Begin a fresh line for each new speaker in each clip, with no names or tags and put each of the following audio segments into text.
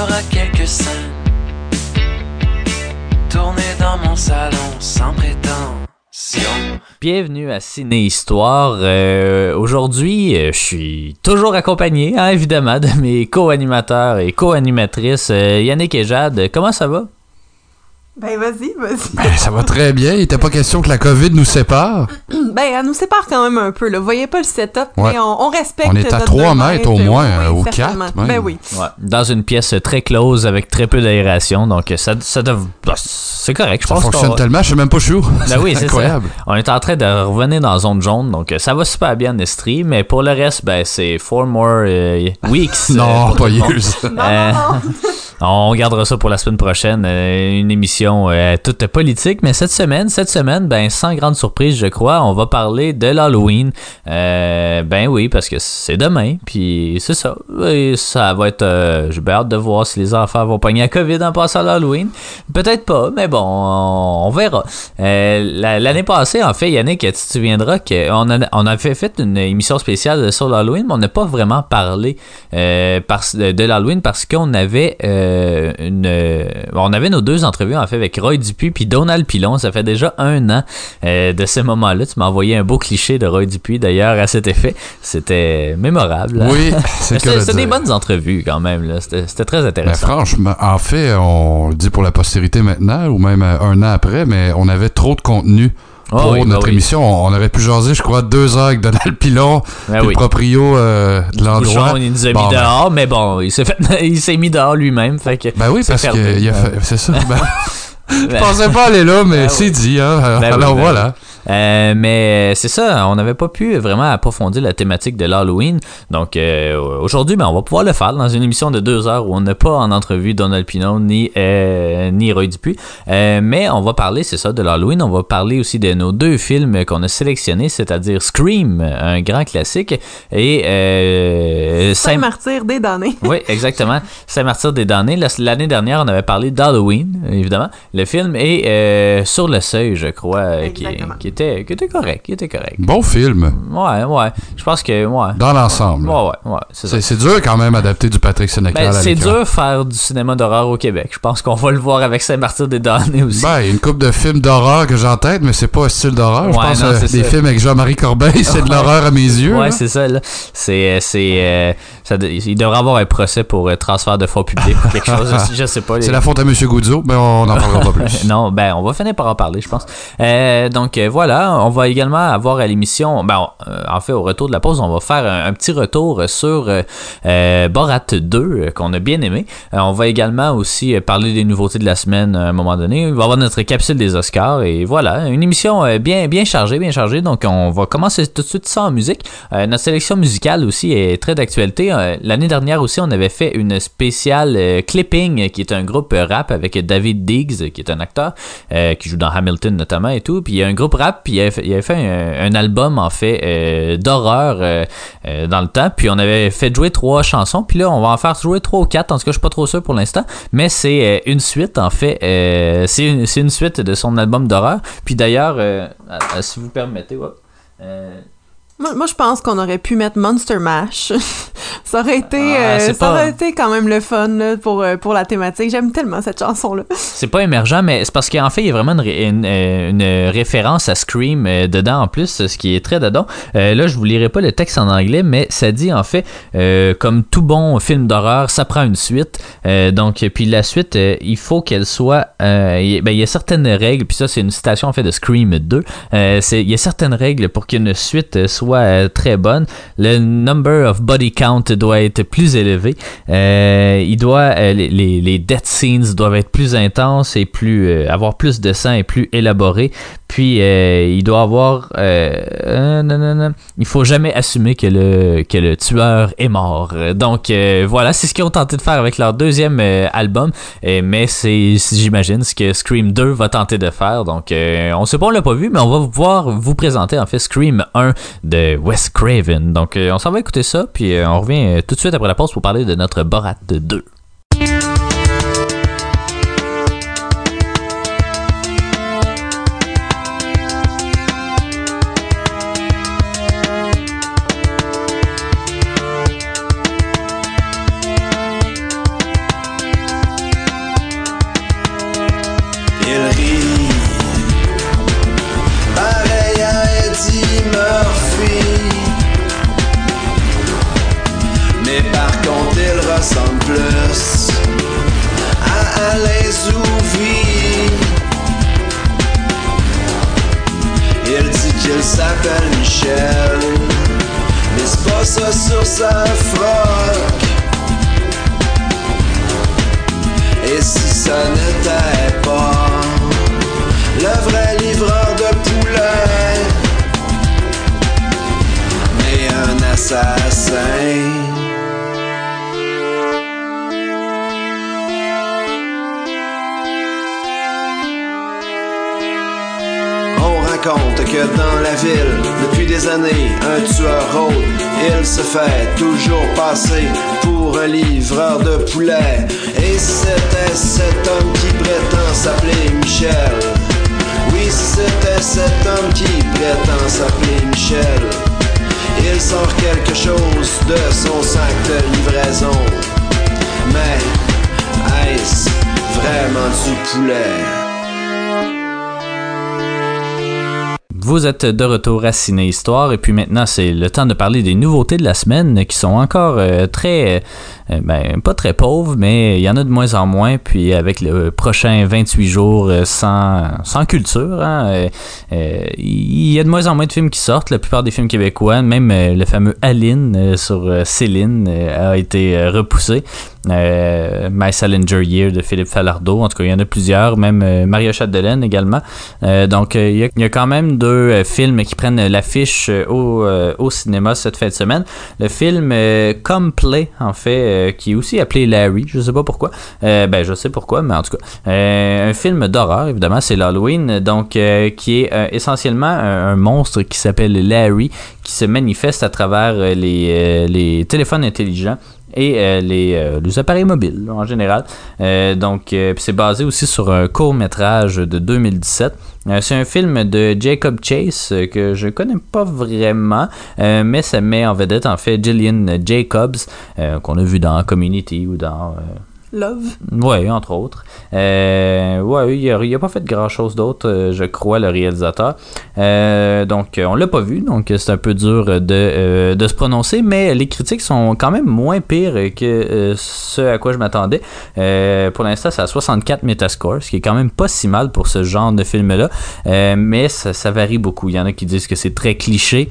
Aura quelques scènes dans mon salon sans prétention.
Bienvenue à Ciné Histoire. Euh, Aujourd'hui, euh, je suis toujours accompagné, hein, évidemment, de mes co-animateurs et co-animatrices euh, Yannick et Jade. Comment ça va?
Ben vas-y, vas-y.
Ben, ça va très bien. Il n'était pas question que la COVID nous sépare.
Ben elle nous sépare quand même un peu. Là. Vous voyez pas le setup,
Ouais.
mais on, on respecte.
On est à
notre
trois
deux
mètres au moins,
oui,
euh, ou
certainement.
quatre, même.
Ben oui.
Ouais, dans une pièce très close avec très peu d'aération, donc ça, ça dev- bah, c'est correct. Je
Ça
pense
fonctionne tellement, je sais même pas où.
Ben oui, c'est
incroyable.
ça. On est en train de revenir dans la zone jaune, donc euh, ça va super bien en Estrie, mais pour le reste, ben c'est four more euh, weeks. euh,
Non, pas use.
Non,
Euh,
non, non.
On gardera ça pour la semaine prochaine, euh, une émission euh, toute politique, mais cette semaine, cette semaine, ben sans grande surprise, je crois, on va parler de l'Halloween. Euh, ben oui, parce que c'est demain, puis c'est ça. Et ça va être, euh, j'ai hâte de voir si les enfants vont pogner la COVID en passant à l'Halloween. Peut-être pas, mais bon, on, verra. Euh, la- L'année passée, en fait, Yannick, tu te souviendras qu'on on avait fait une émission spéciale sur l'Halloween, mais on n'a pas vraiment parlé euh, de, l'Halloween parce qu'on avait une, on avait nos deux entrevues en fait avec Roy Dupuis puis Donald Pilon. Ça fait déjà un an euh, de ce moment-là. Tu m'as envoyé un beau cliché de Roy Dupuis d'ailleurs à cet effet. C'était mémorable. hein?
Oui, c'est
C'était
de
c'était des bonnes entrevues quand même. C'était très
Ben,
intéressant.
franchement, en fait, on le dit pour la postérité maintenant, ou même euh, un an après, mais on avait trop de contenu
Ah
pour
oui, bah
notre
oui.
émission. On aurait pu jaser, je crois, deux heures avec Donald Pilon,
Ben oui.
le proprio euh, de l'endroit.
Il nous a mis
Bon, ben,
dehors, mais bon, il s'est mis dehors lui-même, fait que.
Ben oui, parce que il a fait- c'est ça. Ben, je pensais pas aller là, mais
Ben
c'est
oui.
dit. Hein.
Ben oui,
Alors
ben
voilà.
Euh, mais c'est ça, on n'avait pas pu vraiment approfondir la thématique de l'Halloween. Donc euh, aujourd'hui, ben, on va pouvoir le faire dans une émission de deux heures où on n'a pas en entrevue Donald Pinot ni, euh, ni Roy Dupuis. Euh, mais on va parler, c'est ça, de l'Halloween. On va parler aussi de nos deux films qu'on a sélectionnés, c'est-à-dire Scream, un grand classique, et euh,
Saint-Martyr des damnés.
oui, exactement. Saint-Martyr des damnés. La- L'année dernière, on avait parlé d'Halloween, évidemment, le film, et euh, Sur le seuil, je crois, euh, qui,
Exactement.
Qui était, qui était correct, qui était correct.
Bon film,
Ouais, ouais. Je pense que, ouais.
dans l'ensemble.
Ouais, ouais, ouais. C'est.
C'est dur quand même adapter du Patrick Sénécal
Ben,
à
c'est dur faire du cinéma d'horreur au Québec. Je pense qu'on va le voir avec Saint-Martyr des damnés aussi.
Ben, il y a une couple de films d'horreur que j'ai en tête, mais c'est pas un style d'horreur. Je pense
non,
euh,
c'est
des
ça.
films avec Jean-Marie Corbeil, c'est de l'horreur à mes yeux.
Ouais, c'est ça, là. C'est, euh, c'est, euh, de- il devrait avoir un procès pour euh, transfert de fonds publics ou quelque chose. Je, je sais pas.
C'est la faute à M. Goudzo, mais on n'en parlera pas plus.
non, ben on va finir par en parler, je pense. Donc euh, on va également avoir à l'émission, ben on- euh, en fait au retour de la pause, on va faire un, petit retour sur euh, euh, Borat 2 euh, qu'on a bien aimé. On va également aussi parler des nouveautés de la semaine à un moment donné. Il va avoir notre capsule des Oscars et voilà, une émission bien bien chargée, bien chargée. Donc on va commencer tout de suite ça en musique. Notre sélection musicale aussi est très d'actualité. L'année dernière aussi, on avait fait une spéciale Clipping, qui est un groupe rap avec David Diggs, qui est un acteur, qui joue dans Hamilton notamment et tout. Puis un groupe rap, puis il avait fait, un, album en fait euh, d'horreur euh, euh, dans le temps. Puis on avait fait jouer trois chansons. Puis là, on va en faire jouer trois ou quatre. En tout cas, je suis pas trop sûr pour l'instant. Mais c'est une suite en fait. C'est une, suite de son album d'horreur. Puis d'ailleurs, si vous permettez, ouais.
Moi, moi, je pense qu'on aurait pu mettre Monster Mash. ça aurait été,
Ah,
euh, ça
pas-
aurait été quand même le fun là, pour, euh, pour la thématique. J'aime tellement cette chanson-là.
C'est pas émergent, mais c'est parce qu'en fait, il y a vraiment une, euh, une référence à Scream dedans en plus, ce qui est très dedans. Euh, là, je vous lirai pas le texte en anglais, mais ça dit en fait, euh, comme tout bon film d'horreur, ça prend une suite. Donc, puis la suite, il faut qu'elle soit. il y- ben, il y a certaines règles, puis ça, c'est une citation en fait de Scream 2. Euh, c'est- il y a certaines règles pour qu'une suite euh, euh, très bonne. Le number of body count doit être plus élevé. Euh, il doit, euh, les, les, death scenes doivent être plus intenses et plus avoir plus de sang et plus élaboré. Puis euh, il doit avoir. Euh, non, non, non. Il faut jamais assumer que le, que le tueur est mort. Donc euh, voilà, c'est ce qu'ils ont tenté de faire avec leur deuxième euh, album. Mais c'est, j'imagine, ce que Scream 2 va tenter de faire. Donc euh, on sait pas, on l'a pas vu, mais on va pouvoir vous présenter en fait Scream 1 de Wes Craven. Donc euh, on s'en va écouter ça, puis on revient tout de suite après la pause pour parler de notre Borat 2.
Et si ça n'était pas le vrai livreur de poulet, mais un assassin. On raconte que dans la ville, des années, un tueur rôde. Il se fait toujours passer pour un livreur de poulet. Et c'était cet homme qui prétend s'appeler Michel. Oui, c'était cet homme qui prétend s'appeler Michel. Il sort quelque chose de son sac de livraison. Mais est-ce vraiment du poulet?
Vous êtes de retour à Ciné Histoire et puis maintenant c'est le temps de parler des nouveautés de la semaine qui sont encore euh, très, euh, ben pas très pauvres mais il y en a de moins en moins puis avec le prochain 28 jours euh, sans, sans culture, hein, il y a de moins en moins de films qui sortent, la plupart des films québécois, même le fameux Aline sur Céline a été repoussé. Euh, My Salinger Year de Philippe Falardeau. En tout cas, il y en a plusieurs, même euh, Maria Chapdelaine également. Euh, donc, euh, il y, a- quand même deux films qui prennent l'affiche au, cinéma cette fin de semaine. Le film Come Play, en fait, qui est aussi appelé Larry, je sais pas pourquoi. Ben, je sais pourquoi, mais en tout cas. Un film d'horreur, évidemment, c'est l'Halloween, donc qui est essentiellement un, monstre qui s'appelle Larry, qui se manifeste à travers les téléphones intelligents et euh, les, euh, les appareils mobiles en général. Euh, donc, c'est basé aussi sur un court métrage de 2017. Euh, c'est un film de Jacob Chase que je connais pas vraiment, mais ça met en vedette en fait Gillian Jacobs qu'on a vu dans Community ou dans
Love.
Ouais, entre autres. Euh, il a, il a pas fait grand chose d'autre, euh, je crois, le réalisateur. Euh, donc, on l'a pas vu, donc c'est un peu dur de, euh, de se prononcer, mais les critiques sont quand même moins pires que ce à quoi je m'attendais. Pour l'instant, c'est à 64 Metascore, ce qui est quand même pas si mal pour ce genre de film-là, mais ça varie beaucoup. Il y en a qui disent que c'est très cliché.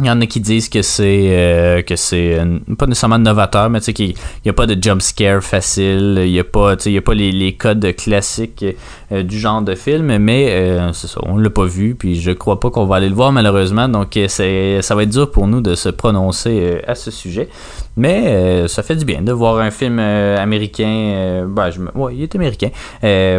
Il y en a qui disent que c'est euh, que c'est euh, pas nécessairement novateur, mais tu sais qu'il n'y a pas de jump scare facile, il n'y a pas il y a pas les, les codes classiques euh, du genre de film, mais euh, c'est ça, on l'a pas vu, puis je crois pas qu'on va aller le voir malheureusement, donc c'est ça va être dur pour nous de se prononcer à ce sujet, mais ça fait du bien de voir un film américain, ben, je me- ouais, il est américain,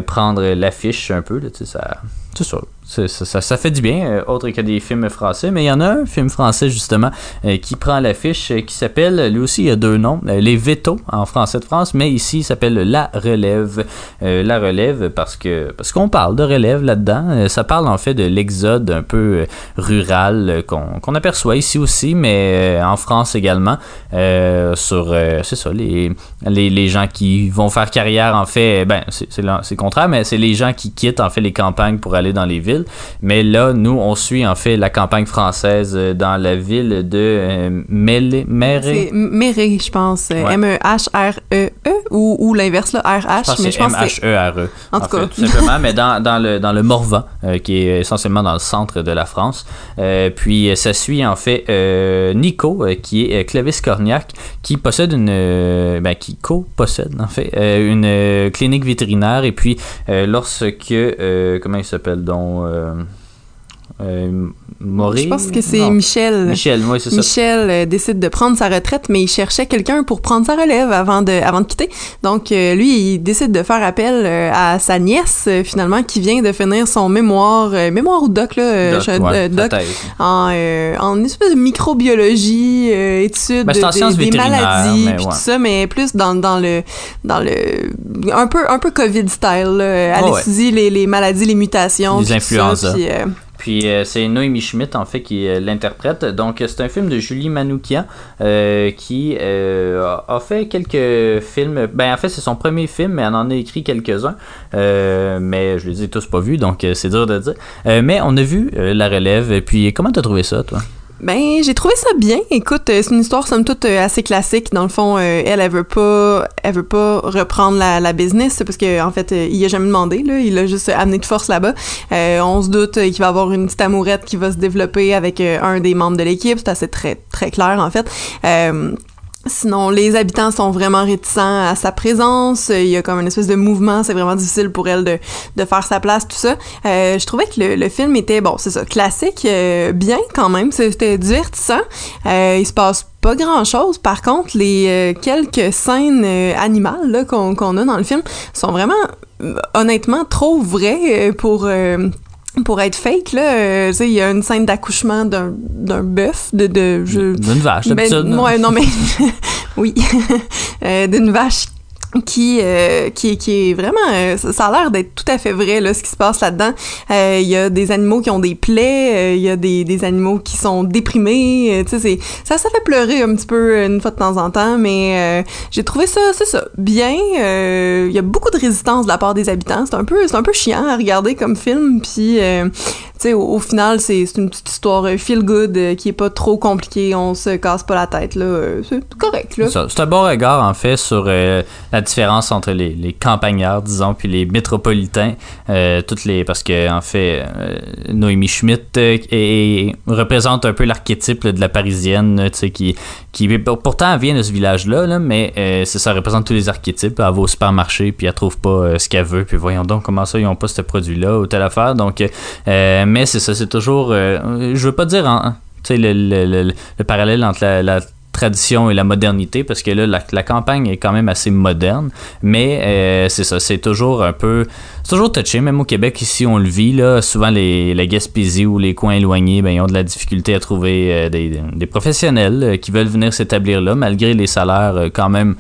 prendre l'affiche un peu, là, tu sais, ça c'est ça. Ça, fait du bien, euh, autre que des films français. Mais il y en a un film français, justement, euh, qui prend l'affiche, euh, qui s'appelle, lui aussi, il y a deux noms, Les Vétos, en français de France, mais ici, il s'appelle La Relève. La Relève, parce que parce qu'on parle de relève là-dedans. Ça parle, en fait, de l'exode un peu rural qu'on aperçoit ici aussi, mais en France également, sur, c'est ça, les, les, les gens qui vont faire carrière, en fait, ben, c'est le contraire, mais c'est les gens qui quittent, en fait, les campagnes pour aller dans les villes. Mais là, nous, on suit, en fait, la campagne française euh, dans la ville de euh, Mélé- Méré.
Méré, je pense. euh,
Ouais.
M-E-H-R-E-E E ou, ou l'inverse, là, R-H. Mais je pense que c'est.
M-H-E-R-E.
En tout cas.
tout simplement, mais dans, dans, le, dans le Morvan, euh, qui est essentiellement dans le centre de la France. Euh, puis, ça suit, en fait, Nico, qui est Clovis Cornillac, qui possède une. ben, qui co-possède, en fait, une clinique vétérinaire. Et puis, lorsque. comment il s'appelle donc euh, euh?
Je pense que c'est. Michel.
Michel, oui, c'est ça.
Michel euh, décide de prendre sa retraite, mais il cherchait quelqu'un pour prendre sa relève avant de, avant de quitter. Donc, euh, lui, il décide de faire appel euh, à sa nièce, finalement, qui vient de finir son mémoire, mémoire ou doc, là,
Doc,
je-
ouais,
en, en espèce de microbiologie, euh, étude
Ben,
des- maladies, puis
ouais.
tout ça, mais plus dans, dans le, dans le, un peu, un peu COVID style, là. Elle
Oh, ouais.
étudie les, les maladies, les mutations,
Les
tout ça,
influenzas.
Puis, euh,
c'est Noémie Schmidt en fait qui euh, l'interprète. Donc c'est un film de Julie Manoukian euh, qui a fait quelques films. Ben en fait c'est son premier film, mais elle en a écrit quelques-uns. Mais je les ai tous pas vus, donc c'est dur de dire. Mais on a vu La Relève. Et puis comment t'as trouvé ça, toi?
Ben, j'ai trouvé ça bien. Écoute, euh, c'est une histoire somme toute euh, assez classique. Dans le fond, euh, elle, elle veut pas, elle veut pas reprendre la, la business parce que en fait, il a jamais demandé. Là, il a juste amené de force là-bas. Euh, on se doute qu'il va avoir une petite amourette qui va se développer avec un des membres de l'équipe. C'est assez très très clair en fait. Euh, Sinon, les habitants sont vraiment réticents à sa présence. Il y a comme une espèce de mouvement. C'est vraiment difficile pour elle de, de faire sa place, tout ça. Euh, je trouvais que le, le film était, bon, c'est ça, classique, euh, bien quand même. C'était divertissant. Euh, il se passe pas grand chose. Par contre, les euh, quelques scènes euh, animales qu'on qu'on a dans le film sont vraiment, euh, honnêtement, trop vraies euh, pour. Pour être fake, là, euh, tu sais, il y a une scène d'accouchement d'un d'un bœuf, de, de, je,
D'une vache,
ben, ouais, non mais oui, Euh, d'une vache qui, euh, qui qui est vraiment euh, ça a l'air d'être tout à fait vrai là ce qui se passe là-dedans. Euh, il y a des animaux qui ont des plaies euh, il y a des, des animaux qui sont déprimés euh, tu sais ça ça fait pleurer un petit peu euh, une fois de temps en temps mais euh, j'ai trouvé ça c'est ça bien euh, il y a beaucoup de résistance de la part des habitants. C'est un peu c'est un peu chiant à regarder comme film puis euh, tu sais au, au final c'est une petite histoire euh, feel good euh, qui est pas trop compliquée on se casse pas la tête là euh, c'est correct là.
C'est un bon regard, en fait, sur euh, la différence entre les, les campagnards, disons, puis les métropolitains. Euh, toutes les, parce que, en fait, euh, Noémie Schmidt euh, représente un peu l'archétype de la parisienne, tu sais, qui, qui, pourtant, elle vient de ce village-là, là, mais euh, ça, représente tous les archétypes. Elle va au supermarché, puis elle trouve pas ce qu'elle veut, puis voyons donc comment ça, ils ont pas ce produit-là ou telle affaire. Donc, mais c'est ça, c'est toujours. je veux pas dire en. Tu sais, le, le, le- le parallèle entre la, la tradition et la modernité parce que là la, campagne est quand même assez moderne mais euh, c'est ça c'est toujours un peu c'est toujours touché même au Québec ici on le vit là souvent les la Gaspésie ou les coins éloignés ben ils ont de la difficulté à trouver euh, des, professionnels euh, qui veulent venir s'établir là malgré les salaires quand même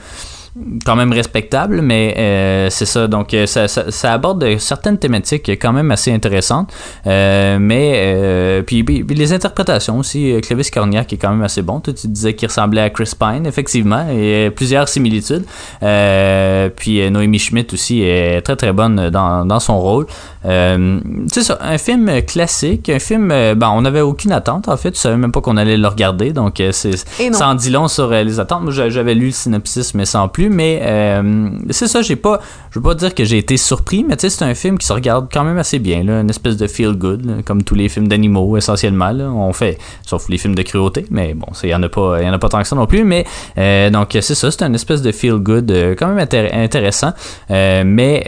quand même respectable, mais euh, c'est ça. Donc, euh, ça, ça, ça aborde de certaines thématiques quand même assez intéressantes. Euh, mais, euh, puis, les interprétations aussi. euh, Clovis Cornillac est quand même assez bon. Toi, tu disais qu'il ressemblait à Chris Pine, effectivement, et euh, plusieurs similitudes. Euh, puis euh, Noémie Schmidt aussi est très très bonne dans, dans son rôle. Euh, c'est ça, un film classique, un film. euh, ben, on n'avait aucune attente en fait. Tu savais même pas qu'on allait le regarder, donc euh, c'est ça en dit long sur euh, les attentes. Moi, j'a- j'avais lu le synopsis, mais sans plus. Mais euh, c'est ça, j'ai pas. Je veux pas dire que j'ai été surpris, mais c'est un film qui se regarde quand même assez bien, là, une espèce de feel good, comme tous les films d'animaux essentiellement. On fait, sauf les films de cruauté, mais bon, il y en a pas, y en a pas tant que ça non plus. Mais euh, donc c'est ça, c'est une espèce de feel good, euh, quand même intér- intéressant. Mais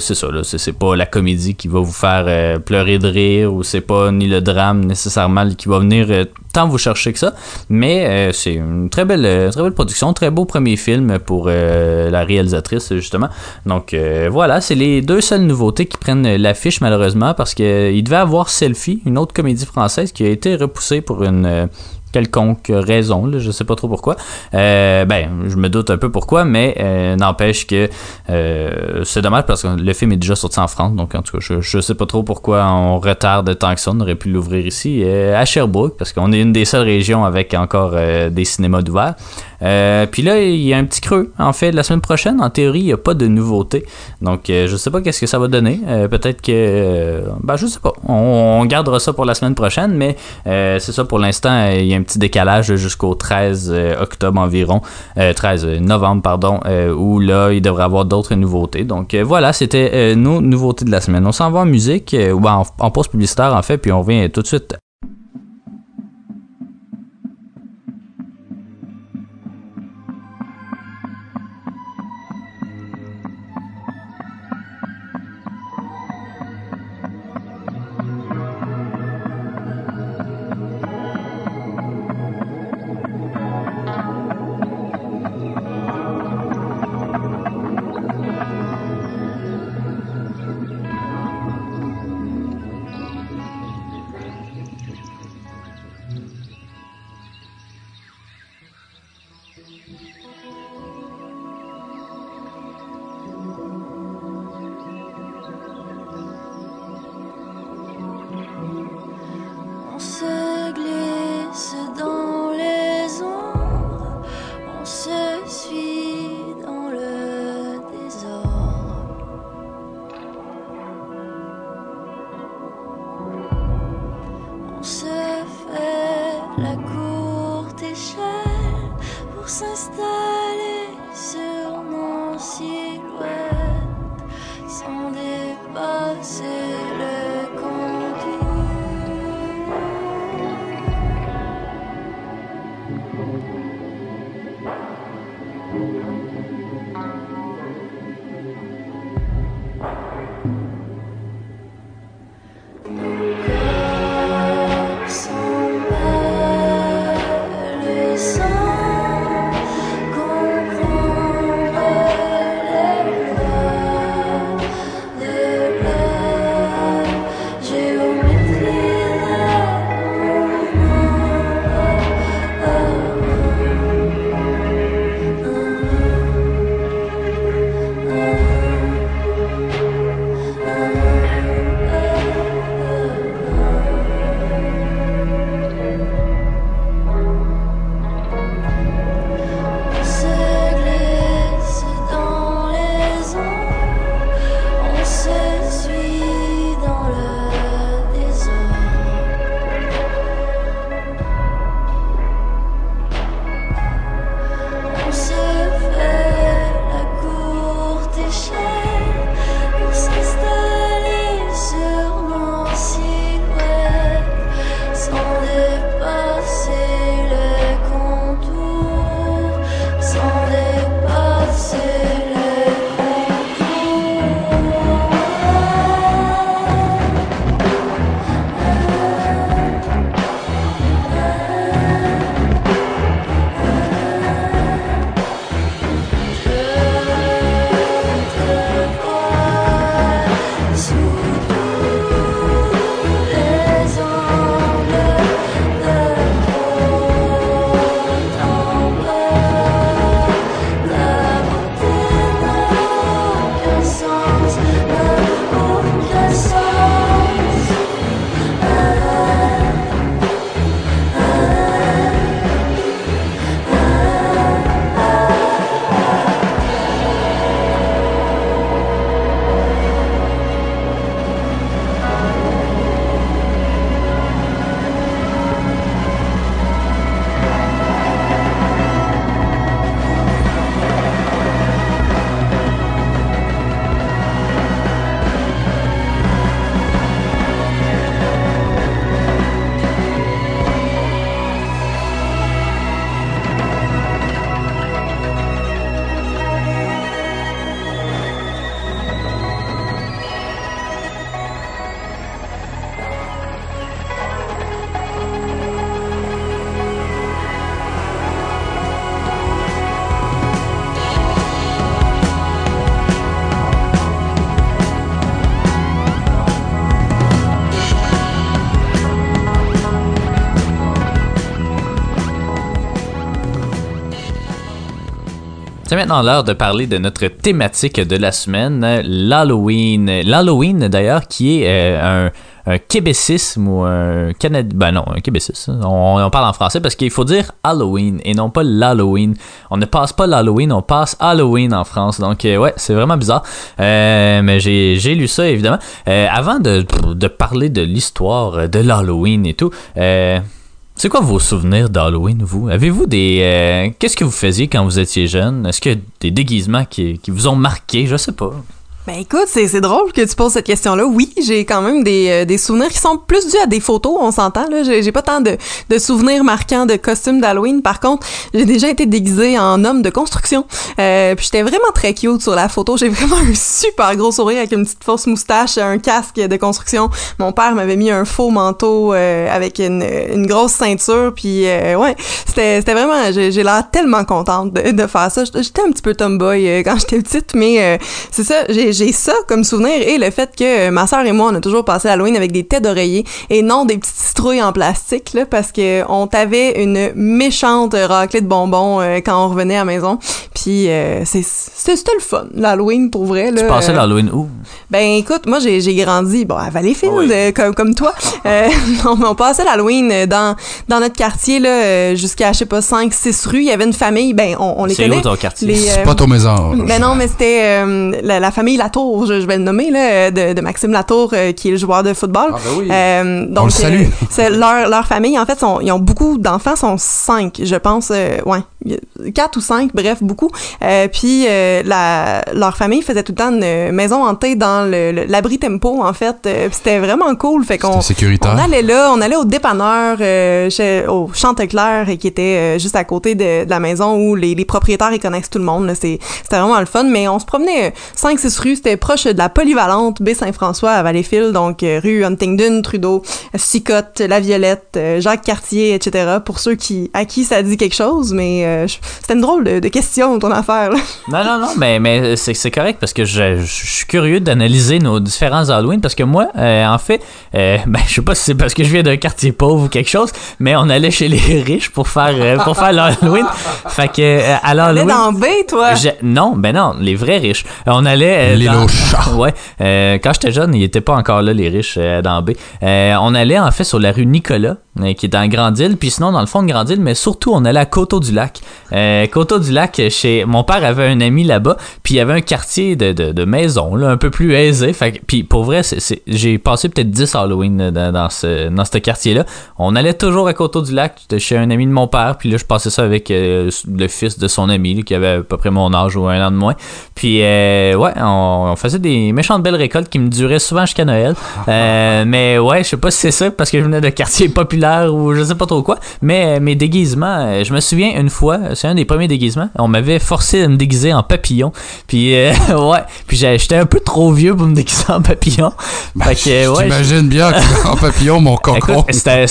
c'est ça, c'est pas la comédie qui va vous faire pleurer de rire ou c'est pas ni le drame nécessairement qui va venir tant vous chercher que ça. Mais c'est une très belle, très belle production, très beau premier film pour euh, la réalisatrice justement. Donc euh, voilà, c'est les deux seules nouveautés qui prennent l'affiche malheureusement parce que il devait avoir Selfie, une autre comédie française qui a été repoussée pour une euh, quelconque raison, là, je sais pas trop pourquoi. Euh, ben, je me doute un peu pourquoi, mais euh, n'empêche que euh, c'est dommage parce que le film est déjà sorti en France, donc en tout cas, je, je sais pas trop pourquoi on retarde tant que ça. On aurait pu l'ouvrir ici euh, à Sherbrooke parce qu'on est une des seules régions avec encore euh, des cinémas d'ouvert. Euh, puis là, il y a un petit creux. En fait, la semaine prochaine, en théorie, il n'y a pas de nouveauté. Donc, euh, je sais pas qu'est-ce que ça va donner. Euh, Peut-être que, euh, ben, je sais pas. On, on gardera ça pour la semaine prochaine, mais euh, c'est ça pour l'instant. euh, Il y a un petit décalage jusqu'au 13 euh, octobre environ, euh, 13 novembre pardon, où là, il devrait avoir d'autres nouveautés. Donc voilà, c'était nos nouveautés de la semaine. On s'en va en musique, ou en, en pause publicitaire en fait, puis on revient tout de suite maintenant l'heure de parler de notre thématique de la semaine, l'Halloween. L'Halloween, d'ailleurs, qui est euh, un, québécisme ou un Canadien. Ben non, un québécisme. On, parle en français parce qu'il faut dire Halloween et non pas l'Halloween. On ne passe pas l'Halloween, on passe Halloween en France. Donc, euh, ouais, c'est vraiment bizarre. Euh, mais j'ai lu ça, évidemment. Avant de, de parler de l'histoire de l'Halloween et tout, euh, c'est quoi vos souvenirs d'Halloween, vous? Avez-vous des... euh, Qu'est-ce que vous faisiez quand vous étiez jeune? Est-ce que des déguisements qui, qui vous ont marqué? Je sais pas.
Ben écoute, c'est c'est drôle que tu poses cette question-là. Oui, j'ai quand même des, euh, des souvenirs qui sont plus dus à des photos, on s'entend. là. J'ai pas tant de, de souvenirs marquants de costumes d'Halloween. Par contre, j'ai déjà été déguisée en homme de construction. Euh, puis j'étais vraiment très cute sur la photo. J'ai vraiment un super gros sourire avec une petite fausse moustache, un casque de construction. Mon père m'avait mis un faux manteau euh, avec une, une grosse ceinture. Puis euh, ouais, c'était c'était vraiment... J'ai j'ai l'air tellement contente de, de faire ça. J'étais un petit peu tomboy euh, quand j'étais petite, mais euh, c'est ça, j'ai j'ai ça comme souvenir et le fait que euh, ma sœur et moi, on a toujours passé Halloween avec des têtes d'oreiller et non des petites citrouilles en plastique, là, parce que on t'avait une méchante raclée de bonbons euh, quand on revenait à la maison. Puis euh, c'est c'est- c'était le fun, l'Halloween, pour vrai. Là,
Tu passais
Euh,
l'Halloween où?
ben écoute, moi j'ai grandi bon à Valleyfield
oui.
comme comme toi. Euh, on, on passait l'Halloween dans dans notre quartier là jusqu'à je sais pas 5 6 rues, il y avait une famille, ben on, on les
C'est où ton quartier?
C'est
euh,
pas ton maison.
ben non, mais c'était euh, la, la famille Latour, je, je vais le nommer, là, de, de Maxime Latour, euh, qui est le joueur de football.
Ah, ben oui.
Euh, donc,
On le salue.
euh, c'est leur, leur famille, en fait, sont, ils ont beaucoup d'enfants, sont cinq, je pense, euh, ouais, quatre ou cinq, bref, beaucoup. Euh, puis, euh, la, leur famille faisait tout le temps une maison hantée dans le- le- l'abri tempo, en fait. Euh, c'était vraiment cool, fait qu'on... On allait là, on allait au dépanneur, euh, chez, au Chanteclair, et qui était euh, juste à côté de, de la maison où les, les propriétaires ils connaissent tout le monde. C'était vraiment le fun, mais on se promenait 5-6 rues, c'était proche de la polyvalente baie Saint-François à Valleyfield, donc euh, rue Huntingdon, Trudeau, Sicotte, La Violette, euh, Jacques Cartier, etc. Pour ceux qui à qui ça dit quelque chose, mais euh, c'était une drôle de, de question ton affaire. Là.
Non, non, non, mais, mais c'est, c'est correct parce que je, je suis curieux d'analyser nos différents Halloween parce que moi, euh, en fait, euh, ben, je sais pas si c'est parce que je viens d'un quartier pauvre ou quelque chose, mais on allait chez les riches pour faire, pour faire l'Halloween. Fait que, à l'Halloween.
dans B, toi?
Je- non, ben non, les vrais riches. On allait.
Les
dans-
louches.
ouais. euh, quand j'étais jeune, ils étaient pas encore là, les riches, euh, dans B. Euh, on allait, en fait, sur la rue Nicolas, euh, qui est dans Grande-Île, puis sinon, dans le fond de Grande-Île, mais surtout, on allait à Coteau-du-Lac. Coteau-du-Lac, chez. Mon père avait un ami là-bas, puis il y avait un quartier de, de, de maisons, là, un peu plus aisé. Fait puis pour vrai, j'ai passé peut-être 10 Halloween dans, dans ce, dans ce quartier-là. On allait toujours à Coteau-du-Lac, chez un ami de mon père, puis là, je passais ça avec le fils de son ami, là, qui avait à peu près mon âge ou un an de moins. Puis, euh, ouais, on, on faisait des méchantes belles récoltes qui me duraient souvent jusqu'à Noël. Euh, mais ouais, je sais pas si c'est ça, parce que je venais de quartier populaire ou je sais pas trop quoi. Mais mes déguisements, euh, je me souviens une fois, c'est un des premiers déguisements, on m'avait forcé à me déguiser en papillon. Puis, euh, ouais, puis j'étais un peu trop vieux pour me déguiser en papillon. fait que, ouais,
J'imagine bien en papillon, mon cocon.
C'était,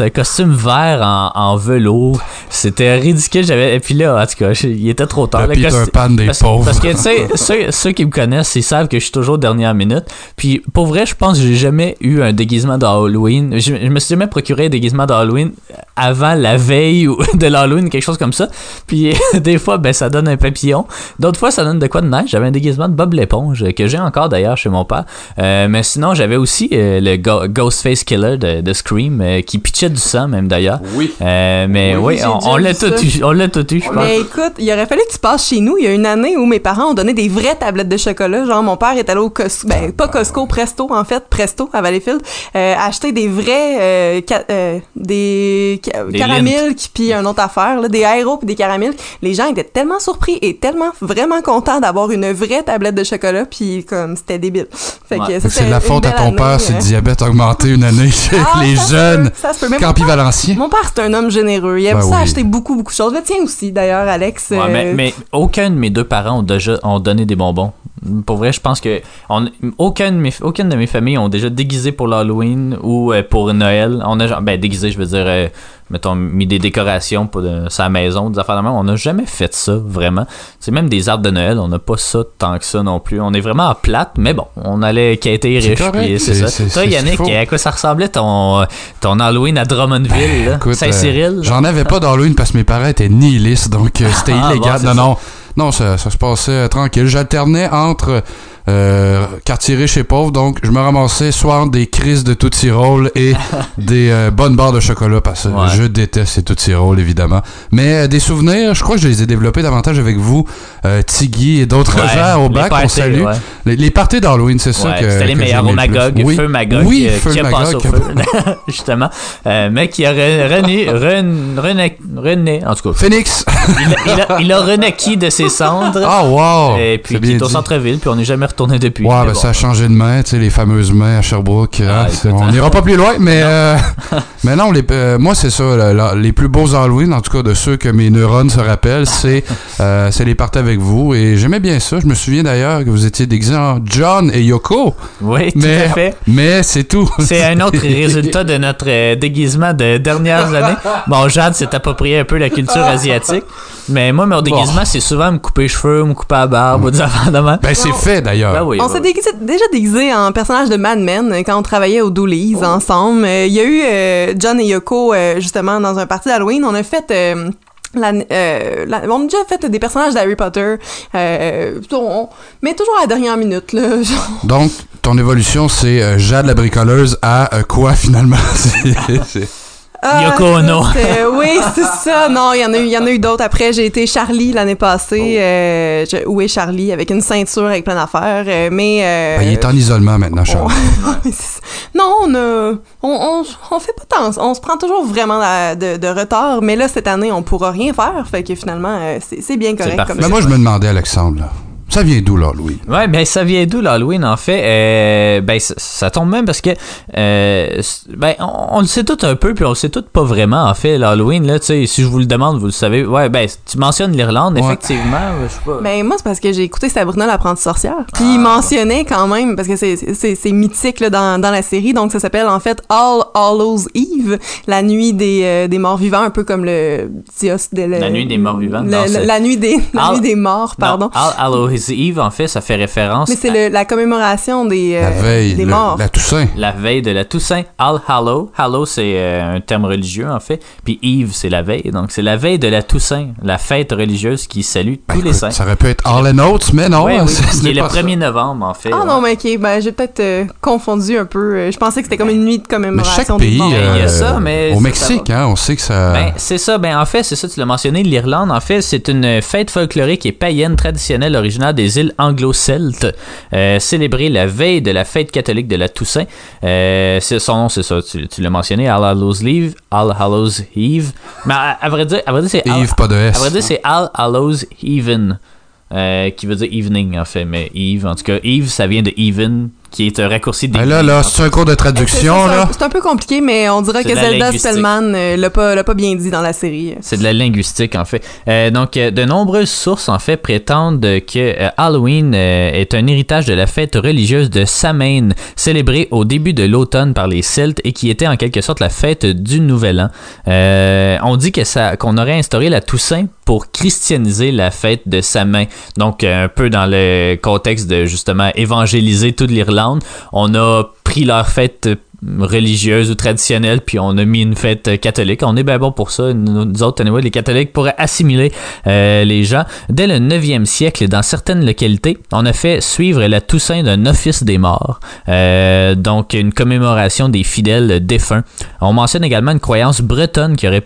un costume vert en, en velours. C'était ridicule. J'avais, et puis là, en tout cas, il était trop tard.
Le
costu-
Pan des
parce,
pauvres.
Parce que, tu sais, ceux, ceux qui me connaissent, ils savent que je suis toujours dernière minute. Puis, pour vrai, je pense que j'ai jamais eu un déguisement d'Halloween. Je, je me suis jamais procuré un déguisement d'Halloween avant la veille ou de l'Halloween, quelque chose comme ça. Puis, des fois, ben, ça donne un papillon. D'autres fois, ça donne de quoi de neige. J'avais un déguisement de Bob l'éponge, que j'ai encore d'ailleurs chez mon père. Euh, mais sinon, j'avais aussi euh, le Go- Ghostface Killer de, de Scream, euh, qui pitchait du sang, même d'ailleurs.
Oui.
Euh, mais
Oui,
on, l'a tout eu. On l'a tout eu, je pense.
Mais écoute, il aurait fallu que tu passes chez nous. Il y a une année où mes parents ont donné des vraies tablettes de chocolat. Genre, mon père est allé au Costco, ben, pas Costco, Presto, en fait, Presto, à Valleyfield, euh, acheter des vrais, euh, ca- euh, des, ca-
Des
caramilk, puis une autre affaire, là, des aéros puis des caramilk. Les gens étaient tellement surpris et tellement vraiment contents d'avoir une vraie tablette de chocolat, puis comme, c'était débile. Fait
Ouais.
que
c'est de la faute à ton
année,
père si
euh.
le diabète a augmenté une année chez
Ah,
les
ça se
jeunes.
peut, ça se peut.
Campi
père-
Valencien.
Mon père, c'est un homme généreux. Il aime
Ben
ça
oui.
acheter beaucoup, beaucoup de choses. Le tien aussi, d'ailleurs, Alex.
Ouais,
euh,
mais, mais aucun de mes deux parents ont déjà ont donné des bonbons. Pour vrai, je pense que on, aucun de mes, aucune de mes familles ont déjà déguisé pour l'Halloween ou euh, pour Noël. On a ben déguisé, je veux dire, euh, mettons mis des décorations pour de, sa maison, des affaires de même. On n'a jamais fait ça vraiment. C'est même des arbres de Noël, on n'a pas ça tant que ça non plus. On est vraiment à plate, mais bon, on allait quêter riche, puis c'est ça. Toi, Yannick, à quoi ça ressemblait ton ton Halloween à Drummondville?
Écoute,
Saint-Cyril?
euh, J'en avais pas d'Halloween parce que mes parents étaient nihilistes, donc euh, c'était
Ah,
illégal.
bon,
non,
ça.
non. Non, ça, ça se passait euh, tranquille. J'alternais entre euh, quartier riche et pauvre, donc je me ramassais soit des crises de Tootsie Roll et des euh, bonnes barres de chocolat, parce que
Ouais.
je déteste ces Tootsie Roll, évidemment. Mais euh, des souvenirs, je crois que je les ai développés davantage avec vous, Tiggy et d'autres
Ouais,
gens au
les
bac, on salue.
ouais.
Les, les parties d'Halloween, c'est ça que
c'était les
que
meilleurs au. Magog,
Oui.
Feu Magog,
Oui, Feu
qui a
Magog,
au feu, justement. Mec qui a re- rené, ren- rené, rené, en tout cas,
Phoenix!
il, a- il a, il a renaquis de ses cendres.
Ah, wow!
et puis qui est au centre-ville, puis on n'est jamais retourné depuis.
Ouais, ben,
bon.
ça a changé de main, tu sais, les fameuses mains à Sherbrooke. hein,
Ah, écoute,
on
hein.
n'ira pas plus loin, mais, euh, mais non, les, euh, moi, c'est ça. la- la- les plus beaux Halloween, en tout cas de ceux que mes neurones se rappellent, c'est euh, c'est les parties avec vous. Et j'aimais bien ça. Je me souviens d'ailleurs que vous étiez déguisés en John et Yoko.
Oui, tout
Mais,
à fait.
mais c'est tout.
C'est un autre résultat de notre euh, déguisement de dernières années. Bon, Jade s'est approprié un peu la culture asiatique, mais moi, mon déguisement, c'est souvent me couper les cheveux, me couper la barbe ou des affaires de.
Ben, c'est fait d'ailleurs.
Ben oui,
On
ben
s'est déguisé- déjà déguisé en personnage de Mad Men euh, quand on travaillait au Doolies ensemble. Euh, Il y a eu euh, John et Yoko euh, justement dans un party d'Halloween. On a fait euh, la, euh, la- on a déjà fait des personnages d'Harry Potter, euh, on- mais toujours à la dernière minute. Là, genre.
Donc, ton évolution, c'est euh, Jade la bricoleuse à euh, quoi finalement? C'est- c'est-
Ah,
Yoko Ono.
euh, oui, c'est ça. Non, il y en a eu, il y en a eu d'autres. Après, j'ai été Charlie l'année passée. Euh, je- où est Charlie? Avec une ceinture avec plein d'affaires. euh, mais euh,
Ben, il est en isolement maintenant, Charles.
c'est ça. non, on a, on, on, on fait pas tant, on se prend toujours vraiment la- de, de retard, mais là cette année on pourra rien faire, fait que finalement euh, c'est bien correct comme
Mais moi, je me demandais, Alexandre, là, ça vient d'où, là, Louis?
Ouais, ben ça vient d'où l'Halloween en fait? Euh, Ben ça, ça tombe même parce que euh, ben on, on le sait tout un peu puis on le sait tout pas vraiment en fait l'Halloween là. Tu sais, si je vous le demande, vous le savez. Ouais, ben tu mentionnes l'Irlande
Ouais.
effectivement. Je sais pas.
Ben moi c'est parce que j'ai écouté Sabrina l'apprentie sorcière, puis
Ah.
il mentionnait quand même parce que c'est c'est c'est mythique là, dans dans la série, donc ça s'appelle en fait All Hallows Eve, la nuit des euh, des morts vivants, un peu comme le dios de le-
La nuit des morts vivants,
le-
non,
le-
c'est-
la nuit des la
All-
nuit des morts, pardon.
All Hallows Eve en fait, ça fait référence
mais c'est
à
le- la commémoration des euh,
La veille,
des
le-
morts.
la Toussaint.
la veille de la Toussaint. All Hallow, Hallow c'est euh, un terme religieux en fait, puis Eve c'est la veille. Donc c'est la veille de la Toussaint, la fête religieuse qui salue
Ben,
tous les saints.
Ça aurait pu être All and Oates, mais non,
Ouais, oui,
ce- ce
qui
n'est
est le
pas ça.
1er novembre en fait.
Ah
ouais.
non, mais ok, ben j'ai peut-être euh, confondu un peu. Je pensais que c'était comme une nuit de
Mais
commémoration
chaque pays,
morts.
il y a
euh,
ça, mais
au Mexique, hein, on sait que ça.
Ben, c'est ça. Ben, en fait, c'est ça, tu l'as mentionné, l'Irlande, en fait, c'est une fête folklorique et païenne traditionnelle originaire des îles anglo-celtes, euh, célébrée la veille de la fête catholique de la Toussaint. Euh, c'est son nom, c'est ça, tu, tu l'as mentionné, All Hallows Eve, All Hallows Eve. Mais à, à vrai dire, à vrai dire, c'est
Yves, pas de S.
à vrai dire, c'est All Hallows Even, euh, qui veut dire evening, en fait, mais Eve, en tout cas, Eve, ça vient de even, qui est un raccourci
Ben
d'évening,
là, là, c'est un cours de
C'est-
traduction,
c'est un-
là.
C'est un peu compliqué, mais on dirait que Zelda. Spellman euh, l'a pas, l'a pas bien dit dans la série.
C'est de la linguistique, en fait. Euh, donc, euh, de nombreuses sources, en fait, prétendent que euh, Halloween est un héritage de la fête religieuse de Samhain, célébrée au début de l'automne par les Celtes et qui était en quelque sorte la fête du Nouvel An. Euh, on dit que ça, qu'on aurait instauré la Toussaint pour christianiser la fête de Samhain. Donc, un peu dans le contexte de, justement, évangéliser toute l'Irlande. On a pris leur fête religieuse ou traditionnelle, puis on a mis une fête euh, catholique. On est bien bon pour ça. Nous autres, anyway, les catholiques pourraient assimiler euh, les gens. Dès le 9e siècle, dans certaines localités, on a fait suivre la Toussaint d'un office des morts, Euh, donc une commémoration des fidèles défunts. On mentionne également une croyance bretonne qui aurait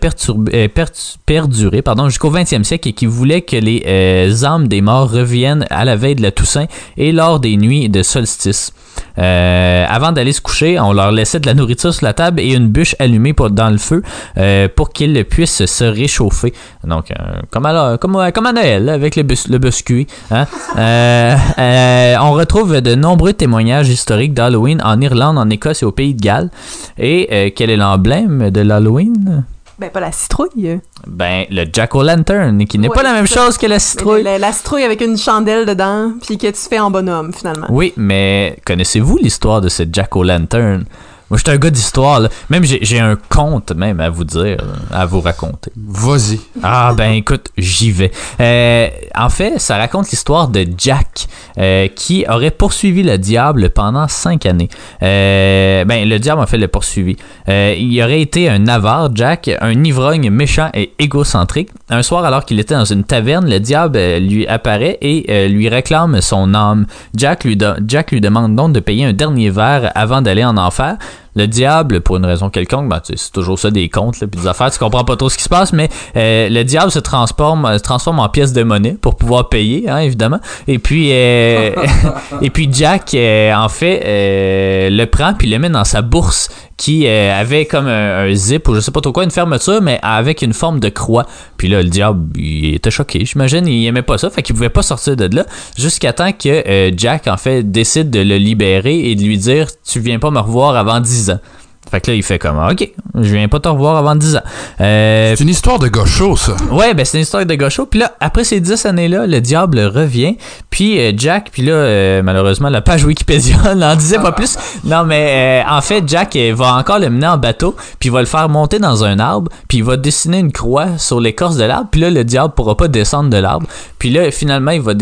perduré pardon, jusqu'au 20e siècle et qui voulait que les âmes des morts reviennent à la veille de la Toussaint et lors des nuits de solstice. Avant d'aller se coucher, on leur laissait de la nourriture sur la table et une bûche allumée pour, dans le feu euh, pour qu'ils puissent se réchauffer. Donc, euh, comme, à, comme, comme à Noël, avec le, bus, le biscuit. hein. Euh, on retrouve de nombreux témoignages historiques d'Halloween en Irlande, en Écosse et au Pays de Galles. Et quel est l'emblème de l'Halloween?
Ben, pas la citrouille.
Ben, le Jack-O-Lantern, qui n'est
Ouais,
pas la même
ça.
chose que la citrouille.
La, la citrouille avec une chandelle dedans, puis que tu fais en bonhomme, finalement.
Oui, mais connaissez-vous l'histoire de ce Jack-O-Lantern? Moi, je suis un gars d'histoire. là. Même j'ai j'ai un conte même à vous dire, à vous raconter.
Vas-y.
Ah ben écoute, j'y vais. Euh, en fait, ça raconte l'histoire de Jack euh, qui aurait poursuivi le diable pendant cinq années. Euh, ben le diable en fait le poursuivi. Euh, il aurait été un avare, Jack, un ivrogne méchant et égocentrique. Un soir, alors qu'il était dans une taverne, le diable euh, lui apparaît et euh, lui réclame son âme. Jack lui, Jack lui demande donc de payer un dernier verre avant d'aller en enfer. Le diable, pour une raison quelconque, ben, c'est toujours ça des contes, puis des affaires, tu comprends pas trop ce qui se passe, mais euh, le diable se transforme, euh, se transforme en pièce de monnaie pour pouvoir payer, hein, évidemment. Et puis, euh, et puis Jack, euh, en fait, le prend puis le met dans sa bourse qui euh, avait comme un, un zip ou je sais pas trop quoi, une fermeture, mais avec une forme de croix. Puis là, le diable, il était choqué, j'imagine, il aimait pas ça, fait qu'il pouvait pas sortir de là, jusqu'à temps que euh, Jack, en fait, décide de le libérer et de lui dire « Tu viens pas me revoir avant 10 ans ». Fait que là, il fait comme « Ok, je viens pas te revoir avant 10 ans Euh,
C'est une histoire de gaucho, ça.
Ouais, ben c'est une histoire de gaucho. Puis là, après ces dix années-là, le diable revient. Puis euh, Jack, puis là, euh, malheureusement, la page Wikipédia n'en disait pas plus. Non, mais euh, en fait, Jack va encore le mener en bateau, puis il va le faire monter dans un arbre, puis il va dessiner une croix sur l'écorce de l'arbre. Puis là, le diable pourra pas descendre de l'arbre. Puis là, finalement, il va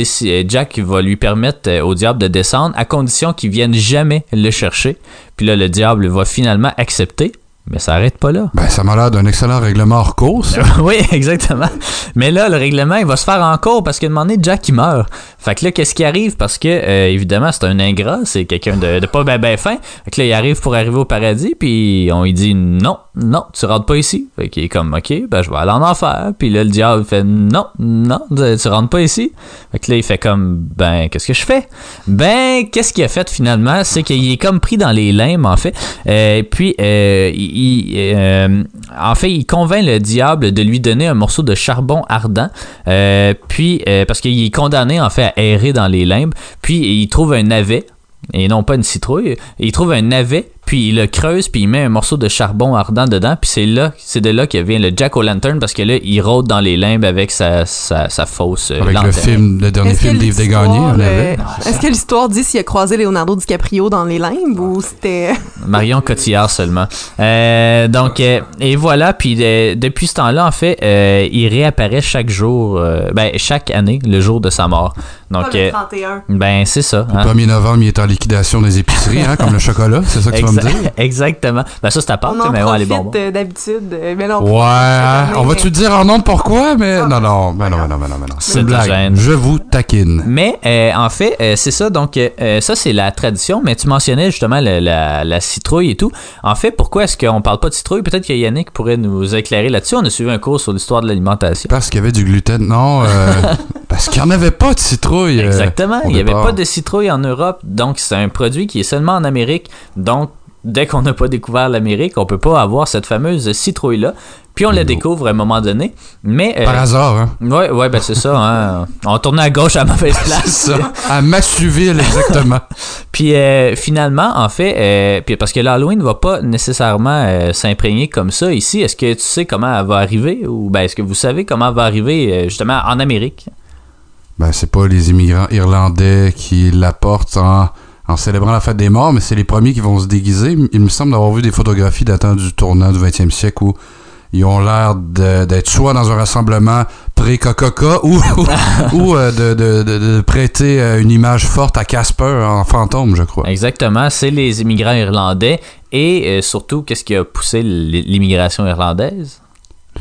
Jack va lui permettre au diable de descendre à condition qu'il vienne jamais le chercher. Puis là, le diable va finalement accepter. Mais ça arrête pas là.
Ben, ça m'a l'air d'un excellent règlement hors cause. ça.
oui, exactement. Mais là, le règlement, il va se faire encore parce qu'à un moment donné, Jack, il meurt. Fait que là, qu'est-ce qui arrive? Parce que, euh, évidemment, c'est un ingrat, c'est quelqu'un de, de pas ben ben fin. Fait que là, il arrive pour arriver au paradis, puis on lui dit non, non, tu rentres pas ici. Fait qu'il est comme, ok, ben je vais aller en enfer. Puis là, le diable fait non, non, tu rentres pas ici. Fait que là, il fait comme, ben, qu'est-ce que je fais? Ben, qu'est-ce qu'il a fait finalement? C'est qu'il est comme pris dans les limbes, en fait. Euh, puis, euh, il, euh, en fait, il convainc le diable de lui donner un morceau de charbon ardent. Euh, puis, euh, parce qu'il est condamné, en fait, à errer dans les limbes. Puis, il trouve un navet. Et non pas une citrouille. Il trouve un navet, puis il le creuse, puis il met un morceau de charbon ardent dedans, puis c'est là, c'est de là que vient le Jack o' Lantern, parce que là, il rôde dans les limbes avec sa, sa, sa fausse euh,
Avec le film, le dernier film d'Yves Desgagnés, on avait.
euh, Est-ce que l'histoire dit s'il a croisé Leonardo DiCaprio dans les limbes ou c'était.
Marion Cotillard seulement. Euh, donc, euh, et voilà. Puis euh, depuis ce temps-là, en fait, euh, il réapparaît chaque jour, euh, ben, chaque année, le jour de sa mort. Donc,
31.
ben, c'est ça.
Le
hein.
1er novembre, il est en liquidation des épiceries, hein, comme le chocolat. C'est ça que tu dire?
Exactement. Ben, ça, c'est à part,
On en
mais ouais, les bonbons.
euh, d'habitude. Mais non,
Ouais, on va-tu
mais-
te dire en nom pourquoi? Mais non, non, ben non, ben non, ben non, non. C'est une
de
blague.
gêne.
Je vous taquine.
Mais euh, en fait, euh, c'est ça. Donc, euh, ça, c'est la tradition. Mais tu mentionnais justement la, la- la citrouille et tout. En fait, pourquoi est-ce qu'on parle pas de citrouille? Peut-être que Yannick pourrait nous éclairer là-dessus. On a suivi un cours sur l'histoire de l'alimentation.
Parce qu'il y avait du gluten. Non, euh, parce qu'il n'y en avait pas de citrouille.
Exactement. Il n'y avait pas de citrouille en Europe. Donc, c'est un produit qui est seulement en Amérique. Donc, dès qu'on n'a pas découvert l'Amérique, on peut pas avoir cette fameuse citrouille-là. Puis on la découvre à un moment donné. Mais. euh,
Par hasard, hein?
ouais, ouais, ben c'est ça. Hein. On tournait à gauche à la mauvaise place.
Ça, à Massuville, exactement.
Puis euh, finalement, en fait, euh, puis parce que l'Halloween va pas nécessairement s'imprégner comme ça ici. Est-ce que tu sais comment elle va arriver ou ben est-ce que vous savez comment elle va arriver justement en Amérique?
Ben, c'est pas les immigrants irlandais qui l'apportent en, en célébrant la fête des morts, mais c'est les premiers qui vont se déguiser. Il me semble d'avoir vu des photographies datant du tournant du 20e siècle où ils ont l'air d'être soit dans un rassemblement pré-Coca ou, euh, de, prêter euh, une image forte à Casper en fantôme, je crois.
Exactement, c'est les immigrants irlandais et euh, surtout qu'est-ce qui a poussé l'immigration irlandaise?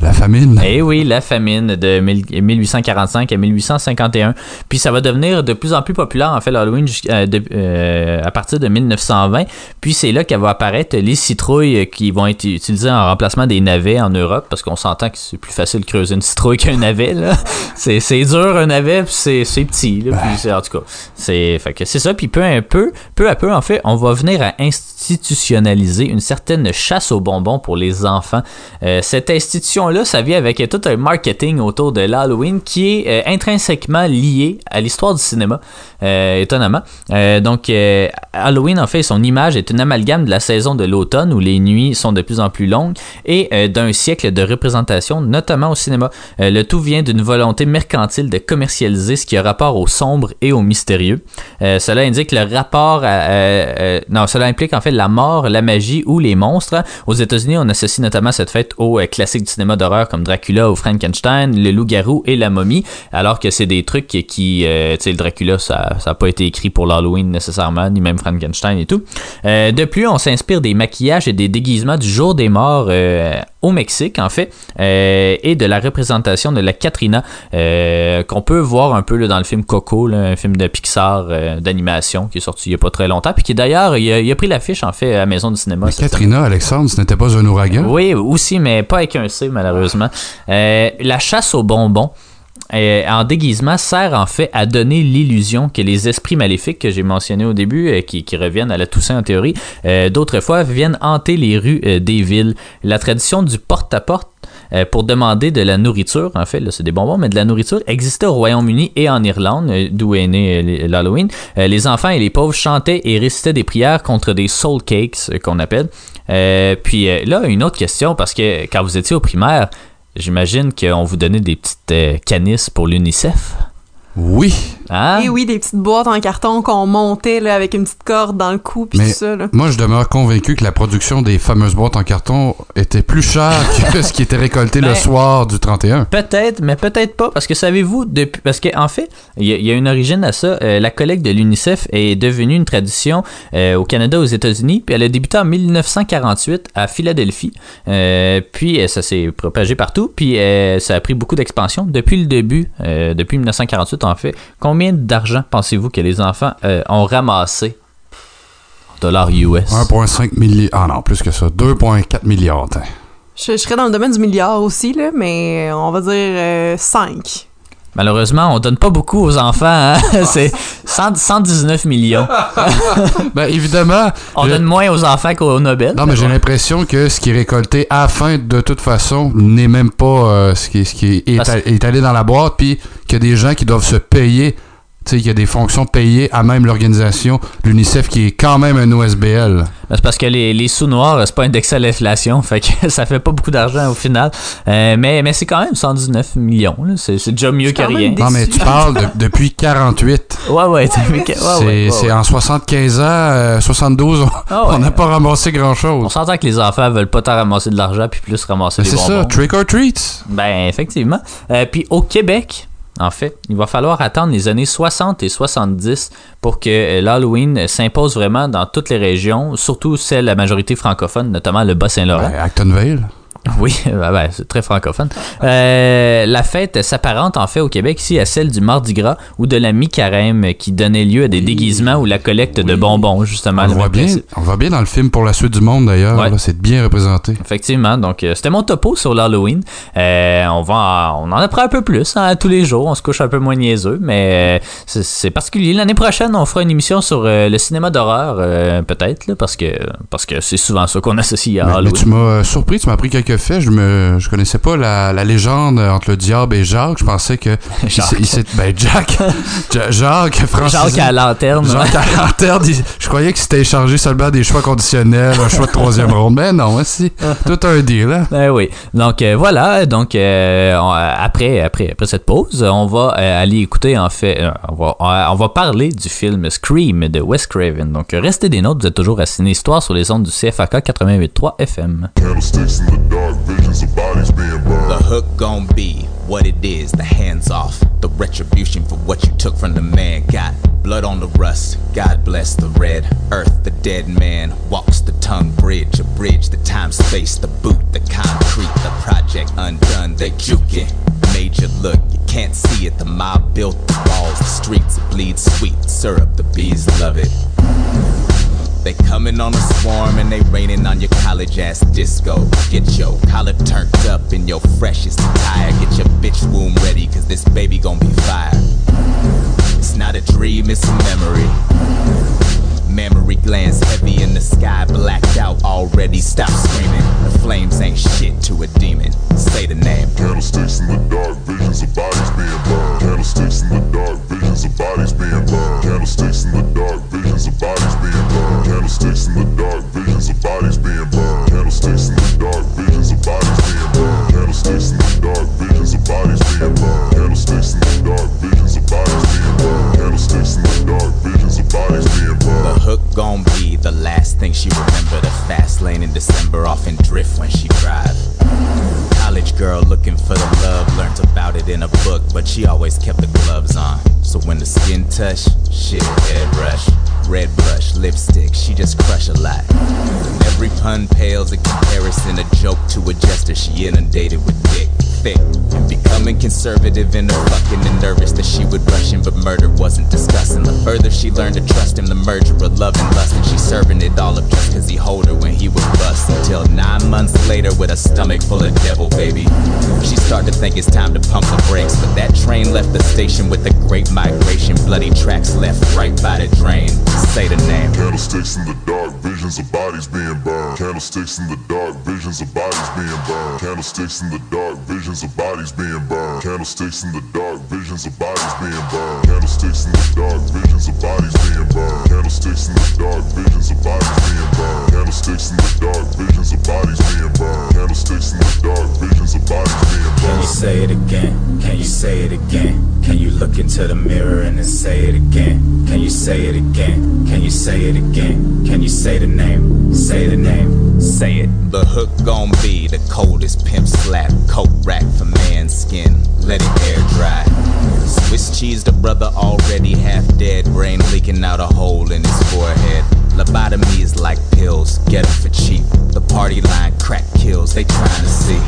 La famine.
Eh oui, la famine de 1000 1845 à 1851. Puis ça va devenir de plus en plus populaire, en fait, l'Halloween de- euh, à partir de 1920. Puis c'est là qu'elles vont apparaître les citrouilles qui vont être utilisées en remplacement des navets en Europe, parce qu'on s'entend que c'est plus facile de creuser une citrouille qu'un navet. C'est dur un navet, puis c'est petit. Là, puis en tout cas, c'est ça. Puis peu à peu, peu à peu, en fait, on va venir à institutionnaliser une certaine chasse aux bonbons pour les enfants. Euh, cette institution tradition-là, ça vient avec tout un marketing autour de l'Halloween qui est euh, intrinsèquement lié à l'histoire du cinéma, euh, étonnamment. Euh, donc, Halloween, en fait, son image est une amalgame de la saison de l'automne où les nuits sont de plus en plus longues et d'un siècle de représentation, notamment au cinéma. Le tout vient d'une volonté mercantile de commercialiser ce qui a rapport au sombre et au mystérieux. Cela indique le rapport non, cela implique en fait la mort, la magie ou les monstres. Aux États-Unis, on associe notamment cette fête aux euh, classiques du cinéma comme Dracula ou Frankenstein, le loup-garou et la momie, alors que c'est des trucs qui, qui, euh, tu sais, le Dracula, ça n'a pas été écrit pour l'Halloween nécessairement, ni même Frankenstein et tout. Euh, de plus, on s'inspire des maquillages et des déguisements du jour des morts euh, au Mexique, en fait, euh, et de la représentation de la Katrina, euh, qu'on peut voir un peu là, dans le film Coco, là, un film de Pixar euh, d'animation qui est sorti il y a pas très longtemps, puis qui d'ailleurs, il, a- il a pris l'affiche, en fait, à la Maison du cinéma.
Mais Katrina, Alexandre, ce n'était pas un ouragan?
oui, aussi, mais pas avec un C, malheureusement. La chasse aux bonbons. Euh, en déguisement sert en fait à donner l'illusion que les esprits maléfiques que j'ai mentionnés au début, euh, qui, reviennent à la Toussaint en théorie, euh, d'autres fois viennent hanter les rues des villes. La tradition du porte-à-porte pour demander de la nourriture, en fait, là c'est des bonbons, mais de la nourriture existait au Royaume-Uni et en Irlande, d'où est né l'Halloween. Les enfants et les pauvres chantaient et récitaient des prières contre des soul cakes, qu'on appelle. Puis là, une autre question, parce que quand vous étiez au primaire, j'imagine qu'on vous donnait des petites euh, canisses pour l'UNICEF.
Oui,
Hein?
Et oui, des petites boîtes en carton qu'on montait là, avec une petite corde dans le cou puis
Mais-
tout ça. Là.
moi je demeure convaincu que la production des fameuses boîtes en carton était plus chère que ce qui était récolté
Ben,
le soir du 31.
Peut-être, mais peut-être pas, parce que savez-vous, depuis, parce qu'en en fait, il y, a- il y a une origine à ça. Euh, la collecte de l'UNICEF est devenue une tradition euh, au Canada, aux États-Unis, puis elle a débuté en 1948 à Philadelphie. Euh, puis ça s'est propagé partout, puis euh, ça a pris beaucoup d'expansion depuis le début, euh, depuis 1948 en fait. Combien d'argent pensez-vous que les enfants euh, ont ramassé en dollars US
1,5 milliard. Ah non, plus que ça. 2,4 milliards.
Je, je serais dans le domaine du milliard aussi, là, mais on va dire 5.
Malheureusement, on donne pas beaucoup aux enfants. hein. C'est 100 119 millions.
Ben évidemment.
On
je-
donne moins aux enfants qu'au Nobel.
Non, mais j'ai l'impression que ce qui est récolté à la fin, de toute façon, n'est même pas euh, ce qui, est- ce qui est,
Parce-
éta- étalé dans la boîte, puis qu'il y a des gens qui doivent se payer. Tu sais, qu'il y a des fonctions payées à même l'organisation, l'UNICEF, qui est quand même un OSBL.
Ben, C'est parce que les, les sous noirs, c'est pas indexé à l'inflation, fait que ça fait pas beaucoup d'argent au final. Euh, mais mais c'est quand même 119 millions. C'est c'est déjà mieux
C'est
que rien.
Non, mais tu parles de- depuis 48.
Ouais, ouais, ouais,
c'est
ouais, ouais,
c'est
ouais.
en 75 ans, euh, 72, on
Ah ouais.
on n'a pas ramassé
On
grand-chose.
s'entend que les enfants veulent pas tant ramasser de l'argent puis plus ramasser
Mais
des
C'est
bonbons.
ça, trick or treats.
Ben, effectivement. Euh, puis au Québec, en fait, il va falloir attendre les années 60 et 70 pour que euh, l'Halloween s'impose vraiment dans toutes les régions, surtout celles à majorité francophone, notamment le Bas-Saint-Laurent.
Ben, Actonville.
Oui, ben, ben, c'est très francophone. Euh, la fête s'apparente en fait au Québec ici à celle du Mardi Gras ou de la mi-carême qui donnait lieu à des déguisements ou la collecte de bonbons, justement.
On le voit bien, on voit bien dans le film Pour la suite du monde d'ailleurs.
Ouais.
C'est bien représenté.
Effectivement, donc euh, c'était mon topo sur l'Halloween. Euh, on va, en- on en apprend un peu plus hein, tous les jours. On se couche un peu moins niaiseux, mais c'est- particulier. L'année prochaine, on fera une émission sur le cinéma d'horreur, peut-être, parce que parce que c'est souvent ça qu'on associe à
Mais, mais
Halloween.
tu m'as surpris, tu m'as appris quelques faits. Je me, je connaissais pas la, la légende entre le diable et Jacques. Je pensais que il
Jacques.
s'est- il s'est- ben Jack, Ja- Jacques, Francis,
Jacques à la lanterne.
Jacques à la lanterne, il- je croyais que c'était échangé seulement des choix conditionnels, un choix de troisième ronde. Mais non, hein, si, tout un deal. Hein?
Ben oui. Donc euh, voilà. Donc euh, on- après, après, après cette pause, on va euh, aller écouter en fait, euh, on va, on va parler du film Scream de Wes Craven. Donc restez des notes. Vous êtes toujours à Ciné Histoire sur les ondes du CFAK 88.3 FM.
Candlesticks in the dark, visions of bodies being burned.
The hook gon' be what it is, the hands off. The retribution for what you took from the man. Got blood on the rust, God bless the red earth. The dead man walks the tongue bridge, a bridge, the time space, the boot, the concrete, the project undone. They juke it. Major look, you can't see it. The mob built the walls, the streets, it bleeds sweet syrup. The bees love it. They coming on a swarm and they raining on your college ass disco. Get your collar turned up in your freshest attire. Get your bitch womb ready, cause this baby gon' be fire. It's not a dream, it's a memory. Memory glands heavy in the sky, blacked out already. Stop screaming. The flames ain't shit to a demon. Say the name.
Candlesticks in the dark, visions of bodies being burned. Candlesticks in the dark, visions of bodies being burned. Candlesticks in the dark, visions of bodies being burned. Candlesticks in the dark, visions of bodies being burned. Candlesticks in the dark,
hook gon' be the last thing she remember. The fast lane in December, off in drift when she drive. College girl looking for the love, learned about it in a book, but she always kept the gloves on. So when the skin touch, shit, head rush. Red brush, lipstick, she just crush a lot. Every pun pales in comparison, a joke to a jester she inundated with dick. Thick. And becoming conservative in her fucking and nervous that she would rush him, but murder wasn't discussing. The further she learned to trust him, the merger of love and lust, and she serving it all up just cause he hold her when he was bust. Until nine months later, with a stomach full of devil baby. She started to think it's time to pump the brakes, but that train left the station with the great migration. Bloody tracks left right by the drain. Say the name.
Candlesticks in the dark visions of bodies being burned. Candlesticks in the dark, visions of bodies being burned. Candlesticks in the dark, visions of bodies being burned. Candlesticks in the dark, visions of bodies being burned. Candlesticks in the dark, visions of bodies being burned. Candlesticks in the dark, visions of bodies being burned. Candlesticks in the dark, visions of bodies being burned. Candlesticks in the dark, visions of bodies being burned.
Can you say it again? Can you say it again? Can you look into the mirror and then say it again? Can you say it again? Can you say it again? Can you say the name, say the name, say it. The hook gon' be the coldest pimp slap, coat rack for man skin, let it air dry. Swiss cheese, the brother already half dead, brain leaking out a hole in his forehead. Lobotomies like pills, get them for cheap. The party line crack kills, they trying to see.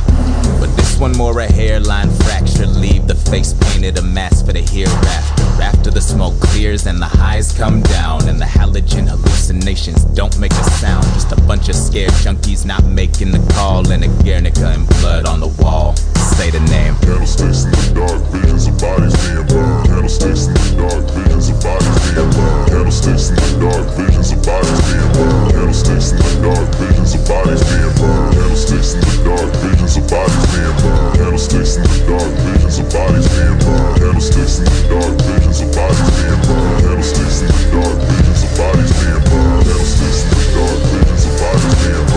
But this one more a hairline fracture, leave the face painted a mask for the hereafter. After the smoke clears and the highs come down, and the halogen hallucinations don't make a sound. Just a bunch of scared junkies not making the call, and a Guernica and blood on the wall say the name.
Candlesticks in the dark, visions of bodies being burned. Candlesticks in the dark, visions of bodies being burned. Candlesticks in the dark, visions of bodies being burned. Candlesticks in the dark, visions of bodies being burned. Candlesticks in the dark, visions of bodies being burned. Candlesticks in the dark, visions of bodies being burned. Candlesticks in the dark, visions of bodies being burned. Candlesticks in the dark, visions of bodies being burned. Candlesticks in the dark, visions of bodies being burned.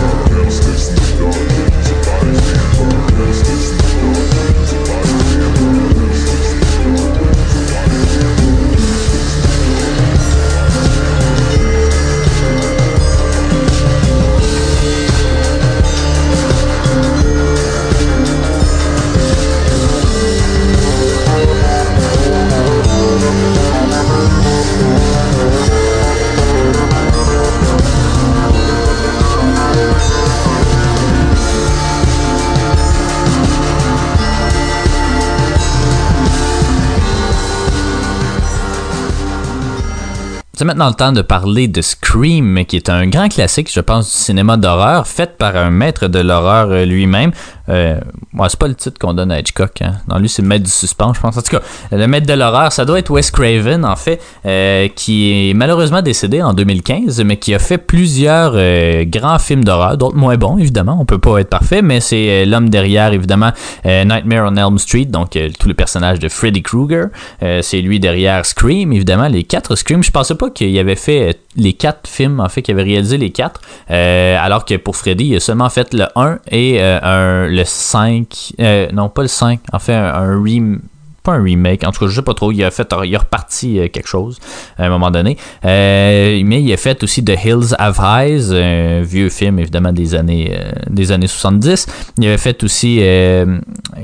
C'est maintenant le temps de parler de Scream, qui est un grand classique, je pense, du cinéma d'horreur, fait par un maître de l'horreur euh, lui-même. Euh, c'est pas le titre qu'on donne à Hitchcock. Hein. Non, lui, c'est le maître du suspense, je pense. En tout cas, le maître de l'horreur, ça doit être Wes Craven, en fait, euh, qui est malheureusement décédé en 2015, mais qui a fait plusieurs euh, grands films d'horreur, d'autres moins bons, évidemment. On peut pas être parfait, mais c'est l'homme derrière, évidemment, Nightmare on Elm Street, donc tout le personnage de Freddy Krueger. C'est lui derrière Scream, évidemment, les quatre Scream. Je pensais pas qu'il avait fait euh, les quatre films, en fait, qu'il avait réalisé les quatre, euh, alors que pour Freddy, il a seulement fait le 1 et euh, le 5, euh, non pas le 5, en fait un, un rem- pas un remake, en tout cas je sais pas trop, il a fait il a reparti euh, quelque chose à un moment donné. Euh, mais il a fait aussi The Hills Have Eyes, un vieux film évidemment des années euh, des années 70. Il avait fait aussi euh,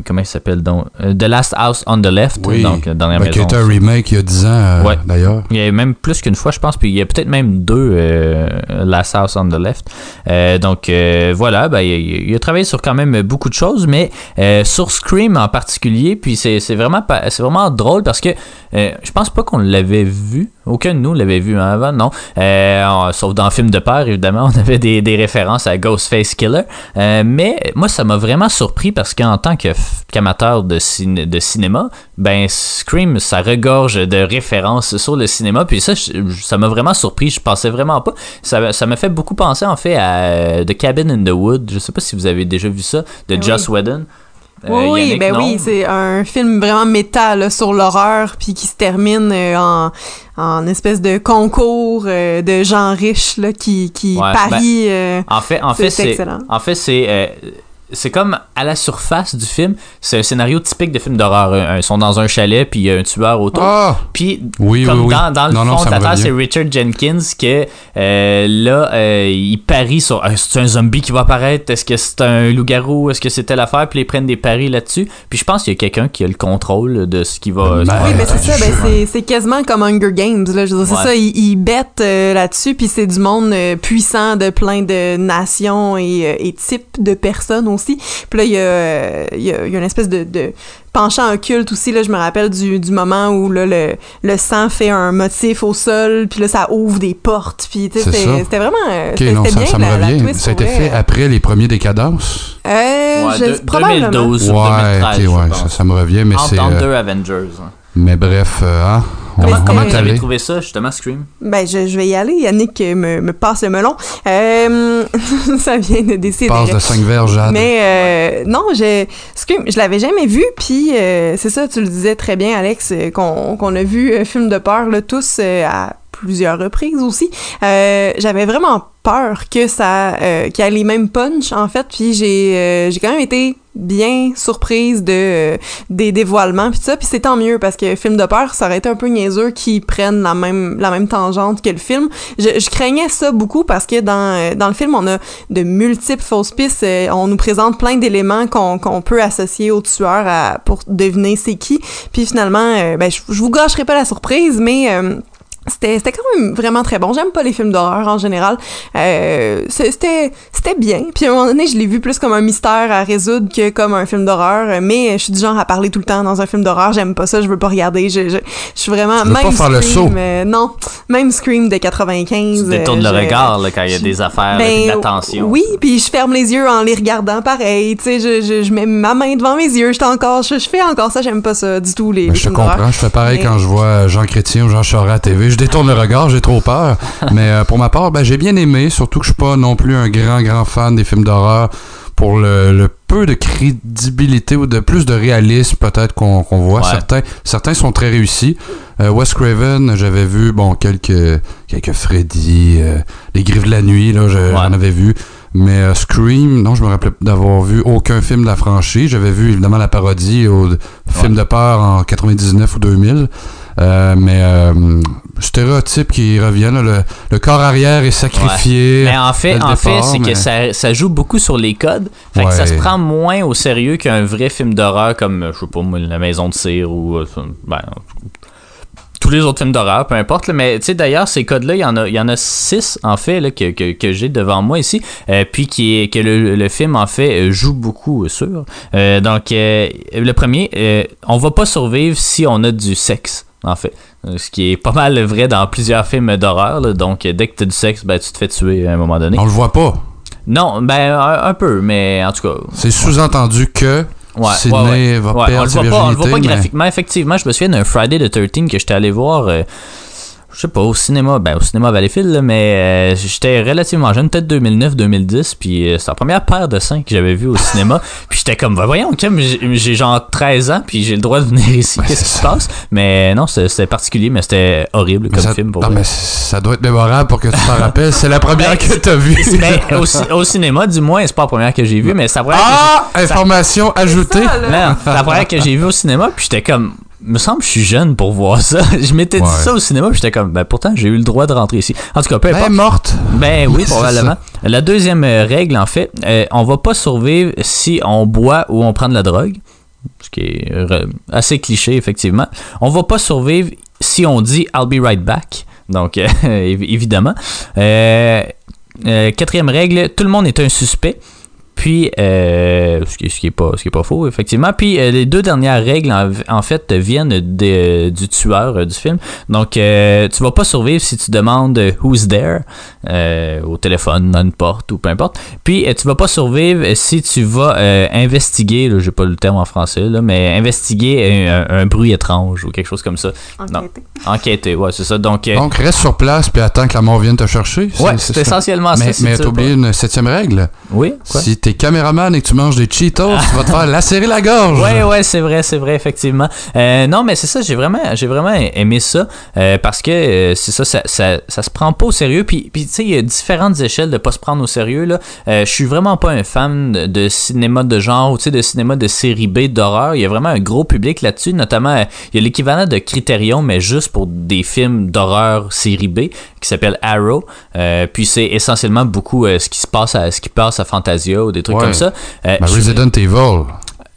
comment il s'appelle donc? The Last House on the Left,
Oui.
donc euh, dernière
Ben, qui
maison.
était un remake il y a 10 ans,
Ouais.
d'ailleurs.
Il y a même plus qu'une fois, je pense, puis il y a peut-être même deux Last House on the Left. Donc voilà, ben, il, il a travaillé sur quand même beaucoup de choses, mais sur Scream en particulier, puis c'est vraiment c'est vraiment drôle parce que euh, je pense pas qu'on l'avait vu. Aucun de nous l'avait vu hein, avant, non. Euh, sauf dans le film de peur, évidemment, on avait des, des références à Ghostface Killer. Euh, mais moi, ça m'a vraiment surpris parce qu'en tant qu'amateur de, ciné- de cinéma, ben Scream, ça regorge de références sur le cinéma. Puis ça, ça m'a vraiment surpris. Je pensais vraiment pas. Ça ça m'a fait beaucoup penser en fait à The Cabin in the Wood. Je sais pas si vous avez déjà vu ça, de Joss
oui.
Whedon. Euh,
oui,
Yannick,
ben
non?
oui, c'est un film vraiment méta là, sur l'horreur, puis qui se termine euh, en, en espèce de concours euh, de gens riches là, qui, qui
Ouais,
parient. euh,
En fait, en
C'est-
fait,
c'est
c'est,
excellent.
en fait, c'est, c'est comme à la surface du film, c'est un scénario typique de film d'horreur. Ils sont dans un chalet, puis il y a un tueur autour.
Ah!
Puis,
Oui,
comme
oui, oui.
dans, dans le
Non,
fond de l'affaire, c'est Richard Jenkins que euh, là, euh, il parie sur est-ce que c'est un zombie qui va apparaître, est-ce que c'est un loup-garou, est-ce que c'était l'affaire, puis ils prennent des paris là-dessus. Puis je pense qu'il y a quelqu'un qui a le contrôle de ce qui va.
Ben,
Oui, mais c'est ça, ben c'est, c'est quasiment comme Hunger Games, là. Je veux dire, c'est ça, ils, ils bêtent euh, là-dessus, puis c'est du monde euh, puissant de plein de nations et, euh, et types de personnes aussi. Puis là, il y a, il y a, il y a une espèce de, de penchant occulte aussi, là, je me rappelle du, du moment où là, le, le sang fait un motif au sol, puis là, ça ouvre des portes, puis tu sais, c'était, vraiment... euh,
Ok,
c'était,
non,
c'était
ça,
bien,
ça me
la, la
revient.
twist,
Ça a été fait après les premiers décadences.
Euh,
Ouais,
je,
de-
probablement.
2012 ou
Ouais,
2013.
ok,
je
ouais,
pense.
ça, ça me revient, mais c'est. euh,
Avengers. hein.
mais bref, euh, hein,
Comment tu avais
t'aller.
trouvé ça, justement, Scream?
Ben, je, je vais y aller. Yannick me, me passe le melon. Euh, ça vient de décider.
Passe de 5 verres, Jade.
Mais euh, non, je, Scream, je l'avais jamais vu, puis euh, c'est ça, tu le disais très bien, Alex, qu'on qu'on a vu euh, film de peur là, tous euh, à plusieurs reprises aussi. Euh, J'avais vraiment peur que ça, euh, qu'il y ait les mêmes punch en fait, puis j'ai euh, j'ai quand même été bien surprise de euh, des dévoilements puis ça. Puis c'est tant mieux parce que film de peur ça aurait été un peu niaiseux qu'ils prennent la même la même tangente que le film. Je, je craignais ça beaucoup parce que dans euh, dans le film on a de multiples fausses pistes. Euh, on nous présente plein d'éléments qu'on qu'on peut associer au tueur à, pour deviner c'est qui. Puis finalement ben je, je vous gâcherai pas la surprise mais c'était c'était quand même vraiment très bon. J'aime pas les films d'horreur en général. Euh, c'était c'était bien. Puis à un moment donné, je l'ai vu plus comme un mystère à résoudre que comme un film d'horreur. Mais je suis du genre à parler tout le temps dans un film d'horreur. J'aime pas ça. Je veux pas regarder. Je, je, je suis vraiment
Tu veux pas
même
faire le
Scream,
saut.
euh, non, même Scream de 95.
Tu détournes
euh,
le regard là, quand il y a des affaires, là, de l'attention.
oui, puis je ferme les yeux en les regardant pareil. Tu sais, je, je, je mets ma main devant mes yeux. Je encore, je, je fais encore ça. J'aime pas ça du tout les,
Ben,
les
je te comprends. Je fais pareil
Mais-
quand je vois Jean Chrétien ou Jean Charest à TV. Je détourne le regard, j'ai trop peur. Mais euh, pour ma part, ben, j'ai bien aimé. Surtout que je suis pas non plus un grand, grand fan des films d'horreur. Pour le, le peu de crédibilité ou de plus de réalisme peut-être qu'on voit.
Ouais.
Certains, certains sont très réussis. Euh, Wes Craven, j'avais vu bon quelques quelques Freddy, euh, les Griffes de la nuit, là, je- j'en avais vu. Mais euh, Scream, non, je me rappelais d'avoir vu aucun film de la franchise. J'avais vu évidemment la parodie au film de peur en 99 ou 2000. Euh, mais euh, stéréotype qui revient, là, le, le corps arrière est sacrifié.
Mais en fait, en fait c'est
mais-
que ça, ça joue beaucoup sur les codes. Fait que ça se prend moins au sérieux qu'un vrai film d'horreur comme, je sais pas La Maison de Cire ou. euh, ben, tous les autres films d'horreur, peu importe. là. mais tu sais, d'ailleurs, ces codes-là, il y en a, il y en a six en fait là, que, que, que j'ai devant moi ici, euh, puis qui est, que le, le film en fait joue beaucoup sur. Euh, donc, euh, le premier, on va pas survivre si on a du sexe. En fait, Euh, ce qui est pas mal vrai dans plusieurs films d'horreur. là. Donc, euh, dès que t'as du sexe, ben, tu te fais tuer à un moment donné.
On le voit pas.
Non, ben un, un peu, mais en tout cas.
C'est sous-entendu que
Ouais,
Sydney
ouais, ouais.
va perdre
on le
sa
voit pas, on le voit pas
mais-
graphiquement. Effectivement, je me souviens d'un Friday the 13 que j'étais allé voir. euh, je sais pas, au cinéma, ben au cinéma Valleyfield, là, mais euh, j'étais relativement jeune, peut-être 2009-2010, puis euh, c'est la première paire de seins que j'avais vu au cinéma, puis j'étais comme, bah, voyons, Kim, j'ai genre 13 ans, puis j'ai le droit de venir ici,
Ben,
qu'est-ce qui se passe? Mais non, c'était particulier, mais c'était horrible comme
ça,
film pour
non,
vrai.
mais ça doit être mémorable pour que tu t'en rappelles. C'est la première
Ben,
que t'as vue.
Ben, au, au cinéma, du moins, c'est pas la première que j'ai vue, mais c'est la première
Ah! Information ajoutée.
Ça,
c'est la première que j'ai vue au cinéma, puis j'étais comme, me semble que je suis jeune pour voir ça. Je m'étais dit ça au cinéma, puis j'étais comme, ben pourtant j'ai eu le droit de rentrer ici. En tout cas, peu importe.
Ben, morte.
Ben oui, probablement. La deuxième euh, règle, en fait, euh, on va pas survivre si on boit ou on prend de la drogue. Ce qui est euh, assez cliché, effectivement. On va pas survivre si on dit I'll be right back. Donc, euh, évi- évidemment. Euh, quatrième règle, tout le monde est un suspect. Puis, euh, ce, qui, ce qui est pas, ce qui est pas faux, effectivement. Puis, euh, les deux dernières règles, en, en fait, viennent de- du tueur euh, du film. Donc, euh, tu vas pas survivre si tu demandes Who's there euh, au téléphone, dans une porte ou peu importe. Puis, euh, tu vas pas survivre si tu vas euh, investiguer, là, j'ai pas le terme en français, là, mais investiguer un, un- un bruit étrange ou quelque chose comme ça. Non.
Enquêter.
Enquêter, ouais, c'est ça. Donc, euh,
Donc, reste sur place puis attends que la mort vienne te chercher.
Ouais, c'est essentiellement ça,
Mais,
si
mais
tu
t'as oublié une septième règle.
oui, quoi?
Si t'es caméraman et que tu manges des Cheetos, tu vas te faire lacérer la gorge.
Ouais, ouais, c'est vrai, c'est vrai, effectivement. Euh, non, mais c'est ça, j'ai vraiment, j'ai vraiment aimé ça euh, parce que euh, c'est ça, ça, ça, se prend pas au sérieux. Puis, puis tu sais, il y a différentes échelles de pas se prendre au sérieux. Là, je suis vraiment pas un fan de, cinéma de genre ou tu sais de cinéma de série B d'horreur. Il y a vraiment un gros public là-dessus, notamment il y a l'équivalent de Criterion, mais juste pour des films d'horreur série B qui s'appelle Arrow. Puis c'est essentiellement beaucoup ce qui se passe à ce qui passe à Fantasia ou des trucs
Ouais.
comme ça. Euh,
Ben,
je-
Resident Evil.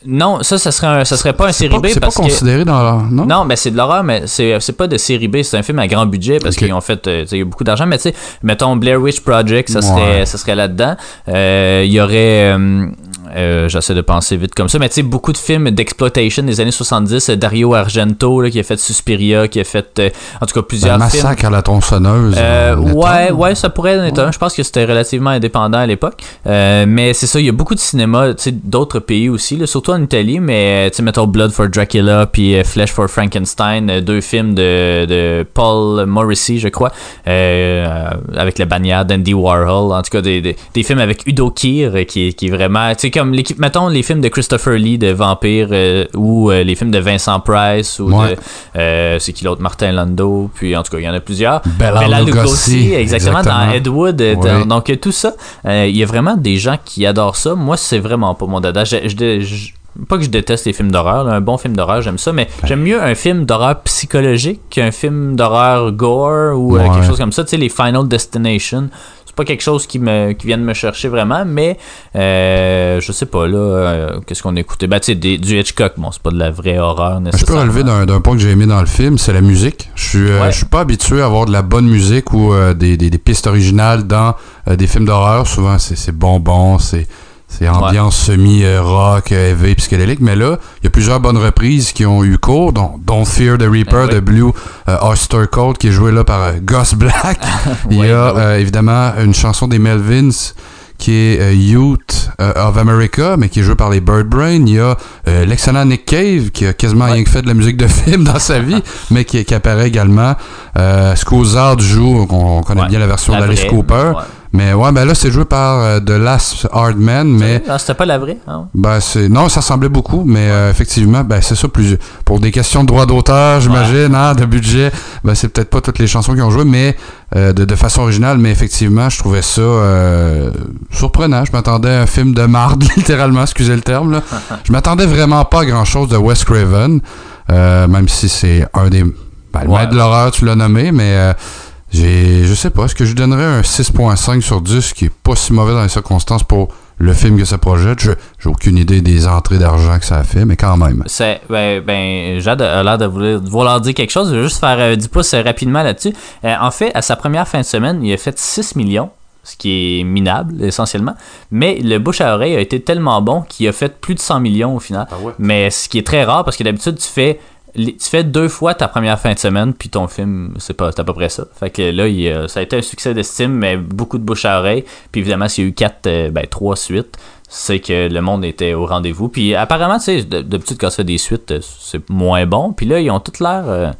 non, ça, ça serait, un- ça serait pas un série
Pas-
B
C'est pas
que.
considéré dans la... Non?
Non, mais c'est de l'horreur, mais c'est c'est pas de série B, c'est un film à grand budget parce qu'ils ont fait, euh, tu sais, il y a beaucoup d'argent, mais tu sais, mettons Blair Witch Project, ça serait,
Ouais.
ça serait là-dedans. Euh, Il y aurait, euh, euh, j'essaie de penser vite comme ça, mais tu sais, beaucoup de films d'exploitation des années 70, euh, Dario Argento, là, qui a fait Suspiria, qui a fait, euh, en tout cas, plusieurs films.
massacre à la tronçonneuse.
Euh, ouais, ouais, ça pourrait être un. Je pense que c'était relativement indépendant à l'époque. Mais c'est ça, il y a beaucoup de cinéma, tu sais, d'autres pays aussi, là, surtout en Italie, mais tu sais, mettons Blood for Dracula puis Flesh for Frankenstein, deux films de, de Paul Morrissey, je crois, avec la bannière d'Andy Warhol, en tout cas des, des, des films avec Udo Kier qui, est- qui est vraiment, tu sais, comme l'équipe, mettons les films de Christopher Lee de Vampire euh, ou euh, les films de Vincent Price ou
Ouais.
de, euh, c'est qui l'autre, Martin Lando, puis en tout cas, il y en a plusieurs.
Bela
Bela
Lugosi,
exactement,
exactement.
dans Ed Wood. dans- donc, tout ça, il y a vraiment des gens qui adorent ça. Moi, c'est vraiment pas mon dada. Je- je- je- pas que je déteste les films d'horreur. Un bon film d'horreur, j'aime ça, mais j'aime mieux un film d'horreur psychologique qu'un film d'horreur gore ou euh, quelque chose comme ça. Tu sais, les Final Destination, c'est pas quelque chose qui me qui vient de me chercher vraiment, mais euh, je sais pas là. euh, Qu'est-ce qu'on a écouté? Ben, tu sais, du Hitchcock. Bon, c'est pas de la vraie horreur
Je peux
nécessairement.
relever d'un d'un point que j'ai aimé dans le film, c'est la musique. Je suis, euh,
Ouais.
je suis pas habitué à avoir de la bonne musique ou euh, des, des, des pistes originales dans euh, des films d'horreur. Souvent, c'est c'est bonbon, c'est c'est ambiance semi-rock, euh, heavy, psychédélique. Mais là, il y a plusieurs bonnes reprises qui ont eu cours, dont Don't Fear the Reaper
ouais.
de Blue euh, Oyster Cult, qui est joué là par euh, Gus Black. il y a
oui.
euh, évidemment une chanson des Melvins qui est Youth of America, mais qui est joué par les Bird Brain. Il y a euh, l'excellent Nick Cave, qui a quasiment rien que fait de la musique de film dans sa vie, mais qui, qui apparaît également. Euh, joue, on, on connaît
Ouais,
bien la version d'Alice Cooper.
ouais.
Mais ouais, ben là, c'est joué par euh, The Last Hard Man, mais...
Non, c'était pas la vraie. hein?
Ben, c'est non, ça semblait beaucoup, mais euh, effectivement, ben c'est ça plus pour des questions de droit d'auteur, j'imagine, hein, de budget, ben c'est peut-être pas toutes les chansons qui ont joué, mais euh, de, de façon originale, mais effectivement, je trouvais ça surprenant. Je m'attendais à un film de marde, littéralement, excusez le terme. Là. Je m'attendais vraiment pas à grand chose de Wes Craven, même si c'est un des ben, le
Ouais.
maître de l'horreur, tu l'as nommé, mais euh, j'ai, je sais pas, est-ce que je donnerais un 6.5 sur 10, qui est pas si mauvais dans les circonstances pour le film que ça projette? Je- J'ai aucune idée des entrées d'argent que ça a fait, mais quand même.
C'est ben, ben Jade a l'air de vouloir, de vouloir dire quelque chose. Je vais juste faire euh, 10 pouces euh, rapidement là-dessus. Euh, en fait, à sa première fin de semaine, il a fait 6 millions, ce qui est minable essentiellement. Mais le bouche à oreille a été tellement bon qu'il a fait plus de 100 millions au final. Mais ce qui est très rare parce que d'habitude tu fais tu fais deux fois ta première fin de semaine puis ton film c'est pas à peu près ça. Fait que là il, a- ça a été un succès d'estime mais beaucoup de bouche à oreille. Puis évidemment s'il y a eu quatre euh, ben trois suites c'est que le monde était au rendez-vous. Puis apparemment, tu sais, de- d'habitude, quand ça des suites, euh, c'est moins bon. Puis là, ils ont toutes l'air euh,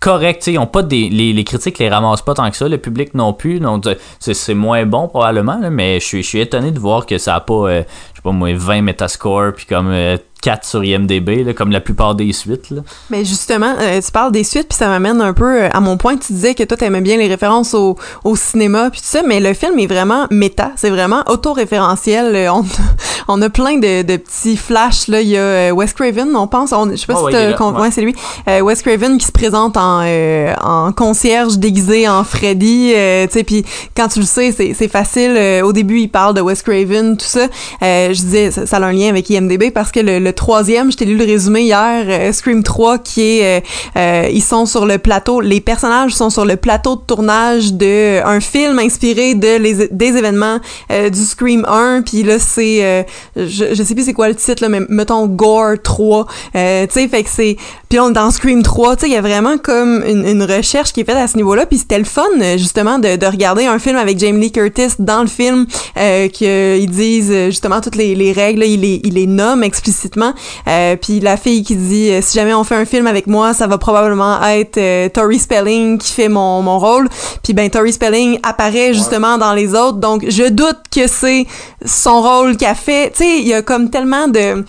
corrects. Ils ont pas des, les, les critiques les ramassent pas tant que ça. Le public non plus. Donc, euh, c'est c'est moins bon, probablement. là, mais je suis, je suis étonné de voir que ça a pas, euh, je sais pas moi, 20 Metascore. Puis comme euh, 4 sur IMDB, là, comme la plupart des suites. Là.
Mais justement, euh, tu parles des suites, puis ça m'amène un peu euh, à mon point. Tu disais que toi, t'aimais bien les références au, au cinéma, puis tout ça, mais le film est vraiment méta. C'est vraiment auto-référentiel. Euh, On, on a plein de, de petits flashs. Là. Il y a Wes Craven, on pense. On, je sais pas
Ah
si
ouais,
c'est lui. Euh, Wes Craven qui se présente en, euh, en concierge déguisé en Freddy. tu sais, puis quand tu le sais, c'est facile. Au début, il parle de Wes Craven, tout ça. Je disais, ça, ça a un lien avec IMDB parce que le, le troisième, je t'ai lu le résumé hier, euh, Scream 3, qui est, euh, euh, ils sont sur le plateau, les personnages sont sur le plateau de tournage de un film inspiré de les, des événements du Scream 1, puis là c'est, je, je sais plus c'est quoi le titre là, mais mettons Gore 3, euh, tu sais, fait que c'est, puis on dans Scream 3, tu sais, il y a vraiment comme une, une recherche qui est faite à ce niveau-là, puis c'était le fun euh, justement de, de regarder un film avec Jamie Lee Curtis dans le film, euh, qu'ils disent euh, justement toutes les, les règles, il les, il les nomme explicitement, euh, puis la fille qui dit euh, si jamais on fait un film avec moi, ça va probablement être euh, Tori Spelling qui fait mon, mon rôle, puis ben Tori Spelling apparaît justement dans les autres, donc je doute que c'est son rôle qu'a fait, tu sais, il y a comme tellement de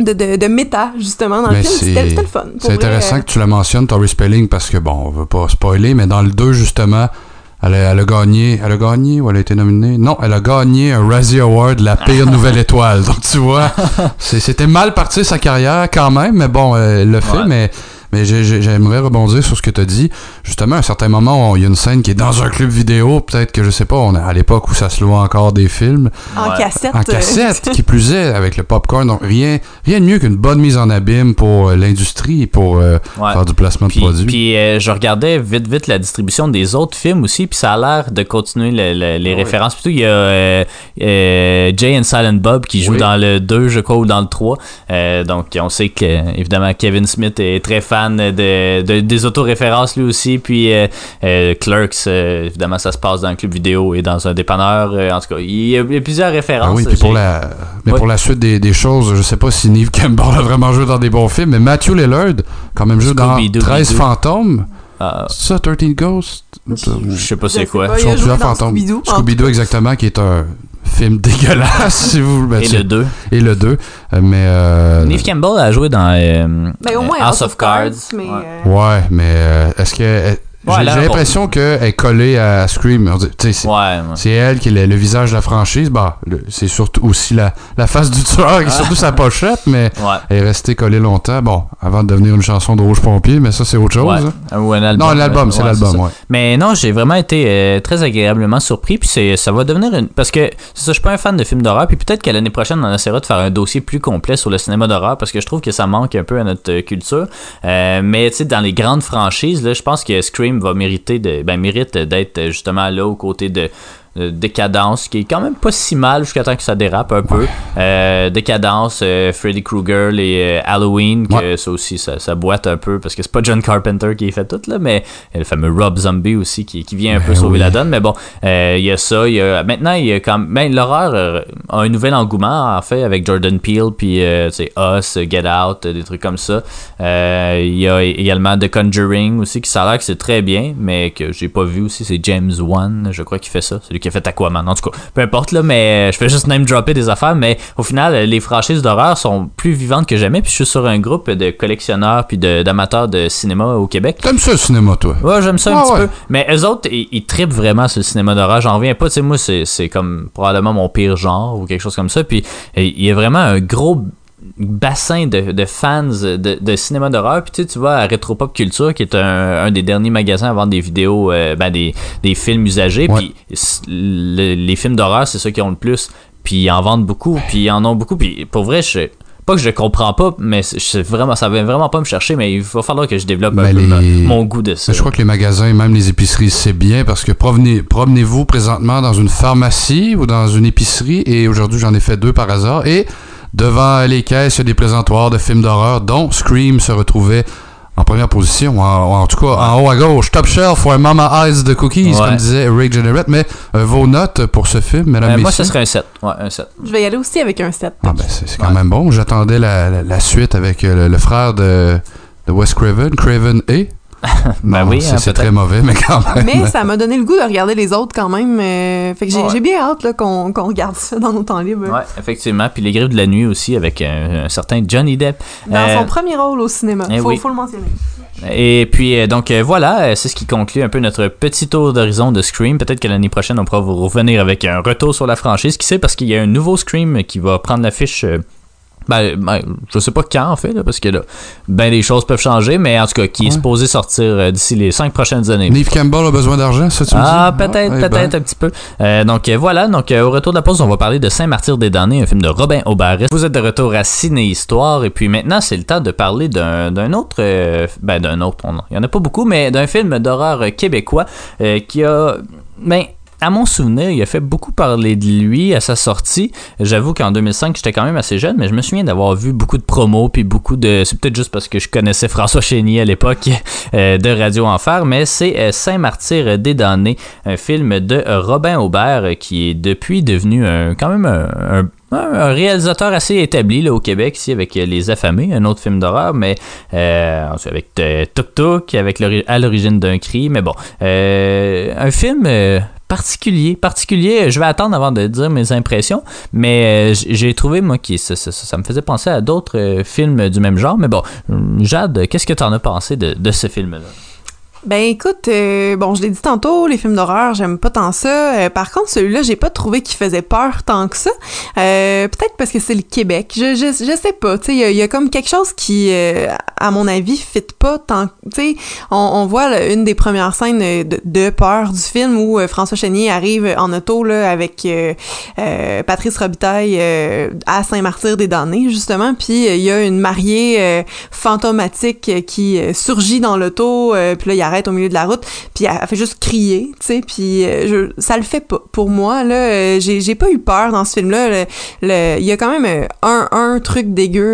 de, de, de méta justement dans le film,
c'est-
c'était le fun.
C'est intéressant
euh.
que tu la mentionnes, Tori Spelling, parce que, bon, on veut pas spoiler, mais dans le 2, justement, elle a, elle a gagné, elle a gagné ou elle a été nominée? Non, elle a gagné un Razzie Award, la pire nouvelle étoile. Donc, tu vois, c'était mal parti sa carrière quand même, mais bon, elle le fait,
Ouais.
mais... Mais j'ai- j'ai- j'aimerais rebondir sur ce que tu as dit. Justement, à un certain moment, il y a une scène qui est dans un club vidéo. Peut-être que, je sais pas, on est à l'époque où ça se louait encore des films.
en
Ouais.
cassette.
En cassette, qui plus est, avec le popcorn. Donc, rien, rien de mieux qu'une bonne mise en abîme pour euh, l'industrie et pour euh,
Ouais.
faire du placement
Puis,
de produits.
puis, euh, je regardais vite vite la distribution des autres films aussi, puis ça a l'air de continuer le- le- les références. Plutôt, il y a euh, euh, Jay and Silent Bob qui joue
Oui.
dans le 2, je crois, ou dans le 3. Euh, donc, on sait que, évidemment, Kevin Smith est très fan de, de- des autoréférences lui aussi. Puis, euh, euh, Clerks, euh, évidemment, ça se passe dans un club vidéo et dans un dépanneur. Euh, en tout cas, il y a, il y a plusieurs références.
Ah oui, puis pour la, mais
Ouais.
pour la suite des, des choses, je sais pas si Neve Campbell a vraiment joué dans des bons films, mais Matthew Lillard, quand même joué dans
Scooby-Doo,
13
Scooby-Doo.
fantômes.
Ah,
C'est ça, 13 Ghosts?
je sais pas c'est
sais
quoi.
pas. Il a joué dans. Scooby-Doo,
exactement, qui est un film dégueulasse, si vous ben,
Et
c'est-
le 2.
Et le 2. euh, Mais. euh,
Neve Campbell a joué dans euh,
Ben, au moins
House of Cards.
mais,
Ouais.
euh,
Ouais, mais euh, est-ce que. J'ai l'impression qu'elle est collée à Scream. C'est-
Ouais, ouais.
C'est elle qui est le, le visage de la franchise. Bah, c'est surtout aussi la, la face du tueur et surtout sa pochette, mais
Ouais.
elle est restée collée longtemps. Bon, avant de devenir une chanson de Rouge Pompier, mais ça, c'est autre chose. Hein.
Ou un album.
Non, l'album, c'est l'album.
Mais non, j'ai vraiment été euh, très agréablement surpris. Puis c'est, ça va devenir une. Parce que c'est ça, je suis pas un fan de films d'horreur. Puis peut-être qu'à l'année prochaine, on essaiera de faire un dossier plus complet sur le cinéma d'horreur. Parce que je trouve que ça manque un peu à notre euh, culture. Euh, mais tu sais, dans les grandes franchises, là, je pense que Scream va mériter de. Ben, mérite d'être justement là aux côtés de. De Décadence, qui est quand même pas si mal jusqu'à temps que ça dérape un peu. Euh, Décadence, euh, Freddy Krueger et euh, Halloween, que
Ouais.
ça aussi, ça, ça boite un peu parce que c'est pas John Carpenter qui fait tout, là, mais a le fameux Rob Zombie aussi qui, qui vient un peu
Ben
sauver
oui.
la donne. Mais bon, euh, il y a ça. Y a, maintenant, il y a quand même. L'horreur euh, a un nouvel engouement, en fait, avec Jordan Peele, puis euh, sais, Us, Get Out, euh, des trucs comme ça. Euh, il y a également The Conjuring aussi, qui ça a l'air que c'est très bien, mais que j'ai pas vu aussi. C'est James Wan, je crois, qui fait ça. C'est lui qui a fait Aquaman. En tout cas, peu importe, là, mais je fais juste name dropper des affaires, mais au final, les franchises d'horreur sont plus vivantes que jamais. Puis je suis sur un groupe de collectionneurs puis de- d'amateurs de, cinéma au Québec.
T'aimes ça, le cinéma, toi?
Ouais, j'aime ça un petit
ouais.
peu. Mais eux autres, ils, ils trippent vraiment sur le cinéma d'horreur. J'en reviens pas. Tu sais, moi, c'est, comme probablement mon pire genre ou quelque chose comme ça. Puis il y a vraiment un gros bassin de, de fans de, de cinéma d'horreur. Puis tu sais, tu vas à Retropop Culture, qui est un, un des derniers magasins à vendre des vidéos, euh, ben, des, des films usagés. Puis le- les films d'horreur, c'est ceux qui ont le plus. Puis ils en vendent beaucoup. Puis ils en ont beaucoup. Puis pour vrai, je pas que je comprends pas, mais c'est- c'est vraiment, ça va vraiment pas me chercher, mais il va falloir que je développe un
Mais
peu
les-
mon- mon goût de ça.
Je crois que les magasins, même les épiceries, c'est bien parce que provenez- promenez-vous présentement dans une pharmacie ou dans une épicerie? Et aujourd'hui j'en ai fait deux par hasard et devant les caisses il y a des présentoirs de films d'horreur dont Scream se retrouvait en première position, en, en tout cas en haut à gauche, top shelf for Mama Eyes de Cookies,
Ouais.
comme disait Ray Generate. Mais euh, vos notes pour ce film, mesdames,
Euh, moi, ce serait un 7. Ouais, un 7.
Je vais y aller aussi avec un 7.
Ah ben c'est quand
Ouais.
même bon. J'attendais la, la- la suite avec euh, le, le frère de, de Wes Craven, Craven A.
Ben
Non,
oui,
c'est
hein,
c'est très mauvais, mais quand même.
Mais ça m'a donné le goût de regarder les autres quand même. euh, fait que j'ai
Ouais.
j'ai bien hâte là, qu'on qu'on regarde ça dans nos temps libres.
Ouais, effectivement. Puis les griffes de la nuit aussi avec un, un certain Johnny Depp.
Dans
Euh,
son premier rôle au cinéma.
eh
faut,
oui.
faut le mentionner.
Et puis, euh, donc voilà, c'est ce qui conclut un peu notre petit tour d'horizon de Scream. Peut-être que l'année prochaine, on pourra vous revenir avec un retour sur la franchise. Qui sait, parce qu'il y a un nouveau Scream qui va prendre l'affiche. Ben, ben, je sais pas quand en fait, là, parce que là, ben des choses peuvent changer, mais en tout cas, qui est supposé sortir euh, d'ici les cinq prochaines années.
Neve Campbell a besoin d'argent, ça, tu me
Ah, peut-être,
eh ben.
peut-être un petit peu. Euh, donc euh, voilà, donc au retour de la pause, on va parler de Saint-Martyr des damnés, un film de Robin Aubert. Vous êtes de retour à Ciné Histoire, et puis maintenant, c'est le temps de parler d'un d'un autre, euh, ben d'un autre, il y en a pas beaucoup, mais d'un film d'horreur québécois euh, qui a, ben à mon souvenir, il a fait beaucoup parler de lui à sa sortie. J'avoue qu'en 2005, j'étais quand même assez jeune, mais je me souviens d'avoir vu beaucoup de promos puis beaucoup de. C'est peut-être juste parce que je connaissais François Chénier à l'époque euh, de Radio Enfer, mais c'est euh, Saint-Martyr des damnés, un film de Robin Aubert euh, qui est depuis devenu quand même un, réalisateur assez établi là, au Québec, ici avec Les Affamés, un autre film d'horreur, mais avec Tuk Tuk, avec à l'origine d'un cri, mais bon, un film particulier, particulier. Je vais attendre avant de dire mes impressions, mais euh, j'ai trouvé moi qui ça, ça- me faisait penser à d'autres euh, films du même genre, mais bon, Jade, qu'est-ce que t'en as pensé de, de ce film-là?
Ben écoute, euh, bon, je l'ai dit tantôt, les films d'horreur, j'aime pas tant ça. Euh, par contre, celui-là, j'ai pas trouvé qu'il faisait peur tant que ça. Euh, Peut-être parce que c'est le Québec. Je, je, je sais pas. Il y a- comme quelque chose qui, euh, à mon avis, fit pas tant. Tu sais, on, on voit une des premières scènes euh, de, peur du film où euh, François Chénier arrive en auto là avec Patrice Robitaille à Saint-Martyr des damnés justement. Puis il y a une mariée fantomatique qui surgit dans l'auto. puis là, arrête au milieu de la route. Puis elle, fait juste crier, tu sais. Puis euh, je- ça le fait pas pour moi là. euh, j'ai j'ai pas eu peur dans ce film-là. Le- le- Il y a quand même euh, un, un truc dégueu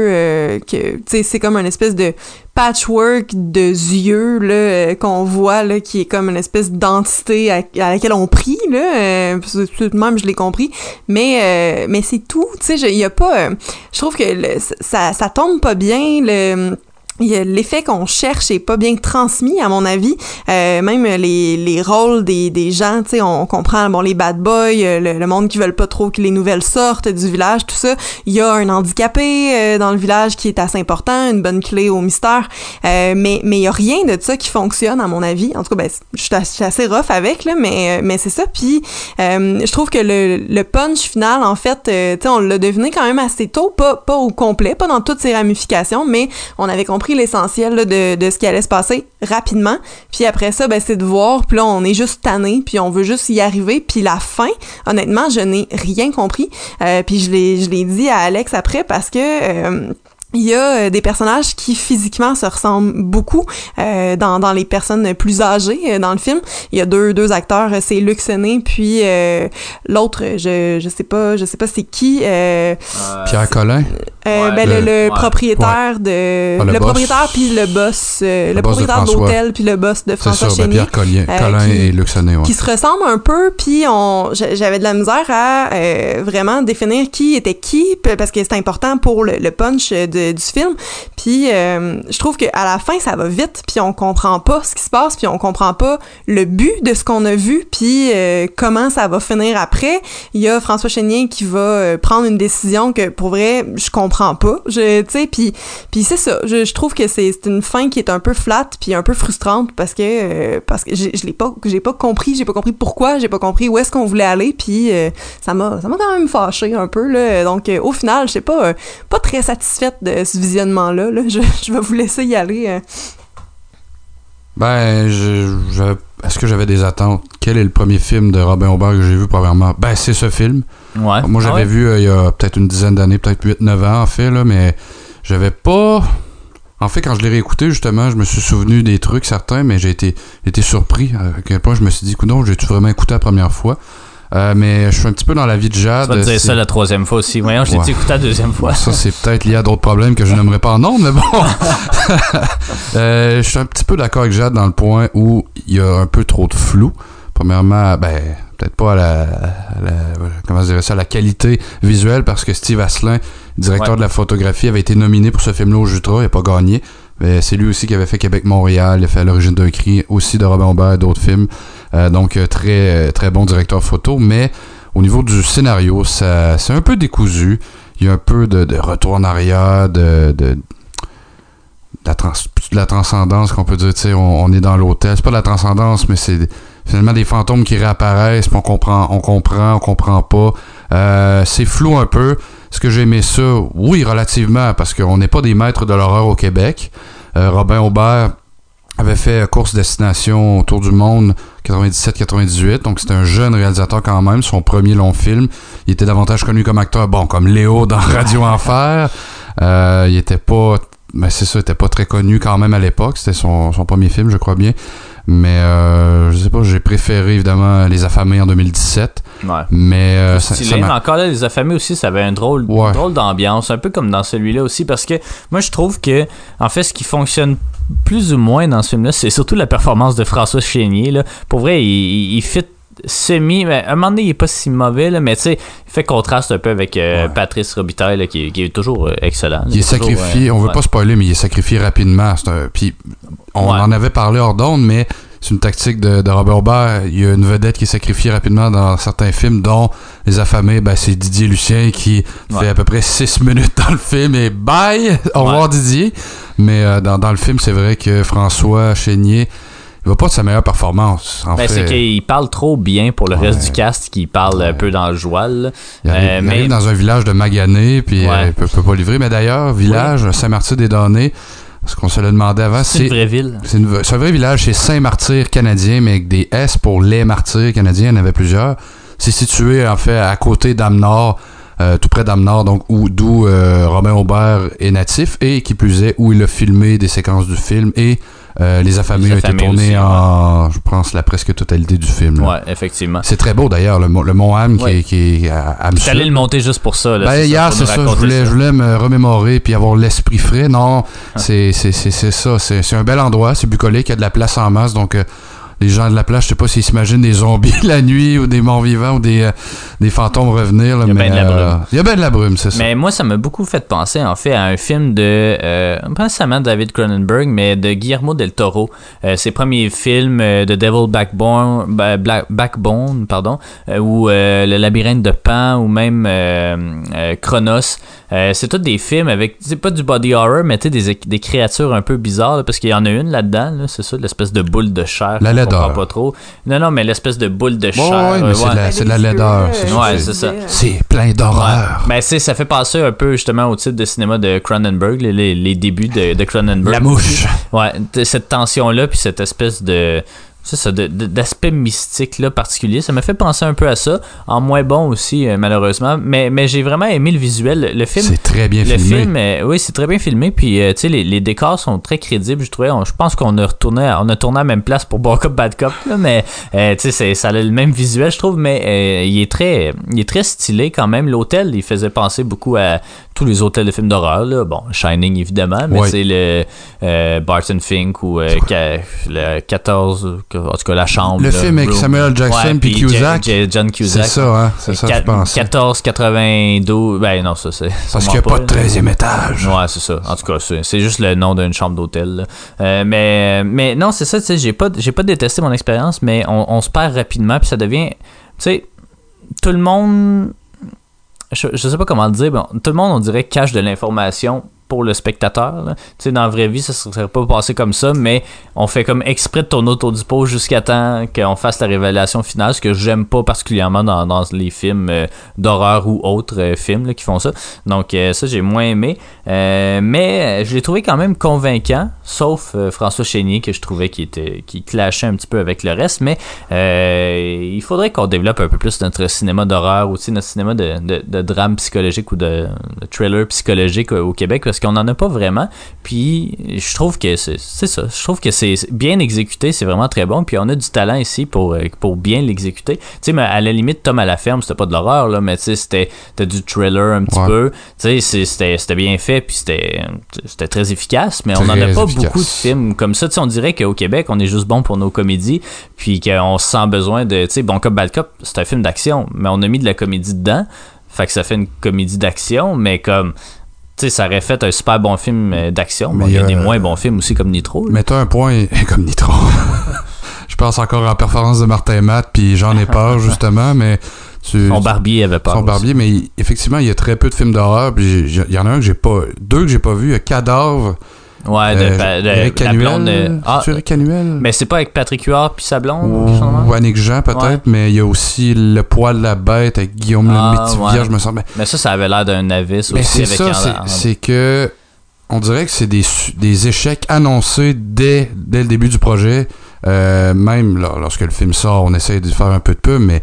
que tu sais c'est comme une espèce de patchwork de yeux là qu'on voit là qui est comme une espèce d'entité à, laquelle on prie là c'est- c'est- même je l'ai compris mais mais c'est tout tu sais il y a pas je trouve que le- ça ça tombe pas bien le l'effet qu'on cherche est pas bien transmis à mon avis. Euh, même les, les rôles des, des gens tu sais on, comprend bon les bad boys euh, le, le monde qui veulent pas trop que les nouvelles sortent du village tout ça. Il y a un handicapé euh, dans le village qui est assez important une bonne clé au mystère. Euh, mais mais il y a rien de ça qui fonctionne à mon avis. En tout cas ben je suis assez- rough avec là mais euh, mais c'est ça. Puis euh, je trouve que le, le punch final en fait tu sais on l'a deviné quand même assez tôt pas pas au complet pas dans toutes ses ramifications mais on avait compris l'essentiel de, de ce qui allait se passer rapidement. Puis après ça ben c'est de voir. Puis là on est juste tanné puis on veut juste y arriver. Puis la fin honnêtement je n'ai rien compris. Euh, puis je l'ai je l'ai dit à Alex après parce que euh, il y a euh, des personnages qui physiquement se ressemblent beaucoup euh, dans, dans les personnes plus âgées euh, dans le film. Il y a deux, deux acteurs, euh, c'est Luc Séné puis euh, l'autre, je, je sais pas, je sais pas c'est qui. Euh,
Pierre Collin.
euh,
Ouais,
ben, le,
le-
le
ouais.
propriétaire de
Ah, le
propriétaire puis le boss, euh, le,
Le boss de
propriétaire de l'hôtel puis le boss de François
ben,
Chénier
Pierre Collin,
euh,
Collin
qui-
et Luc ouais.
qui se ressemblent un peu, puis on, j'a- j'avais de la misère à euh, vraiment définir qui était qui, parce que c'est important pour le, le punch euh, de- du film. Puis euh, je trouve que à la fin ça va vite, puis on comprend pas ce qui se passe, puis on comprend pas le but de ce qu'on a vu, puis euh, comment ça va finir après. Il y a François Chénier qui va euh, prendre une décision que pour vrai je comprends pas, je, tu sais, puis puis c'est ça. Je, trouve que c'est une fin qui est un peu flat, puis un peu frustrante parce que euh, parce que je l'ai pas j'ai pas compris, j'ai pas compris pourquoi, j'ai pas compris où est-ce qu'on voulait aller, puis euh, ça m'a ça m'a quand même fâché un peu là. Donc euh, au final, je sais pas euh, pas très satisfaite de ce visionnement là. là. Je, je vais vous laisser y aller. euh.
Ben, je, je- est-ce que j'avais des attentes? Quel est le premier film de Robin Aubert que j'ai vu, premièrement? Ben, c'est ce film.
Ouais.
Moi, j'avais
Ah ouais?
vu euh, il y a peut-être une dizaine d'années, peut-être 8-9 ans, en fait, là, mais j'avais pas... En fait, quand je l'ai réécouté, justement, je me suis souvenu des trucs, certains, mais j'ai été, surpris à quel point je me suis dit, non, j'ai-tu vraiment écouté la première fois? Euh, mais je suis un petit peu dans la vie de Jade.
Tu vas te dire ça la troisième fois aussi. Voyons, je l'ai
Ouais.
écouté la deuxième fois?
Ça, c'est peut-être lié à d'autres problèmes que je n'aimerais pas en nom, mais bon. Euh, je suis un petit peu d'accord avec Jade dans le point où il y a un peu trop de flou. Premièrement, ben, peut-être pas à la, à la- comment je dirais ça, à la qualité visuelle, parce que Steve Asselin, directeur
Ouais.
de la photographie, avait été nominé pour ce film-là au Jutra, il n'a pas gagné. Mais c'est lui aussi qui avait fait Québec-Montréal, il a fait à l'origine d'un cri, aussi de Robin Aubert et d'autres films. Euh, donc, euh, très, très bon directeur photo. Mais au niveau du scénario, ça, c'est un peu décousu. Il y a un peu de, retour en arrière, de, la, transcendance qu'on peut dire. On, on est dans l'hôtel. C'est pas de la transcendance, mais c'est finalement des fantômes qui réapparaissent. puis on comprend, on comprend, on comprend pas. Euh, c'est flou un peu. Est-ce que j'ai aimé ça? Oui, relativement, parce qu'on n'est pas des maîtres de l'horreur au Québec. Robin Aubert avait fait course destination autour du monde 97-98, donc c'était un jeune réalisateur quand même, son premier long film. Il était davantage connu comme acteur, bon, comme Léo dans Radio Enfer. Euh, il était pas, mais c'est ça, il était pas très connu quand même à l'époque. C'était son, son premier film, je crois bien. Mais euh, je sais pas, j'ai préféré évidemment Les Affamés en 2017.
Ouais.
Mais euh, ça,
Stylé,
ça
mais encore là, les affamés aussi, ça avait un drôle,
Ouais.
drôle d'ambiance, un peu comme dans celui-là aussi, parce que moi je trouve que, en fait, ce qui fonctionne plus ou moins dans ce film-là, c'est surtout la performance de François Chénier. Là. Pour vrai, il, il, fit semi, mais à un moment donné, il est pas si mauvais, là, mais tu sais, il fait contraste un peu avec euh, Patrice Robitaille, là, qui, qui est toujours euh, excellent.
Il est
Toujours,
sacrifié,
euh,
on veut
ouais.
pas spoiler, mais il est sacrifié rapidement. Un- Puis on
Ouais.
en avait parlé hors d'onde, mais c'est une tactique de, de Robert Aubert. Il y a une vedette qui est sacrifiée rapidement dans certains films, dont Les Affamés. Ben, c'est Didier Lucien qui
Ouais.
fait à peu près 6 minutes dans le film et bye! Au revoir Didier. Mais euh, dans, dans le film, c'est vrai que François Chénier, il va pas de sa meilleure performance. En
Ben, c'est qu'il parle trop bien pour le reste du cast qui parle un peu dans le joual.
il arrive,
Euh,
il
mais-
arrive dans un village de Magané, puis
Ouais.
euh, il peut, peut pas livrer. Mais d'ailleurs, village Saint-Martyr-des-Données, ce qu'on se l'a demandé avant,
C'est une vraie ville.
C'est un vrai village, c'est Saint-Martyr canadien, mais avec des S pour les martyrs canadiens, il y en avait plusieurs. C'est situé, en fait, à côté d'Amnord, euh, tout près d'Amnord, donc où- d'où euh, Romain Aubert est natif, et qui plus est, où il a filmé des séquences du film, et euh, Les Affamés ont été tournés en, je pense, la presque totalité du film. là.
Ouais, effectivement.
C'est très beau, d'ailleurs, le, Mont- le Mont Ham qui,
Ouais.
est- qui est à, à
allé le monter juste pour ça. Là,
ben, hier, c'est ça. Je voulais,
ça.
je voulais me remémorer puis avoir l'esprit frais. Non, c'est c'est- c'est- c'est ça. C'est c'est un bel endroit. C'est bucolique. Il y a de la place en masse. Donc, euh, les gens de la place, je sais pas s'ils s'imaginent des zombies la nuit ou des morts vivants ou des, euh, des fantômes revenir. là,
Il y
mais,
ben de la
euh,
brume.
Il y a bien de la brume, c'est ça.
Mais moi, ça m'a beaucoup fait penser, en fait, à un film de, euh, pas nécessairement David Cronenberg, mais de Guillermo del Toro. Ses premiers films de Devil Backbone, ba- Black- Backbone pardon, ou Le labyrinthe de Pan, ou même Chronos. C'est tous des films avec, c'est pas du body horror, mais tu sais, des, des créatures un peu bizarres, là, parce qu'il y en a une là-dedans, là, c'est ça, l'espèce de boule de chair.
La
pas trop. Non, non, mais l'espèce de boule de chair.
ouais, mais c'est de la, laideur. c'est-
Ouais,
c'est-
c'est ça.
C'est plein d'horreur.
Ouais. Ben, c'est, ça fait passer un peu justement au titre de cinéma de Cronenberg, les, les, les débuts de, de Cronenberg.
La mouche.
Ouais, cette tension-là, puis cette espèce de. C'est ça, d'aspect mystique là, particulier. Ça m'a fait penser un peu à ça. En moins bon aussi, euh, malheureusement. Mais, mais j'ai vraiment aimé le visuel. Le film.
C'est très bien
Le
filmé.
film, euh, oui, c'est très bien filmé. Puis, euh, tu sais, les, les décors sont très crédibles, je trouvais. On- je pense qu'on a retourné, à- on a tourné à la même place pour Bon Cop, Bad Cop, là, mais, tu sais, ça a le même visuel, je trouve, mais il est très, il est très stylé quand même. L'hôtel, il faisait penser beaucoup à tous les hôtels de films d'horreur, là. Bon, Shining, évidemment, mais
Ouais.
c'est le Barton Fink ou le 14, en tout cas, la chambre.
Le
là,
film avec
Room.
Samuel. Jackson puis Cusack.
J- John Cusack.
C'est ça, hein? C'est ça, je pense.
14, 92, ben non, ça c'est.
Parce qu'il n'y a pas de
là.
13e étage.
Ouais, c'est ça. En tout cas, c'est juste le nom d'une chambre d'hôtel. Euh, mais, mais non, c'est ça, tu sais, j'ai pas, j'ai pas détesté mon expérience, mais on, on se perd rapidement, puis ça devient. Tu sais, tout le monde. Je, je sais pas comment le dire, mais on- tout le monde, on dirait, cache de l'information le spectateur. Tu sais, dans la vraie vie, ça serait pas passé comme ça, mais on fait comme exprès de tourner autour du pot jusqu'à temps qu'on fasse la révélation finale, ce que j'aime pas particulièrement dans, les films euh, d'horreur ou autres euh, films qui font ça. Donc euh, ça, j'ai moins aimé. Mais je l'ai trouvé quand même convaincant, sauf François Chénier, que je trouvais qui était qui clashait un petit peu avec le reste. Mais il faudrait qu'on développe un peu plus notre cinéma d'horreur, aussi notre cinéma de, drame psychologique ou de, de thriller psychologique au Québec, parce qu'on n'en a pas vraiment. Puis je trouve que c'est ça. Je trouve que c'est bien exécuté, c'est vraiment très bon. Puis on a du talent ici pour, euh, pour bien l'exécuter. Tu sais, mais à la limite, Tom à la ferme, c'était pas de l'horreur, là, mais tu sais, c'était du thriller un petit
Ouais.
peu. Tu sais, c'était bien fait, puis c'était c'était très efficace. Mais on n'en a pas
efficace.
beaucoup de films comme ça. Tu sais, on dirait qu'au Québec, on est juste bon pour nos comédies, puis qu'on se sent besoin de. Tu sais, Bon Cop, Bad Cop, c'est un film d'action, mais on a mis de la comédie dedans. Fait que ça fait une comédie d'action, mais comme. Sais, ça aurait fait un super bon film euh, d'action. Bon,
Mais,
il y a des
euh,
moins bons films aussi comme Nitro.
Mettons un point comme Nitro. Je pense encore en performance de Martin Matt, puis j'en ai peur, justement, mais tu.
Son barbier avait peur.
Son
aussi.
barbier, mais il- effectivement, il y a très peu de films d'horreur. Puis il y en a un que j'ai pas. Deux que j'ai pas vu. Cadavre
Ouais, de,
Euh,
de-
Eric
la blonde,
Canuel.
ah,
Eric Canuel?
mais c'est pas avec Patrick Huard puis sa blonde ou de?
Ou Annick Jean, peut-être,
Ouais.
mais il y a aussi Le poil de la bête avec Guillaume
Ah,
le
ouais.
je me sens.
Mais ça, ça avait l'air d'un navis
mais
aussi
c'est
avec
ça, c'est- que on dirait que c'est des, des échecs annoncés dès, dès le début du projet. Euh, même lor- lorsque le film sort, on essaye de faire un peu de pub, mais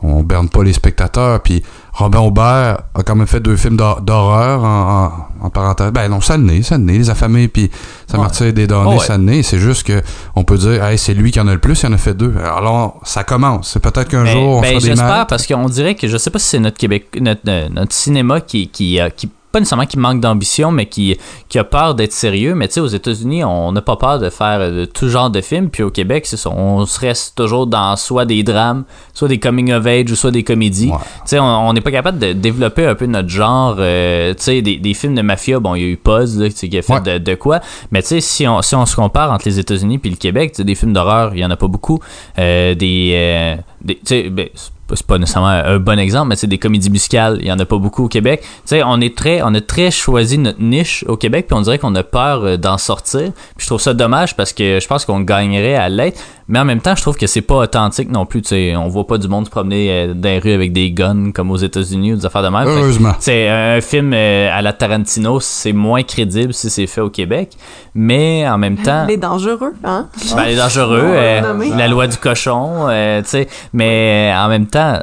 on berne pas les spectateurs. Puis Robin Aubert a quand même fait deux films d'hor- d'horreur en, en, en parenthèse. Ben non, ça naît, ça naît. Les affamés, puis ça
Ouais.
martyr des données,
Oh, ouais.
ça naît. C'est juste que on peut dire, hey, c'est lui qui en a le plus, il en a fait deux. Alors, ça commence. C'est peut-être qu'un
Ben-
jour, on
ben,
fera des
J'espère parce qu'on dirait que je sais pas si c'est notre Québec, notre, euh, notre cinéma qui, qui, euh, qui pas nécessairement qui manque d'ambition, mais qui, qui a peur d'être sérieux. Mais tu sais, aux États-Unis, on n'a pas peur de faire euh, de tout genre de films. Puis au Québec, c'est ça, on se reste toujours dans soit des drames, soit des coming of age, ou soit des comédies.
Ouais.
Tu sais, on n'est pas capable de développer un peu notre genre. euh, tu sais, des, des films de mafia, bon, il y a eu Puzz, là, tu sais, qui a fait
Ouais.
de, de quoi. Mais tu sais, si on, si on se compare entre les États-Unis puis le Québec, tu sais, des films d'horreur, il y en a pas beaucoup. Euh, des, euh, des- tu sais, ben, c'est pas- nécessairement un bon exemple, mais c'est des comédies musicales, il y en a pas beaucoup au Québec. Tu sais, on est très, on a très choisi notre niche au Québec, puis on dirait qu'on a peur euh, d'en sortir. Puis je trouve ça dommage parce que je pense qu'on gagnerait à l'être, mais en même temps, je trouve que c'est pas authentique non plus. Tu sais, on voit pas du monde se promener euh, dans les rues avec des guns comme aux États-Unis ou des affaires de même.
Heureusement.
c'est un film euh, à la Tarantino, c'est moins crédible si c'est fait au Québec, mais en même temps,
Les dangereux, hein?
ben, il est dangereux, euh, la loi du cochon, euh, tu sais, mais en même temps, euh,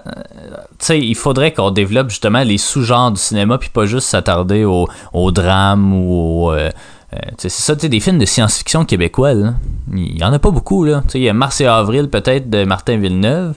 sais, il faudrait qu'on développe justement les sous-genres du cinéma, puis pas juste s'attarder au, au drame ou au, euh, euh, c'est ça, tu sais, des films de science-fiction québécois, là. il y en a pas beaucoup, là. Tu sais, il y a Mars et Avril, peut-être, de Martin Villeneuve.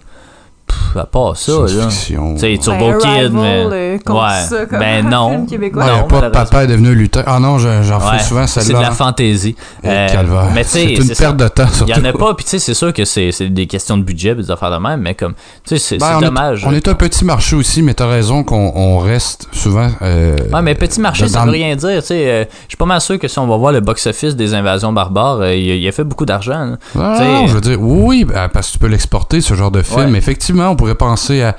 Pff, à part ça, là. Tu sais, Turbo
Ben,
Kid,
Arrival,
mais...
euh, compte ça comme
ben non.
film québécois.
Ouais, y a
Non,
pas. Papa est devenu lutin. Ah non, je- j'en
Ouais,
fais souvent
c'est de
celle-là.
la fantaisie. Euh,
calvaire.
mais
C'est une perte
ça.
de temps,
Il y en a pas, puis tu sais, c'est sûr que c'est des questions de budget, des affaires de même, mais comme, tu sais, c'est
Ben,
c'est
on est-
dommage.
on est un petit marché aussi, mais t'as raison qu'on on reste souvent. euh,
Ouais, mais petit marché, ça veut rien dire. Tu sais, euh, je suis pas mal sûr que si on va voir le box-office des invasions barbares, euh, il, a, fait beaucoup d'argent.
Ah, non, je veux dire, oui, ben, parce que tu peux l'exporter, ce genre de film.
Ouais.
On pourrait penser à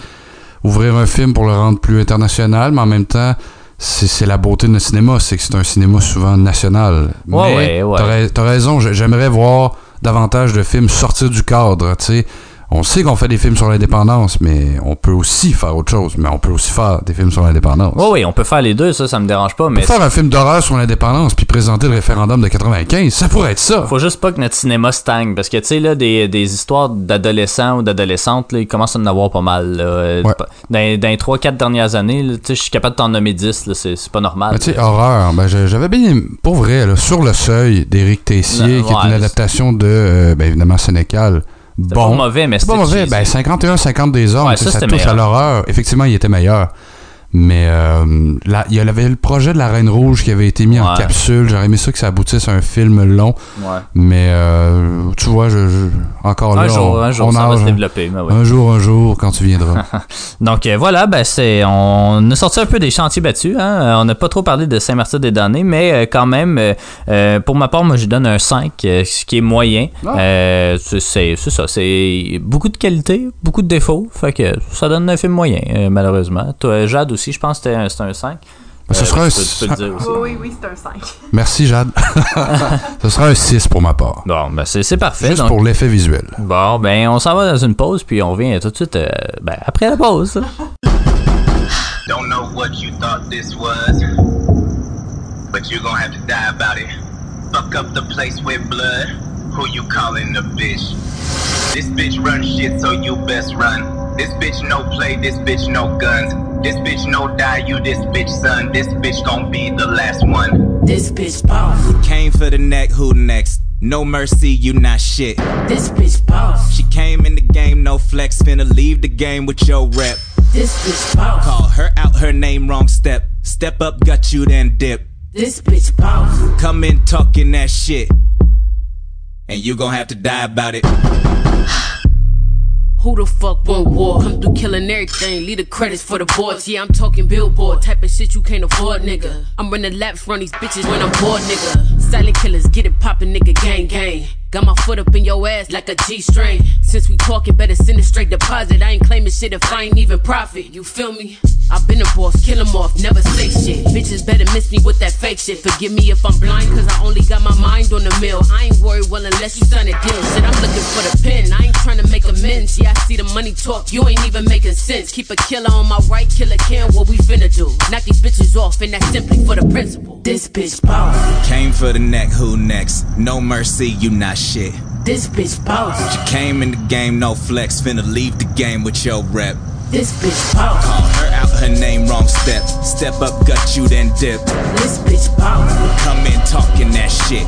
ouvrir un film pour le rendre plus international, mais en même temps, c'est la beauté de notre cinéma, c'est que c'est un cinéma souvent national.
Ouais,
mais
ouais, ouais.
t'as rais- t'as raison, j'ai- j'aimerais voir davantage de films sortir du cadre, tu sais. On sait qu'on fait des films sur l'indépendance, mais on peut aussi faire autre chose. Mais on peut aussi faire des films sur l'indépendance.
Ouais, oui, on peut faire les deux, ça, ça me dérange pas, mais
Faire un film d'horreur sur l'indépendance puis présenter le référendum de 95, ça pourrait être ça.
faut juste pas que notre cinéma stagne, parce que, tu sais, là, des, des histoires d'adolescents ou d'adolescentes, ils commencent à en avoir pas mal, là. Euh,
Ouais.
Dans, dans les 3-4 dernières années, je suis capable de t'en nommer 10, là, c'est pas normal.
Tu sais, horreur, ben, j'avais bien, pour vrai, là, sur le seuil d'Éric Tessier,
Non,
qui est une adaptation de, euh, ben, évidemment, Sénécal. Bon.
pas mauvais, mais
C'est pas mauvais. Ben, 51-50 des hommes,
Ouais, ça,
ça, touche à l'horreur. Effectivement, il était meilleur. Mais euh, là, il y avait le projet de la Reine Rouge qui avait été mis en capsule. J'aurais aimé ça que ça aboutisse à un film long.
Ouais.
Mais euh, tu vois, je, je- encore
Un
là,
jour,
on,
un jour,
on
ça va se développer. ouais.
Un jour, un jour, quand tu viendras.
Donc euh, voilà, ben c'est on a sorti un peu des chantiers battus. Hein? Euh, On n'a pas trop parlé de Saint-Martin-des-Damnés, mais euh, quand même, pour ma part, moi je donne un 5, euh, ce qui est moyen.
Ah.
C'est ça, c'est beaucoup de qualité, beaucoup de défauts, fait que ça donne un film moyen, malheureusement. Toi, Jade aussi, je pense que c'était un- un 5.
Ben, ce sera un
tu, peux, tu peux le dire aussi.
Oui, oui, oui, c'est un 5.
Merci, Jade. Ce sera un 6 pour ma part.
Bon, ben c'est c'est parfait.
Juste
donc-
pour l'effet visuel.
Bon, ben on s'en va dans une pause, puis on revient tout de suite euh, ben, après la pause.
Don't know what you thought this was, but you're gonna have to die about it. Fuck up the place with blood. Who you calling a bitch? This bitch run shit, so you best run. This bitch no play, this bitch no guns. This bitch no die, you this bitch son. This bitch gon' be the last one.
This bitch boss.
Came for the neck, who next? No mercy, you not shit.
This bitch boss.
She came in the game, no flex, finna leave the game with your rep.
This bitch boss.
Call her out, her name wrong step. Step up, got you, then dip.
This bitch boss.
Come in talking that shit. And you gon' have to die about it.
Who the fuck want war? Come through killing everything, leave the credits for the boards. Yeah, I'm talking billboard, type of shit you can't afford, nigga. I'm running laps, run these bitches when I'm bored, nigga. Silent killers, get it poppin', nigga, gang gang. Got my foot up in your ass like a G string. Since we talking, better send a straight deposit. I ain't claiming shit if I ain't even profit. You feel me? I've been a boss, kill 'em off, never say shit. Bitches better miss me with that fake shit. Forgive me if I'm blind, cause I only got my mind on the mill. I ain't worried, well, unless you sign a deal. Shit, I'm looking for the pen. I ain't trying to make amends. Yeah, I see the money talk, you ain't even making sense. Keep a killer on my right, killer can, what we finna do. Knock these bitches off, and that's simply for the principle. This bitch boss.
Came for the neck, who next? No mercy, you not shit.
This bitch boss.
You came in the game, no flex, finna leave the game with your rep.
This bitch boss.
Call her out her name, wrong step. Step up, gut you, then dip.
This bitch boss.
Come in talking that shit.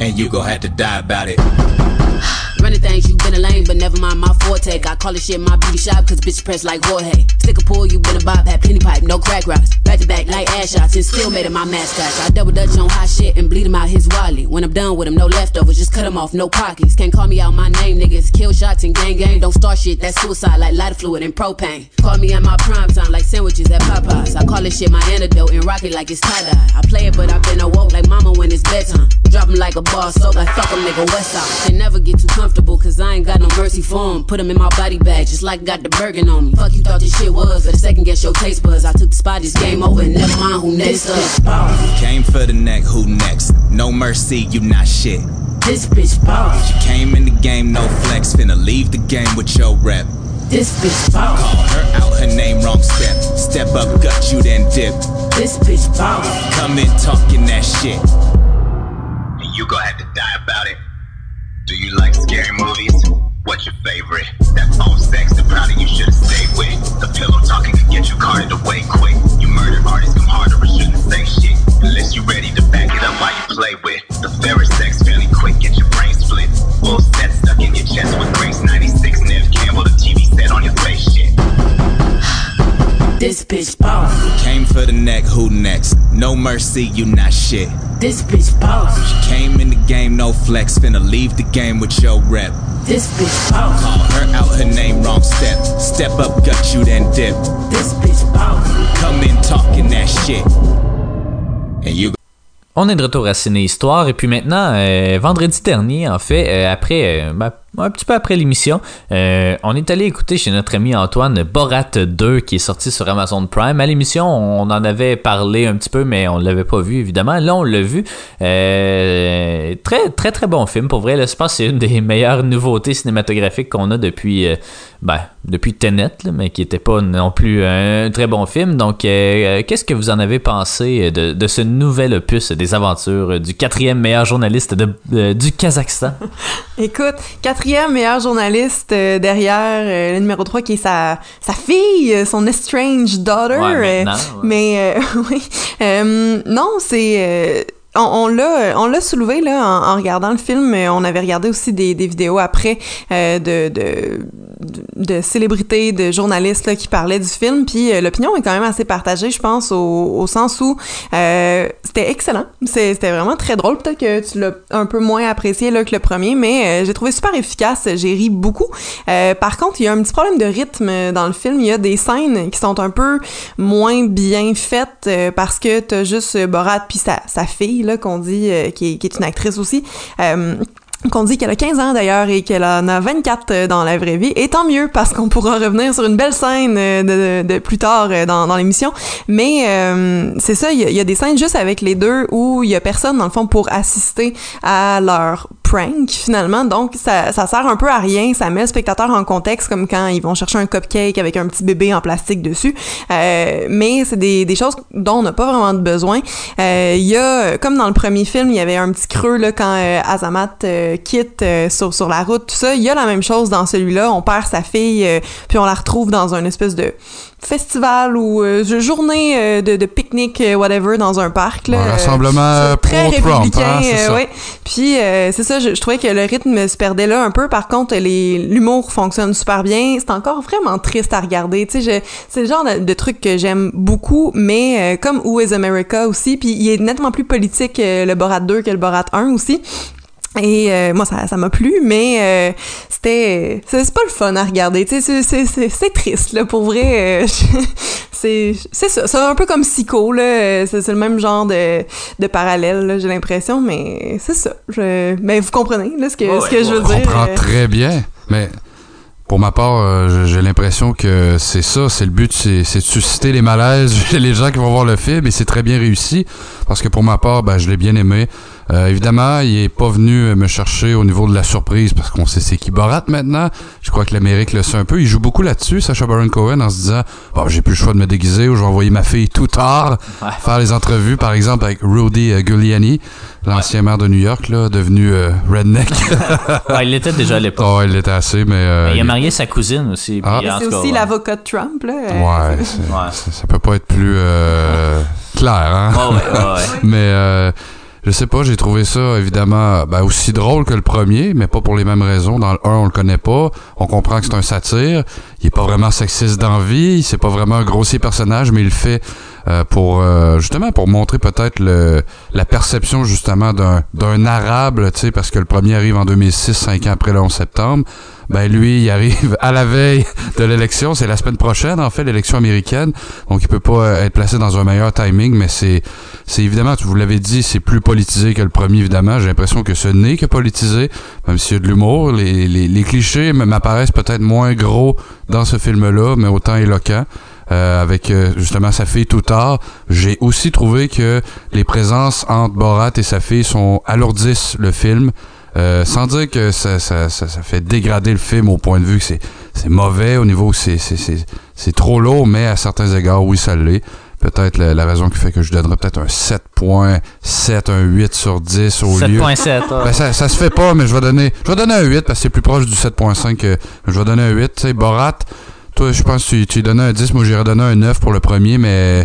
And you gon' have to die about it.
Running things, you been a lame, but never mind my forte. I call this shit my beauty shop, cause bitch press like Jorge. Stick a pull, you been a bob, had penny pipe, no crack rocks. Back to back like ass shots, and still made it my mascot. I double dutch on hot shit and bleed him out his wallet. When I'm done with him, no leftovers, just cut him off, no pockets. Can't call me out my name, niggas. Kill shots and gang gang, don't start shit, that's suicide like lighter fluid and propane. Call me at my prime time like sandwiches at Popeyes. I call this shit my antidote and rock it like it's tie dye. I play it, but I've been awoke like mama when it's bedtime. Drop him like a bar soap, like fuck him, nigga, West Side. Can never get too comfortable, cause I ain't got no mercy for him. Put him in my body bag, just like got the Bergen on me. Fuck you thought this shit was, for the second guess your taste buds. I took the spot, this game over, and never mind who next up.
Came for the neck, who next? No mercy, you not shit.
This bitch boss.
You came in the game, no flex, finna leave the game with your rep.
This bitch boss.
Call her out her name, wrong step. Step up, gut you, then dip.
This bitch boss.
Come in talking that shit.
And you gon' have to die about it. Do you like scary movies? What's your favorite? That phone sex, the powder you should've stayed with. The pillow talking can get you carted away quick. You murder
No mercy, you not shit.
This bitch boss.
She came in the game, no flex, finna leave the game with your rep.
This bitch boss.
Call her out her name, wrong step. Step up, gut you, then dip.
This bitch boss.
Come in talking that shit. And you
On est de retour à Ciné Histoire et puis maintenant, euh, vendredi dernier, en fait, euh, après, euh, ben, un petit peu après l'émission, euh, on est allé écouter chez notre ami Antoine Borat 2 qui est sorti sur Amazon Prime. À l'émission, on en avait parlé un petit peu, mais on l'avait pas vu évidemment. Là, on l'a vu. Euh, très très très bon film pour vrai. Je pense c'est une des meilleures nouveautés cinématographiques qu'on a depuis, euh, ben, depuis Tenet, mais qui était pas non plus un très bon film. Donc, euh, qu'est-ce que vous en avez pensé de, de ce nouvel opus des aventures du quatrième meilleur journaliste du Kazakhstan?
Écoute, quatrième meilleur journaliste euh, derrière euh, le numéro 3 qui est sa, sa fille, euh, son estranged daughter.
Ouais, maintenant, ouais.
Mais oui. Non, c'est. on, l'a on l'a soulevé là en, en regardant le film on avait regardé aussi des, des vidéos après euh, de, de, de célébrités de journalistes là, qui parlaient du film. Puis euh, l'opinion est quand même assez partagée je pense au, au sens où euh, c'était excellent. C'était vraiment très drôle. Peut-être que tu l'as un peu moins apprécié là, que le premier mais euh, j'ai trouvé super efficace. J'ai ri beaucoup. Euh, par contre il y a un petit problème de rythme dans le film. Il y a des scènes qui sont un peu moins bien faites parce que t'as juste Borat puis sa, sa fille là qu'on dit qui, est, qui est une actrice aussi qu'on dit qu'elle a 15 ans d'ailleurs et qu'elle en a 24 euh, dans la vraie vie. Et tant mieux parce qu'on pourra revenir sur une belle scène euh, de, de, plus tard euh, dans, dans l'émission. Mais c'est ça, il y, y a des scènes juste avec les deux où il y a personne dans le fond pour assister à leur prank finalement. Donc ça, sert un peu à rien. Ça met le spectateur en contexte comme quand ils vont chercher un cupcake avec un petit bébé en plastique dessus. Euh, mais c'est des, des choses dont on n'a pas vraiment de besoin. Euh, Il y a, comme dans le premier film, il y avait un petit creux là quand euh, Azamat euh, quitte sur, sur la route, tout ça. Il y a la même chose dans celui-là. On perd sa fille, puis on la retrouve dans un espèce de festival ou euh, journée euh, de, de pique-nique, euh, whatever, dans un parc. Là,
Un
Euh,
rassemblement
très républicain,
hein, c'est
euh, ouais. Puis euh, c'est ça, je, je trouvais que le rythme se perdait là un peu. Par contre, les l'humour fonctionne super bien. C'est encore vraiment triste à regarder. Tu sais, c'est le genre de, de truc que j'aime beaucoup, mais euh, comme Who is America aussi. Puis il est nettement plus politique euh, le Borat 2 que le Borat 1 aussi. Et euh, moi, ça ça m'a plu, mais euh, c'était... C'est pas le fun à regarder, tu sais, c'est- triste, là, pour vrai. euh, c'est ça. C'est un peu comme Psycho, là. C'est le même genre de, de parallèle, j'ai l'impression, mais c'est ça. Je, mais vous comprenez, là, ce que, ce que je veux
Je
dire.
comprends
euh,
très bien, mais pour ma part, euh, j'ai l'impression que c'est ça, c'est le but, c'est c'est de susciter les malaises chez les gens qui vont voir le film, et c'est très bien réussi, parce que pour ma part, ben, je l'ai bien aimé. Euh, évidemment, il est pas venu me chercher au niveau de la surprise, parce qu'on sait c'est qui Borat maintenant. Je crois que l'Amérique le sait un peu. Il joue beaucoup là-dessus, Sacha Baron Cohen, en se disant, bon, j'ai plus le choix de me déguiser, ou je vais envoyer ma fille tout tard faire les entrevues, par exemple, avec Rudy euh, Giuliani, l'ancien maire de New York, là, devenu euh, redneck.
Ouais, il l'était déjà à l'époque.
Oh, il l'était assez, mais... euh,
il a marié sa cousine aussi.
Ah.
C'est aussi
ouais.
l'avocat de Trump, là. euh,
Ouais, ça peut pas être plus euh, clair, hein?
Ouais, ouais, ouais, ouais.
mais euh, je sais pas, j'ai trouvé ça évidemment ben, aussi drôle que le premier, mais pas pour les mêmes raisons. Dans le 1, on le connaît pas, on comprend que c'est un satire. Il est pas vraiment sexiste d'envie, c'est pas vraiment un grossier personnage, mais il fait euh, pour euh, justement pour montrer peut-être le la perception justement d'un d'un arabe, tu sais, parce que le premier arrive en 2006, cinq ans après le 11 septembre. Ben lui, il arrive à la veille de l'élection, c'est la semaine prochaine en fait l'élection américaine, donc il peut pas euh, être placé dans un meilleur timing, mais c'est c'est évidemment, tu vous l'avez dit, c'est plus politisé que le premier évidemment. J'ai l'impression que ce n'est que politisé, même s'il y a de l'humour, les, les, les clichés m'apparaissent peut-être moins gros dans ce film-là, mais autant éloquents. Euh, avec euh, justement sa fille tout tard. J'ai aussi trouvé que les présences entre Borat et sa fille sont alourdissent le film. Euh, sans dire que ça, ça, ça, ça fait dégrader le film au point de vue que c'est, c'est mauvais au niveau c'est, c'est, c'est, c'est trop lourd, mais à certains égards, oui, ça l'est. Peut-être la, la raison qui fait que je donnerais peut-être un 7.7, un 8 sur 10 au lieu.
7.7. ah.
Ben, ça, ça se fait pas, mais je vais donner, je vais donner un 8 parce que c'est plus proche du 7.5 que je vais donner un 8. Tu sais, Borat, toi, je pense que tu, tu lui donnais un 10, moi j'irais donner un 9 pour le premier, mais.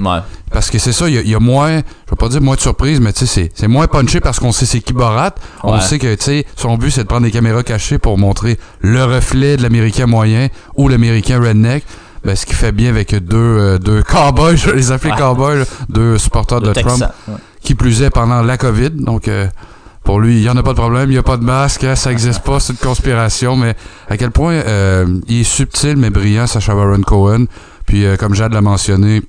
Parce que c'est ça, il y, a- il y a moins, je vais pas dire moins de surprise, mais tu sais, c'est- moins punché parce qu'on sait c'est qui Borat. On
Ouais.
sait que, tu sais, son but c'est de prendre des caméras cachées pour montrer le reflet de l'américain moyen ou l'américain redneck. Ben, ce qui fait bien avec deux, euh, deux cowboys, je les appeler
Ouais.
cowboys, deux supporters
De
Trump,
ouais.
qui plus est pendant la COVID. Donc, euh, pour lui, il y en a pas de problème, il y a pas de masque, hein, ça existe pas, c'est une conspiration, mais à quel point euh, il est subtil mais brillant, Sacha Baron Cohen. Puis, euh, comme Jade l'a mentionné,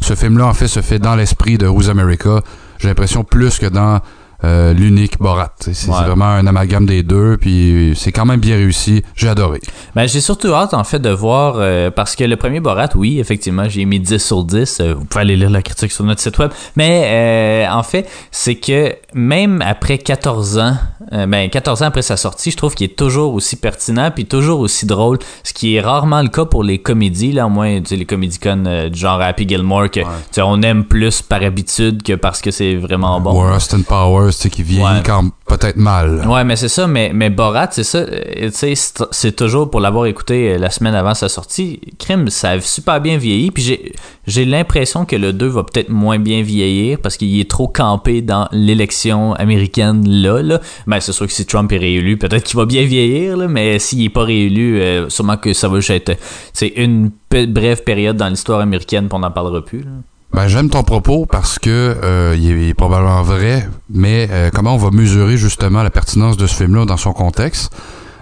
ce film-là, en fait, se fait dans l'esprit de Who's America. J'ai l'impression plus que dans euh, l'unique Borat. C'est
Ouais.
vraiment un amalgame des deux, puis c'est quand même bien réussi. J'ai adoré.
Ben, j'ai surtout hâte, en fait, de voir, euh, parce que le premier Borat, oui, effectivement, j'ai mis 10 sur 10. euh, vous pouvez aller lire la critique sur notre site web. Mais, euh, en fait, c'est que même après 14 ans, ben, 14 ans après sa sortie, je trouve qu'il est toujours aussi pertinent, puis toujours aussi drôle, ce qui est rarement le cas pour les comédies, là, au moins, tu sais, les comédicones du genre Happy Gilmore, que, tu sais, on aime plus par habitude que parce que c'est vraiment bon.
Ou Austin Powers, tu sais, qui vieillit
Ouais.
quand peut-être mal.
Ouais, mais c'est ça, mais, mais Borat, c'est ça, euh, tu sais, c'est- toujours pour l'avoir écouté euh, la semaine avant sa sortie, Crime, ça a super bien vieilli, puis j'ai, l'impression que le 2 va peut-être moins bien vieillir parce qu'il est trop campé dans l'élection américaine là, là. Ben, c'est sûr que si Trump est réélu, peut-être qu'il va bien vieillir, là, mais s'il est pas réélu, euh, sûrement que ça va juste être, c'est une brève période dans l'histoire américaine, puis on n'en parlera plus, là.
Ben, j'aime ton propos parce que euh, il, est, il est probablement vrai, mais euh, comment on va mesurer justement la pertinence de ce film-là dans son contexte?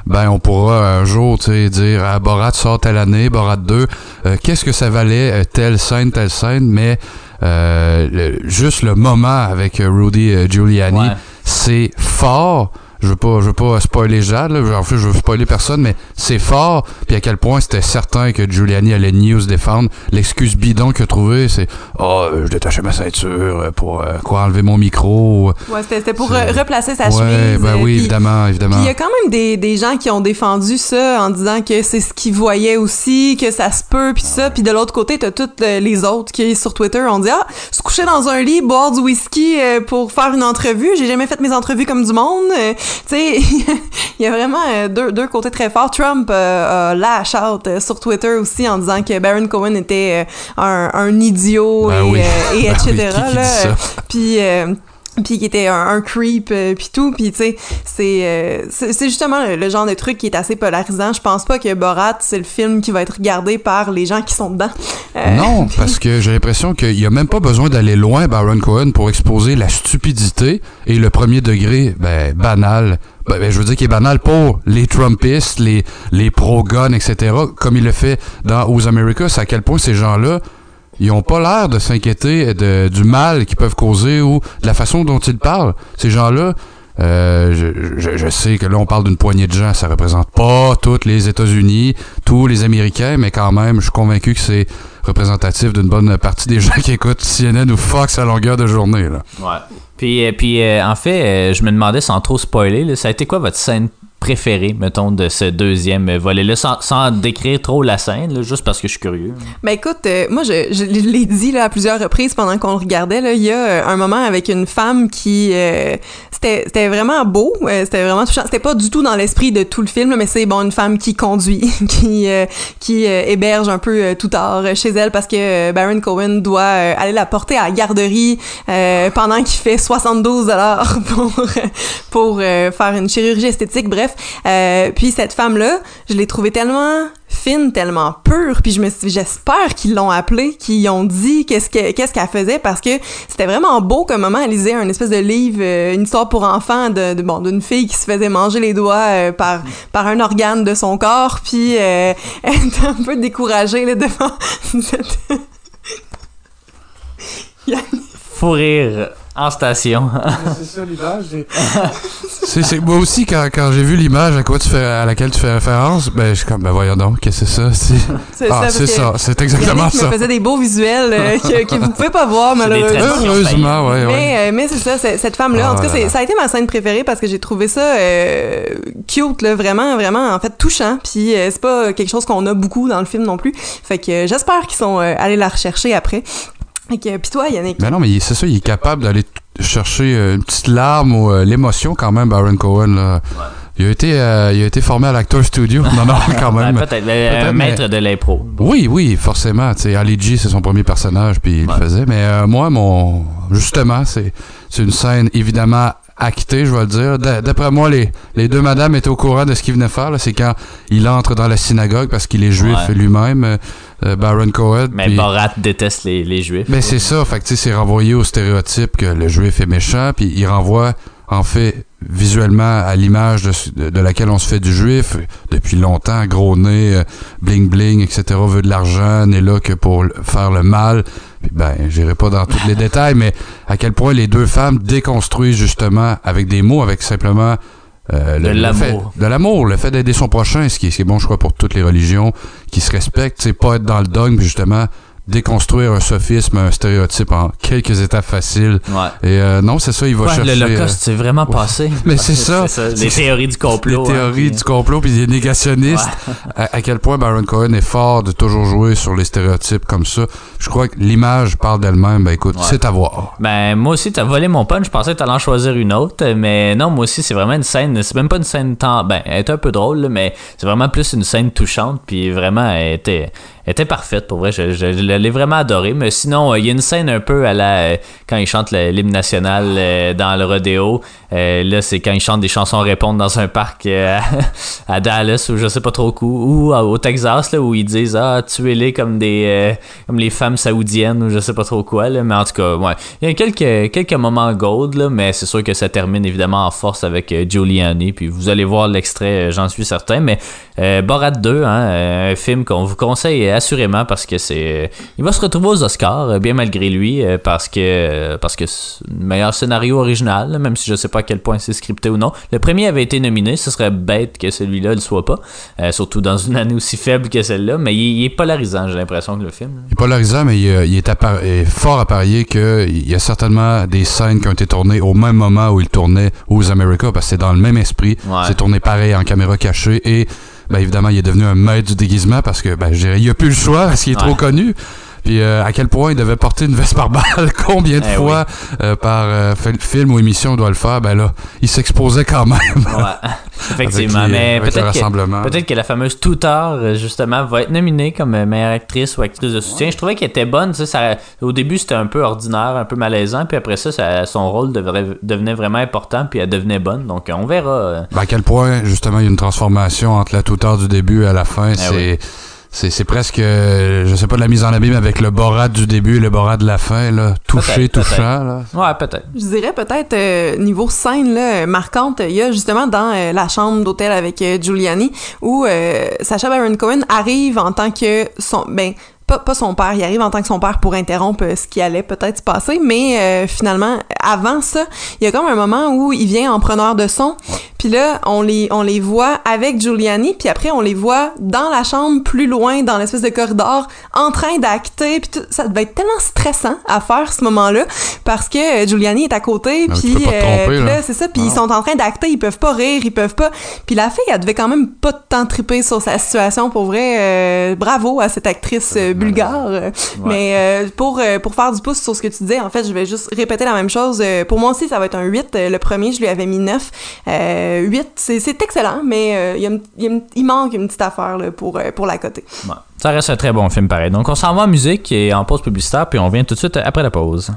Ben, on pourra un jour, tu sais, dire ah, Borat sort telle année, Borat 2, euh, qu'est-ce que ça valait euh, telle scène, telle scène, mais euh, le- juste le moment avec euh, Rudy Giuliani,
Ouais.
c'est fort. Je veux pas, je veux pas spoiler Jade, là. en fait, je veux spoiler personne, mais c'est fort. Puis à quel point c'était certain que Giuliani allait ou se défendre. L'excuse bidon qu'il a trouvé, c'est oh, je détachais ma ceinture euh, pour euh, quoi enlever mon micro.
Ouais, c'était c'était pour re- replacer sa
ouais,
chemise.
ben oui,
puis-
évidemment, évidemment.
Il y a quand même des, des gens qui ont défendu ça en disant que c'est ce qu'ils voyaient aussi, que ça se peut, puis ça. Puis de l'autre côté, t'as toutes les autres qui, sur Twitter, ont dit « Ah, se coucher dans un lit, boire du whisky pour faire une entrevue. J'ai jamais fait mes entrevues comme du monde. Tu sais, il y a vraiment euh, deux, deux côtés très forts. Trump euh, a lash out euh, sur Twitter aussi en disant que Baron Cohen était euh, un, un idiot
Ben
et,
oui.
euh, et
Ben
etc.
oui, qui- qui
là. Puis... puis qui était un, un creep euh, puis tout puis tu sais c'est euh, c'est justement le, le genre de truc qui est assez polarisant je pense pas que Borat c'est le film qui va être regardé par les gens qui sont dedans Euh,
Non, parce que j'ai l'impression qu'il n'y a même pas besoin d'aller loin, Baron Cohen, pour exposer la stupidité et le premier degré ben, banal. Ben, ben, je veux dire qu'il est banal pour les Trumpistes, les, les pro-guns, etc., comme il le fait dans Who's America. C'est à quel point ces gens-là, ils ont pas l'air de s'inquiéter de, du mal qu'ils peuvent causer ou de la façon dont ils parlent. Ces gens-là, euh, je, sais que là, on parle d'une poignée de gens, ça représente pas tous les États-Unis, tous les Américains, mais quand même, je suis convaincu que c'est représentatif d'une bonne partie des gens qui écoutent CNN ou Fox à longueur de journée.
Ouais. Puis, euh, puis euh, en fait, euh, je me demandais sans trop spoiler, ça a été quoi votre scène préférée, mettons, de ce deuxième volet-là, sans, sans décrire trop la scène, juste parce que je suis curieux.
Ben écoute, euh, moi je, je l'ai dit là, à plusieurs reprises pendant qu'on le regardait, là, il y a euh, un moment avec une femme qui euh, c'était vraiment beau, euh, c'était vraiment touchant. C'était pas du tout dans l'esprit de tout le film, mais c'est bon une femme qui conduit, qui qui héberge un peu tout tard chez elle parce que Baron Cohen doit aller la porter à la garderie pendant qu'il fait 72 dollars pour pour faire une chirurgie esthétique. Bref, euh, puis cette femme là, je l'ai trouvée tellement fine, tellement pure, puis je j'espère qu'ils l'ont appelée, qu'ils ont dit qu'est-ce que qu'est-ce qu'elle faisait parce que c'était vraiment beau comme moment elle lisait un espèce de livre euh, une histoire pour enfants de, d'une fille qui se faisait manger les doigts euh, par un organe de son corps puis elle était un peu découragée là devant cette
Fou rire en station.
C'est ça l'image. C'est, moi aussi, quand, quand j'ai vu l'image à, quoi tu fais, à laquelle tu fais référence, ben, je suis comme, ben voyons donc, qu'est-ce que c'est ça? C'est, ah,
ça,
c'est ça, exactement ça.
me faisait des beaux visuels euh, que, que vous pouvez pas voir
C'est des
malheureusement.
Heureusement, ouais.
Mais, euh, mais c'est ça, cette femme-là,
Ah,
en tout cas, ça a été ma scène préférée parce que j'ai trouvé ça euh, cute, là, vraiment, vraiment, en fait, touchant. Puis euh, c'est pas quelque chose qu'on a beaucoup dans le film non plus. Fait que euh, j'espère qu'ils sont euh, allés la rechercher après. Que, puis toi, Yannick?
Mais non, mais il- c'est ça, il est capable d'aller chercher euh, une petite larme ou euh, l'émotion quand même, Baron Cohen. Là. Il, a été, euh, il a été formé à l'Actor Studio. Non, non, quand même.
Ben, peut-être, le-
mais-
maître de l'impro.
Oui, oui, forcément. Ali G, c'est son premier personnage, puis il
Ouais.
le faisait. Mais euh, moi, mon justement, c'est c'est une scène évidemment actée, je vais le dire. D'a- D'après moi, les, les deux madames étaient au courant de ce qu'il venait faire. C'est quand il entre dans la synagogue parce qu'il est juif
Ouais.
lui-même, euh, euh, Baron Cohen.
Mais
puis-
Borat déteste les, les juifs.
ben c'est ça, fait que c'est renvoyé au stéréotype que le juif est méchant, puis il renvoie en fait visuellement à l'image de, de- laquelle on se fait du juif depuis longtemps, gros nez, euh, bling bling, etc., veut de l'argent, n'est là que pour faire le mal. Puis ben, j'irai pas dans tous les détails, mais à quel point les deux femmes déconstruisent justement avec des mots, avec simplement euh,
De
le-
l'amour.
de l'amour, le fait d'aider son prochain, ce qui, est- ce qui est bon, je crois, pour toutes les religions qui se respectent, c'est pas être dans le dogme, justement déconstruire un sophisme, un stéréotype en quelques étapes faciles.
Ouais.
Et euh, non, c'est ça, il va
Ouais,
chercher...
L'Holocauste, c'est vraiment
ouais.
passé.
Mais c'est ça.
Les théories du
Les
complot. hein,
théories
puis-
du complot puis des négationnistes. À, à quel point Baron Cohen est fort de toujours jouer sur les stéréotypes comme ça. Je crois que l'image parle d'elle-même. Ben écoute,
Ouais.
c'est à voir.
Ben, moi aussi, t'as volé mon punch. Je pensais que t'allais en choisir une autre. Mais non, moi aussi, c'est vraiment une scène. C'est même pas une scène tant. Ben, elle est un peu drôle, là, mais c'est vraiment plus une scène touchante. Puis vraiment, elle était, était parfaite. Pour vrai, je, l'ai vraiment adorée. Mais sinon, euh, il y a une scène un peu à la. euh, quand ils chantent l'hymne national euh, dans le rodéo. Là, c'est quand ils chantent des chansons répondre dans un parc à Dallas ou je sais pas trop où. Ou au Texas, là, où ils disent Ah, tuez-les comme des. comme les femmes saoudiennes ou je sais pas trop quoi. Là. Mais en tout cas, ouais. Il y a quelques, quelques moments gold, là, mais c'est sûr que ça termine évidemment en force avec Giuliani. Puis vous allez voir l'extrait, j'en suis certain. Mais Borat 2, hein, un film qu'on vous conseille assurément parce que c'est. Il va se retrouver aux Oscars, euh, bien malgré lui, euh, parce que euh, parce que c'est le meilleur scénario original, même si je sais pas à quel point c'est scripté ou non. Le premier avait été nominé, ce serait bête que celui-là ne le soit pas, euh, surtout dans une année aussi faible que celle-là, mais il, il est polarisant, j'ai l'impression que le film. là.
Il est polarisant, mais il, euh, il est, appar- est fort à parier qu'il y a certainement des scènes qui ont été tournées au même moment où il tournait aux America, parce que c'est dans le même esprit.
Ouais.
C'est tourné pareil en caméra cachée et ben, évidemment, il est devenu un maître du déguisement parce que ben, je dirais, il a plus le choix parce qu'il est
Ouais.
trop connu. Puis euh, à quel point il devait porter une veste par balle, combien de
Eh
fois euh, par euh, fil- film ou émission on doit le faire, ben là, il s'exposait quand même.
Ouais, effectivement.
Les-
mais peut-être que, peut-être que la fameuse Toutar, euh, justement, va être nominée comme meilleure actrice ou actrice de soutien. Je trouvais qu'elle était bonne. sais, Ça, au début, c'était un peu ordinaire, un peu malaisant. Puis après ça, ça- son rôle devrait- devenait vraiment important. Puis elle devenait bonne. Donc, on verra.
Ben, à quel point, justement, il y a une transformation entre la toute du début et à la fin. c'est,
oui.
C'est, c'est presque, euh, je sais pas, de la mise en abîme avec le Borat du début et le Borat de la fin, là. Touché,
Peut-être,
touchant, là.
Ouais, peut-être.
Je dirais peut-être euh, niveau scène là, marquante, il y a justement dans euh, la chambre d'hôtel avec euh, Giuliani où euh, Sacha Baron Cohen arrive en tant que son ben pas, pas son père, il arrive en tant que son père pour interrompre ce qui allait peut-être se passer, mais euh, finalement, avant ça, il y a comme un moment où il vient en preneur de son, puis là, on les, on les voit avec Giuliani, puis après, on les voit dans la chambre, plus loin, dans l'espèce de corridor, en train d'acter, puis tout- ça devait être tellement stressant à faire ce moment-là, parce que euh, Giuliani est à côté,
Ah,
puis euh,
là.
là, c'est ça, puis
Ah.
ils sont en train d'acter, ils peuvent pas rire, ils peuvent pas. Puis la fille, elle devait quand même pas temps triper sur sa situation, pour vrai. euh, bravo à cette actrice euh, bulgare. Mais pour, pour faire du pouce sur ce que tu disais, en fait, je vais juste répéter la même chose. Pour moi aussi, ça va être un 8. Euh, le premier, je lui avais mis 9. Euh, 8, c'est c'est excellent, mais euh, il manque une petite affaire pour, euh, pour la côté.
Ouais. Ça reste un très bon film pareil. Donc on s'en va en musique et en pause publicitaire, puis on vient tout de suite après la pause.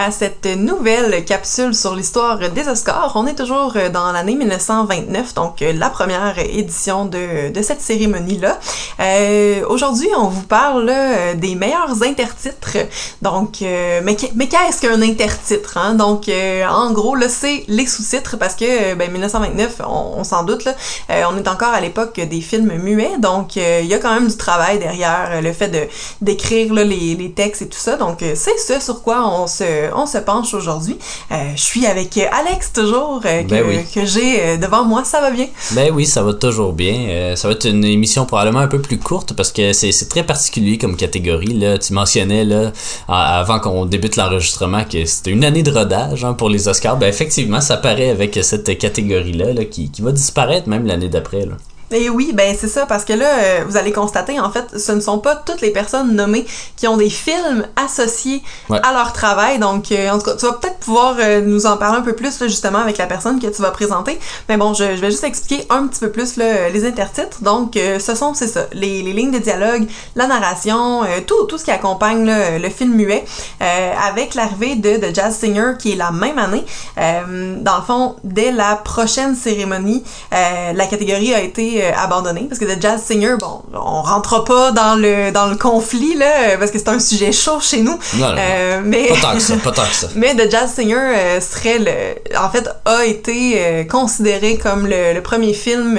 À cette nouvelle capsule sur l'histoire des Oscars. On est toujours euh, dans l'année 1929, donc euh, la première édition de, de cette cérémonie-là. Euh, Aujourd'hui, on vous parle là, des meilleurs intertitres. Donc, euh, mais, mais qu'est-ce qu'un intertitre? Hein? Donc, euh, en gros, là, c'est les sous-titres parce que ben, 1929, on, s'en doute, là, euh, on est encore à l'époque des films muets, donc euh, il y a quand même du travail derrière euh, le fait d'écrire les, les textes et tout ça. Donc, euh, c'est ce sur quoi on se, on se penche aujourd'hui. Euh, je suis avec Alex toujours, euh, que,
Ben oui.
que j'ai euh, devant moi. Ça va bien?
Ben oui, ça va toujours bien. Ça va être une émission probablement un peu plus courte parce que c'est très particulier comme catégorie. Là. Tu mentionnais là, avant qu'on débute l'enregistrement que c'était une année de rodage hein, pour les Oscars. Ben effectivement, ça paraît avec cette catégorie-là là, qui, qui va disparaître même l'année d'après.
Et oui, ben c'est ça, parce que là, euh, vous allez constater, en fait, ce ne sont pas toutes les personnes nommées qui ont des films associés
Ouais.
à leur travail. Donc, euh, en tout cas, tu vas peut-être pouvoir euh, nous en parler un peu plus, là, justement, avec la personne que tu vas présenter. Mais bon, je, je vais juste expliquer un petit peu plus là, les intertitres. Donc, ce sont, c'est ça, les, les lignes de dialogue, la narration, tout, tout ce qui accompagne là, le film muet, euh, avec l'arrivée de The Jazz Singer, qui est la même année. Euh, dans le fond, dès la prochaine cérémonie, euh, la catégorie a été euh, abandonnée parce que The Jazz Singer, bon, on rentre pas dans le dans le conflit là, parce que c'est un sujet chaud chez nous.
Non, non, non.
Euh, mais
Pas tant que ça, pas tant que ça.
mais The Jazz Singer euh, serait le, en fait, a été euh, considéré comme le, le premier film.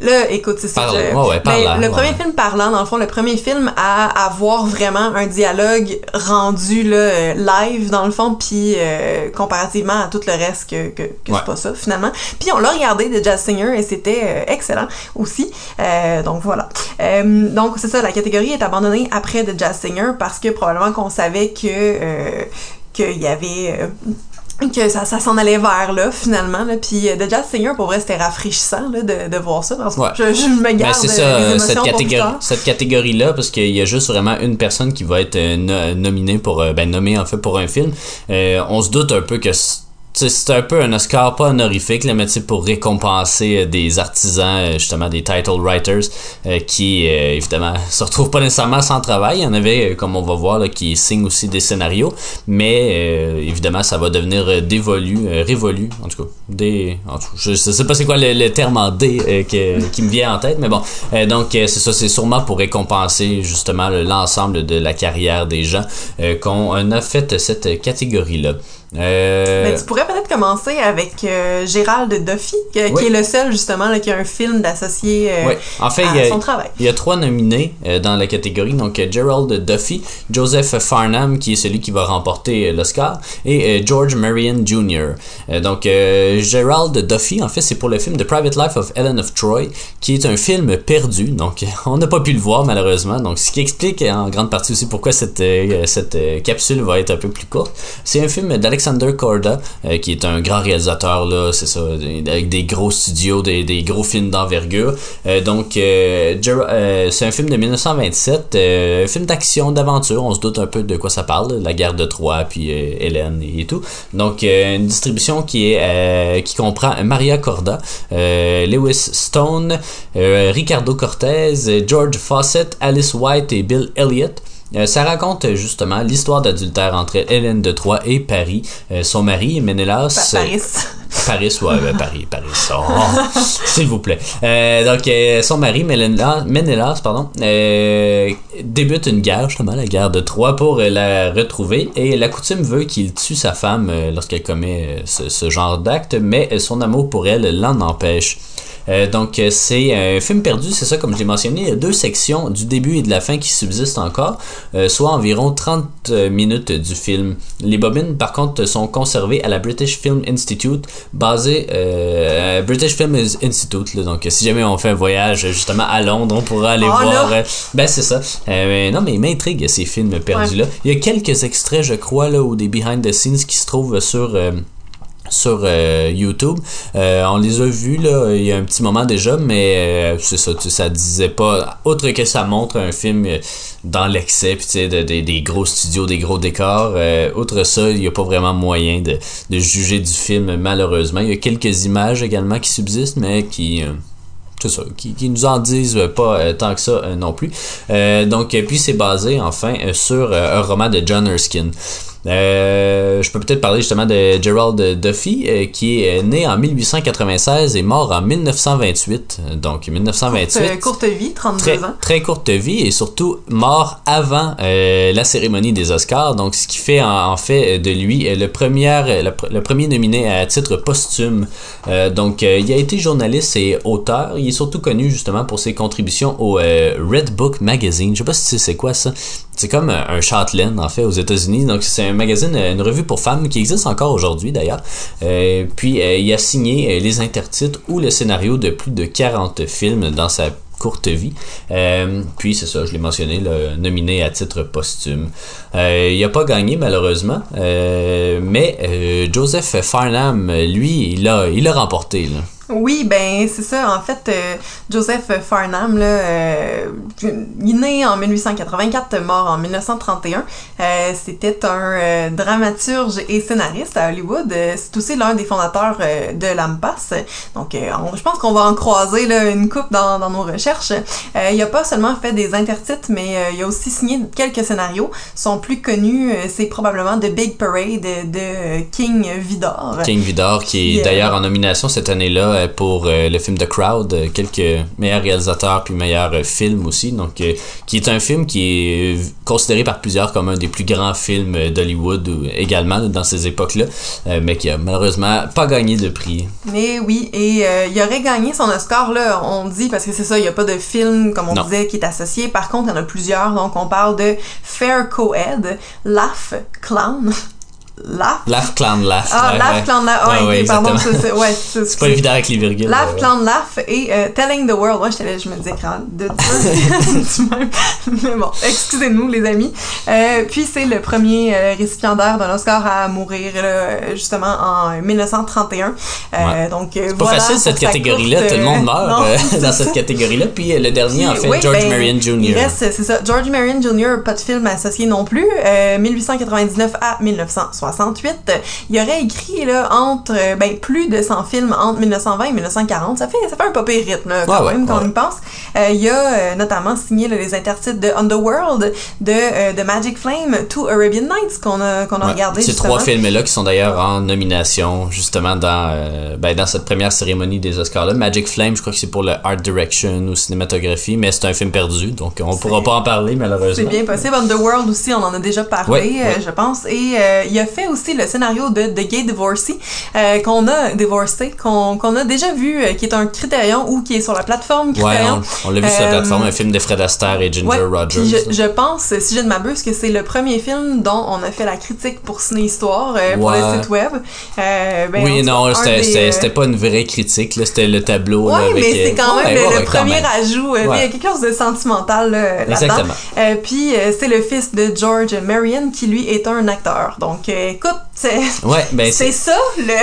Là, écoute, c'est ça.
Parlant,
je-
ouais, ouais,
mais
parlant,
le
ouais.
premier film parlant, dans le fond, le premier film à avoir vraiment un dialogue rendu là, euh, live, dans le fond, puis euh, comparativement à tout le reste que, que, que
Ouais.
c'est pas ça, finalement. Puis on l'a regardé, The Jazz Singer, et c'était euh, excellent aussi. Euh, donc voilà. Euh, donc c'est ça, la catégorie est abandonnée après The Jazz Singer parce que probablement qu'on savait que euh, qu'il y avait euh, que ça, ça s'en allait vers là finalement là puis euh, The Jazz Singer pour vrai c'était rafraîchissant là, de, de voir ça parce que
Ouais.
je, je me
Ben,
garde
c'est
euh,
ça,
les
euh, cette catégorie, cette catégorie-là, parce qu'il y a juste vraiment une personne qui va être euh, no- nominée pour, euh, ben, nommée en fait pour un film. Euh, on se doute un peu que c'est un peu un Oscar, pas honorifique, là, mais pour récompenser euh, des artisans, euh, justement des title writers, euh, qui euh, évidemment se retrouvent pas nécessairement sans travail. Il y en avait, comme on va voir, qui signent aussi des scénarios, mais évidemment, ça va devenir dévolu, révolu, en tout cas. Des, en tout cas, sais pas c'est quoi le, terme en D que- qui me vient en tête, mais bon. Donc, c'est ça, c'est sûrement pour récompenser justement le- l'ensemble de la carrière des gens qu'on a fait cette catégorie-là. Euh,
Mais tu pourrais peut-être commencer avec euh, Gérald Duffy, que-
Oui.
qui est le seul justement là, qui a un film d'associé euh,
Oui, en fait,
à
il y, a,
son travail.
il y a trois nominés euh, dans la catégorie. Donc, euh, Gerald Duffy, Joseph Farnham, qui est celui qui va remporter euh, l'Oscar, et euh, George Marion Jr. Euh, donc, euh, Gerald Duffy, en fait, c'est pour le film The Private Life of Ellen of Troy, qui est un film perdu. Donc, on n'a pas pu le voir, malheureusement. Donc, ce qui explique en grande partie aussi pourquoi cette, euh, cette euh, capsule va être un peu plus courte. C'est un film d'Alexander Korda, euh, qui est un grand réalisateur, là, c'est ça, avec des gros studios, des, gros films d'envergure. Euh, donc, euh, c'est un film de 1927, euh, un film d'action, d'aventure. On se doute un peu de quoi ça parle, la guerre de Troie, puis Hélène et, tout. Donc, une distribution qui comprend Maria Corda, euh, Lewis Stone, Ricardo Cortez, George Fawcett, Alice White et Bill Elliott. Euh, ça raconte euh, justement l'histoire d'adultère entre Hélène de Troyes et Paris. Euh, son mari, Ménélas.
Pa- Paris.
Paris, ouais, Paris, Paris. Oh, S'il vous plaît. Euh, donc, euh, son mari, Ménélas, Ménélas pardon, euh, débute une guerre, justement, la guerre de Troie, pour la retrouver. Et la coutume veut qu'il tue sa femme lorsqu'elle commet ce, ce genre d'acte, mais son amour pour elle l'en empêche. Euh, donc euh, c'est un film perdu, c'est ça comme je l'ai mentionné, il y a deux sections du début et de la fin qui subsistent encore, euh, soit environ 30 minutes du film. Les bobines par contre sont conservées à la British Film Institute, basée à British Film Institute. là. donc si jamais on fait un voyage justement à Londres, on pourra aller
Oh,
voir.
là!
ben c'est ça. Mais non mais il m'intrigue ces films perdus là. Il y a quelques extraits je crois là ou des behind the scenes qui se trouvent sur sur euh, YouTube. Euh, on les a vus il y a un petit moment déjà, mais euh, c'est ça, tu ça disait pas. Autre que ça montre un film dans l'excès, puis tu sais, de- de- des gros studios, des gros décors. outre ça, il n'y a pas vraiment moyen de, juger du film, malheureusement. Il y a quelques images également qui subsistent, mais qui. c'est ça, qui, qui nous en disent pas tant que ça non plus. Donc, puis c'est basé enfin sur un roman de John Erskine. Euh, je peux peut-être parler justement de Gerald Duffy, euh, qui est né en 1896 et mort en 1928. Donc 1928.
Euh, courte vie, 32
Très,
ans.
très courte vie et surtout mort avant euh, la cérémonie des Oscars. Donc, ce qui fait en, en fait de lui le premier, le, pr- le premier nominé à titre posthume. Donc, il a été journaliste et auteur. Il est surtout connu justement pour ses contributions au Red Book Magazine. Je sais pas si c'est quoi ça. C'est comme un Chatelaine en fait aux États-Unis. Donc, c'est un magazine, une revue pour femmes qui existe encore aujourd'hui d'ailleurs. Euh, puis, euh, il a signé euh, les intertitres ou le scénario de plus de 40 films dans sa courte vie. Puis c'est ça, je l'ai mentionné, le nominé à titre posthume. Il n'a pas gagné malheureusement, mais Joseph Farnham, lui, il a, il a remporté. Là.
Oui, ben c'est ça. En fait, euh, Joseph Farnham, là, euh, il est né en 1884, mort en 1931. Euh, C'était un euh, dramaturge et scénariste à Hollywood. Euh, C'est aussi l'un des fondateurs euh, de l'AMPAS. Donc, euh, on- je pense qu'on va en croiser là, une coupe dans, dans nos recherches. Euh, il a pas seulement fait des intertitres, mais il a aussi signé quelques scénarios. Son plus connu, c'est probablement The Big Parade de King Vidor.
King Vidor, qui est d'ailleurs en nomination cette année-là euh, pour euh, le film The Crowd, euh, quelques meilleurs réalisateurs puis meilleurs films aussi. Donc, qui est un film qui est considéré par plusieurs comme un des plus grands films d'Hollywood également dans ces époques-là, mais qui a malheureusement pas gagné de prix.
Mais oui, et il aurait gagné son Oscar, là, on dit, parce que c'est ça, il n'y a pas de film, comme on
Non.
disait, qui est associé. Par contre, il y en a plusieurs, donc on parle de Fair Co-Ed, Laugh Clown. Laugh?
Laugh Clown Laugh.
Ah,
ouais,
Laugh
ouais.
Clown Laugh, ouais,
Ouais,
ok, pardon, c'est- ouais,
pas évident avec les virgules.
Laugh,
euh,
Clown, Laugh et euh, Telling the World. Moi, j'étais là, je me disais, crâne de. Mais bon, excusez-nous, les amis. Euh, puis, c'est le premier euh, récipiendaire d'un Oscar à mourir, là, justement, en 1931. Euh,
Ouais.
Donc, euh,
C'est pas
voilà
facile cette catégorie-là, tout le monde
euh,
meurt
non,
euh,
c'est
dans cette catégorie-là. Puis euh, le dernier, en fait,
Oui,
George
ben,
Marion Jr.
Il reste, c'est ça. George Marion Jr., pas de film associé non plus. Euh, 1899 à 1968. Il aurait écrit là, entre euh, ben, plus de 100 films entre 1920 et 1940. Ça fait, ça fait un pas pire rythme là, quand
Ouais,
même quand
ouais.
on y pense. Euh, il a euh, notamment signé là, les intertitres de Underworld, de euh, The Magic Flame, To Arabian Nights qu'on a, qu'on a
Ouais.
regardé
Ces trois films-là qui sont d'ailleurs en nomination, justement, dans, euh, ben, dans cette première cérémonie des Oscars-là. Magic Flame, je crois que c'est pour le Art Direction ou cinématographie, mais c'est un film perdu, donc on pourra pas en parler,
C'est
malheureusement.
bien possible. Underworld aussi, on en a déjà parlé, je pense. Et il a fait aussi le scénario de The Gay Divorcee, euh, qu'on a divorcé, qu'on a déjà vu, euh, qui est un Criterion ou qui est sur la plateforme
Ouais,
Criterion.
on, on l'a vu sur la
Euh,
plateforme, un film de Fred Astaire et Ginger
Ouais,
Rogers.
je, je pense, si je ne m'abuse, que c'est le premier film dont on a fait la critique pour Ciné Histoire pour
Ouais.
le site web. Ben, en
oui, non, c'était pas une vraie critique, là, c'était le tableau. là,
Ouais,
avec,
mais c'est quand même
ouais,
le,
ouais, ouais,
premier ajout.
Ouais.
Il y a quelque chose de sentimental là, là-dedans.
Exactement.
Euh, puis c'est le fils de George Marion qui lui est un acteur. Donc euh, écoute, C'est
Ouais, ben
c'est ça, le...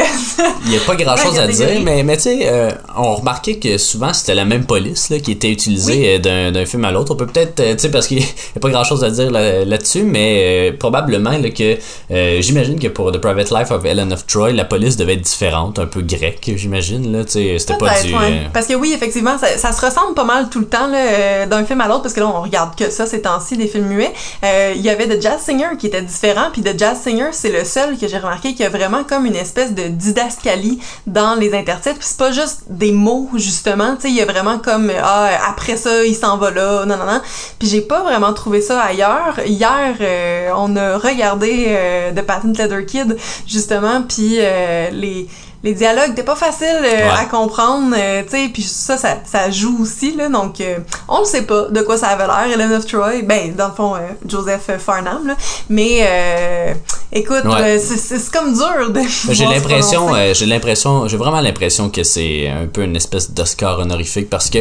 Il n'y a pas grand chose à dire, mais, mais tu sais, euh, on remarquait que souvent c'était la même police là, qui était utilisée euh, d'un, d'un film à l'autre. On peut peut-être, euh, tu sais, parce qu'il n'y a pas grand chose à dire là, là-dessus, mais euh, probablement là, que euh, j'imagine que pour The Private Life of Ellen of Troy, la police devait être différente, un peu grecque, j'imagine. Là, c'était pas du.
ouais. Parce que oui, effectivement, ça, ça se ressemble pas mal tout le temps là, d'un film à l'autre, parce que là, on regarde que ça ces temps-ci, des films muets. Il y avait The Jazz Singer qui était différent, puis The Jazz Singer, c'est le seul que j'ai remarqué qui a vraiment comme une espèce de didascalie dans les intertitres. Puis c'est pas juste des mots, justement, tu sais, il y a vraiment comme, ah, après ça, il s'en va là, non, non, non. Puis j'ai pas vraiment trouvé ça ailleurs. Hier, euh, on a regardé euh, The Patent Leather Kid, justement, puis euh, les les dialogues étaient pas faciles euh,
Ouais.
à comprendre, euh, tu sais, puis ça, ça, ça joue aussi, là, donc euh, on ne sait pas de quoi ça avait l'air, Ellen of Troy, ben, dans le fond, euh, Joseph Farnham, là, mais euh, écoute,
Ouais.
c'est- comme dur de
J'ai
pouvoir se
l'impression, j'ai l'impression, j'ai vraiment l'impression que c'est un peu une espèce d'Oscar honorifique parce que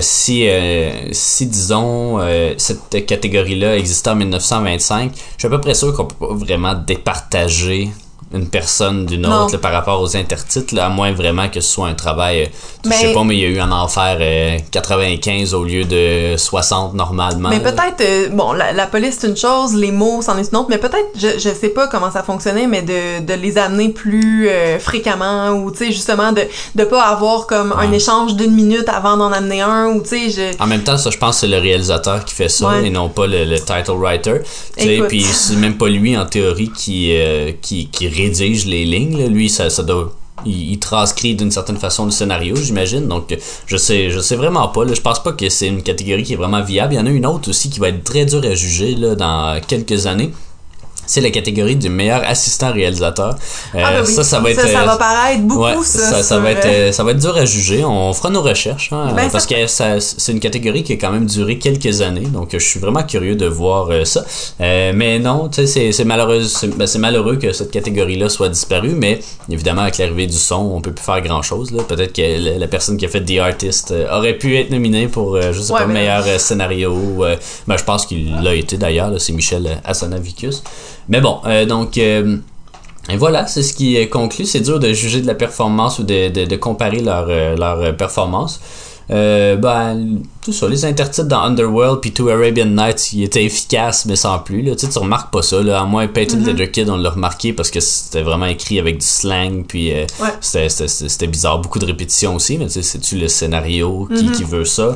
si, euh, si disons cette catégorie-là existait en 1925, je suis à peu près sûr qu'on peut pas vraiment départager une personne d'une autre là, par rapport aux intertitres, là, à moins vraiment que ce soit un travail, euh, je
Mais-
sais pas, mais il y a eu en enfer euh, 95 au lieu de 60 normalement.
Mais peut-être, euh, bon, la, la police c'est une chose, les mots c'en est une autre, mais peut-être, je, je sais pas comment ça fonctionnait, mais de, de les amener plus euh, fréquemment, ou tu sais, justement, de, de pas avoir comme un échange d'une minute avant d'en amener un, ou tu sais, je...
En même temps, ça, je pense que c'est le réalisateur qui fait ça
Ouais.
et non pas le, le title writer. Tu sais. Puis c'est même pas lui, en théorie, qui, euh, qui, qui rédige les lignes. Lui, ça, doit. Il, transcrit d'une certaine façon le scénario, j'imagine. Donc, je sais, je sais vraiment pas. Là. Je pense pas que c'est une catégorie qui est vraiment viable. Il y en a une autre aussi qui va être très dure à juger dans quelques années. C'est la catégorie du meilleur assistant réalisateur. Euh,
Ah, ben oui.
Ça, ça va être.
ça,
euh,
va paraître beaucoup,
Ouais,
ça.
ça, va être,
euh,
euh, ça va être dur à juger. On fera nos recherches, hein,
Ben,
parce que ça, c'est une catégorie qui a quand même duré quelques années. Donc, je suis vraiment curieux de voir euh, ça. Euh, mais non, tu sais, c'est, c'est malheureux, c'est, ben, malheureux que cette catégorie-là soit disparue. Mais évidemment, avec l'arrivée du son, on peut plus faire grand-chose. Là. Peut-être que la, la personne qui a fait The Artist euh, aurait pu être nominée pour, euh, je sais
Ouais,
pas, meilleur euh, scénario. euh, ben, je pense qu'il l'a été d'ailleurs. C'est Michel Assanavicius. Mais bon, euh, donc. euh, et voilà, c'est ce qui conclut. C'est dur de juger de la performance ou de, de, de comparer leur, euh, leur performance. Euh, ben, tout ça, les intertitres dans Underworld puis To Arabian Nights, ils étaient efficaces, mais sans plus. Là. Tu sais, tu remarques pas ça. Là. À moins Peyton
Mhm.
Leather Kid, on l'a remarqué parce que c'était vraiment écrit avec du slang, puis euh,
Ouais.
c'était, bizarre. Beaucoup de répétitions aussi, mais tu sais, c'est-tu le scénario? Qui,
Mhm.
qui veut ça?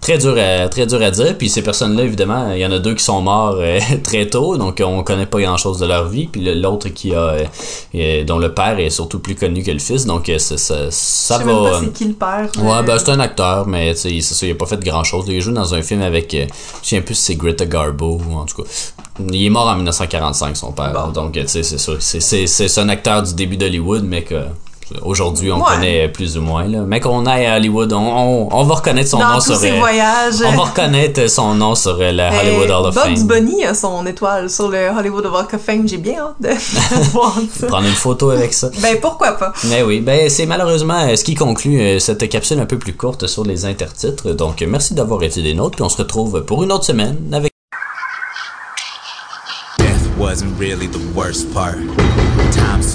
Très dur, à, très dur à dire. Puis ces personnes-là, évidemment, il y en a deux qui sont morts euh, très tôt, donc on connaît pas grand-chose de leur vie. Puis l'autre qui a, euh, euh, dont le père est surtout plus connu que le fils, donc ça, ça,
sais
va.
même pas c'est qui le père.
Ouais, ben c'est un acteur, mais sais, c'est ça, il a pas fait grand chose. Il joue dans un film avec, je souviens plus si c'est Greta Garbo, en tout cas. Il est mort en 1945, son père. Donc, tu sais, c'est ça. C'est un acteur du début d'Hollywood, mais que. Aujourd'hui, on
Ouais.
connaît plus ou moins. Là. Mais qu'on aille à Hollywood, on, on, on va reconnaître son
dans
nom
tous
sur.
ses
euh,
voyages.
on va reconnaître son nom sur euh, la Hollywood Hall of
Bugs
Fame.
Bunny a son étoile sur le Hollywood Walk of Fame. J'ai bien hâte de voir ça.
Prendre une photo avec ça.
Ben pourquoi pas.
Mais oui, ben c'est malheureusement euh, ce qui conclut euh, cette capsule un peu plus courte sur les intertitres. Donc merci d'avoir été des nôtres, puis on se retrouve pour une autre semaine avec
Death wasn't really the worst part.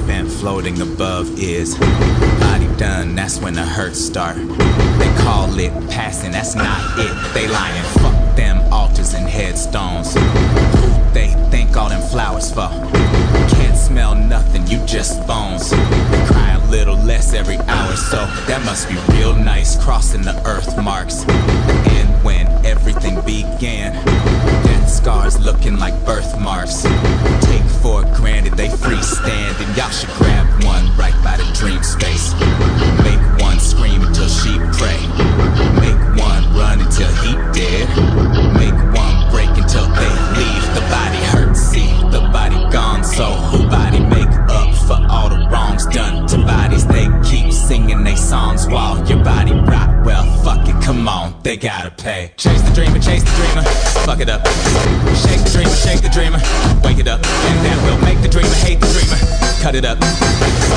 Floating above is body done, that's when the hurts start. They call it passing, that's not it. They lying, fuck them altars and headstones. Who they think all them flowers for? Can't smell nothing, you just bones. They cry a little less every hour, so that must be real nice crossing the earth marks. And when everything began, scars looking like birthmarks. Take for granted they freestand, and y'all should grab one right by the dream space. Make one scream until she pray. Gotta pay. Chase the dreamer, chase the dreamer, fuck it up. Shake the dreamer, shake the dreamer, wake it up, and that will make the dreamer hate the dreamer. Cut it up.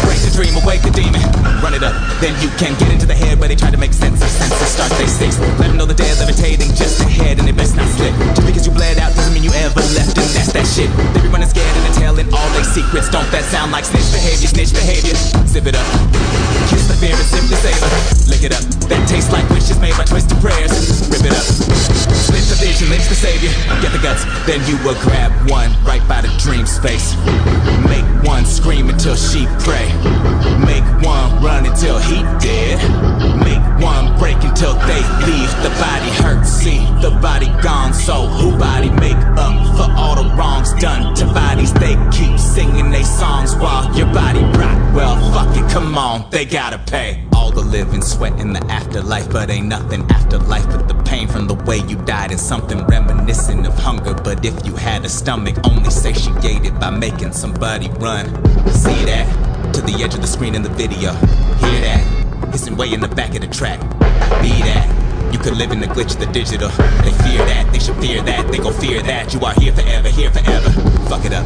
Break the dream, awake the demon. Run it up, then you can get into the head where they try to make sense of senses. Start they six. Let them know the dead levitating just ahead and they best not slip. Just because you bled out doesn't mean you ever left, and that's that shit. They be running scared and they're telling all their secrets. Don't that sound like snitch behavior? Snitch behavior. Zip it up. Kiss the fear and simply savor. Lick it up. That tastes like wishes made by twisted prayers. Rip it up. Split the vision, lynch the savior. Get the guts, then you will grab one right by the dream space. Make one scream until she pray. Make one run until he dead. Make one break until they leave. The body hurt, see the body gone. So who body make up for all the wrongs done to bodies? They keep singing they songs while your body rot. Well, fuck it, come on, they gotta pay. All the living, sweat in the afterlife, but ain't nothing afterlife but the pain from the way you died and something reminiscent of hunger. But if you had a stomach, only satiated by making somebody run. See that? To the edge of the screen in the video. Hear that? Hissing way in the back of the track. Be that. You could live in the glitch of the digital. They fear that, they should fear that, they gon' fear that. You are here forever, here forever. Fuck it up.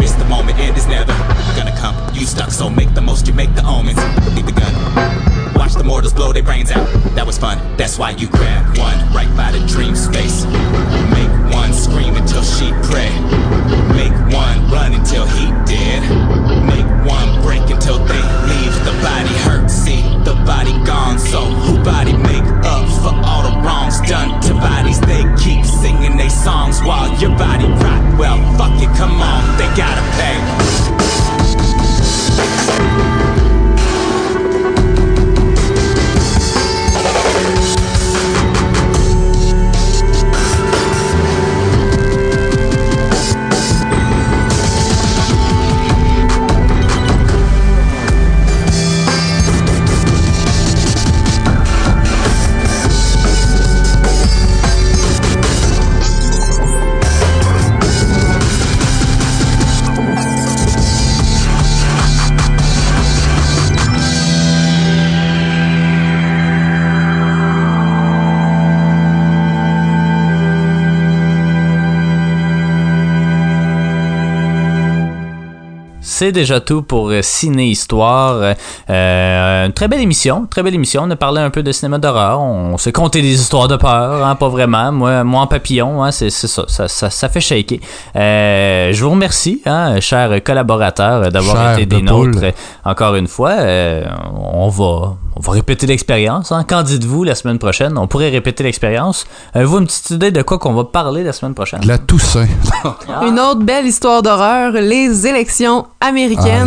Miss the moment, end is never gonna come. You stuck, so make the most, you make the omens. Leave the gun. Watch the mortals blow their brains out. That was fun. That's why you grab one right by the dream space. One scream until she pray. Make one run until he dead. Make one break until they leave. The body hurt, see the body gone. So who body make up for all the wrongs done to bodies? They keep singing they songs while your body rot. Well, fuck it, come on, they gotta pay.
C'est déjà tout pour euh, Ciné Histoire. Euh, une très belle émission, très belle émission. On a parlé un peu de cinéma d'horreur. On s'est conté des histoires de peur, hein, pas vraiment. Moi, moi en papillon, hein, c'est ça, ça, ça, ça fait shaker. Euh, je vous remercie, hein, chers collaborateurs, d'avoir été des
poule.
nôtres. Encore une fois, euh, on va, on va répéter l'expérience. Hein. Qu'en dites-vous la semaine prochaine? On pourrait répéter l'expérience. Avez-vous une petite idée de quoi qu'on va parler la semaine prochaine?
De la Toussaint.
Une autre belle histoire d'horreur, les élections américaines.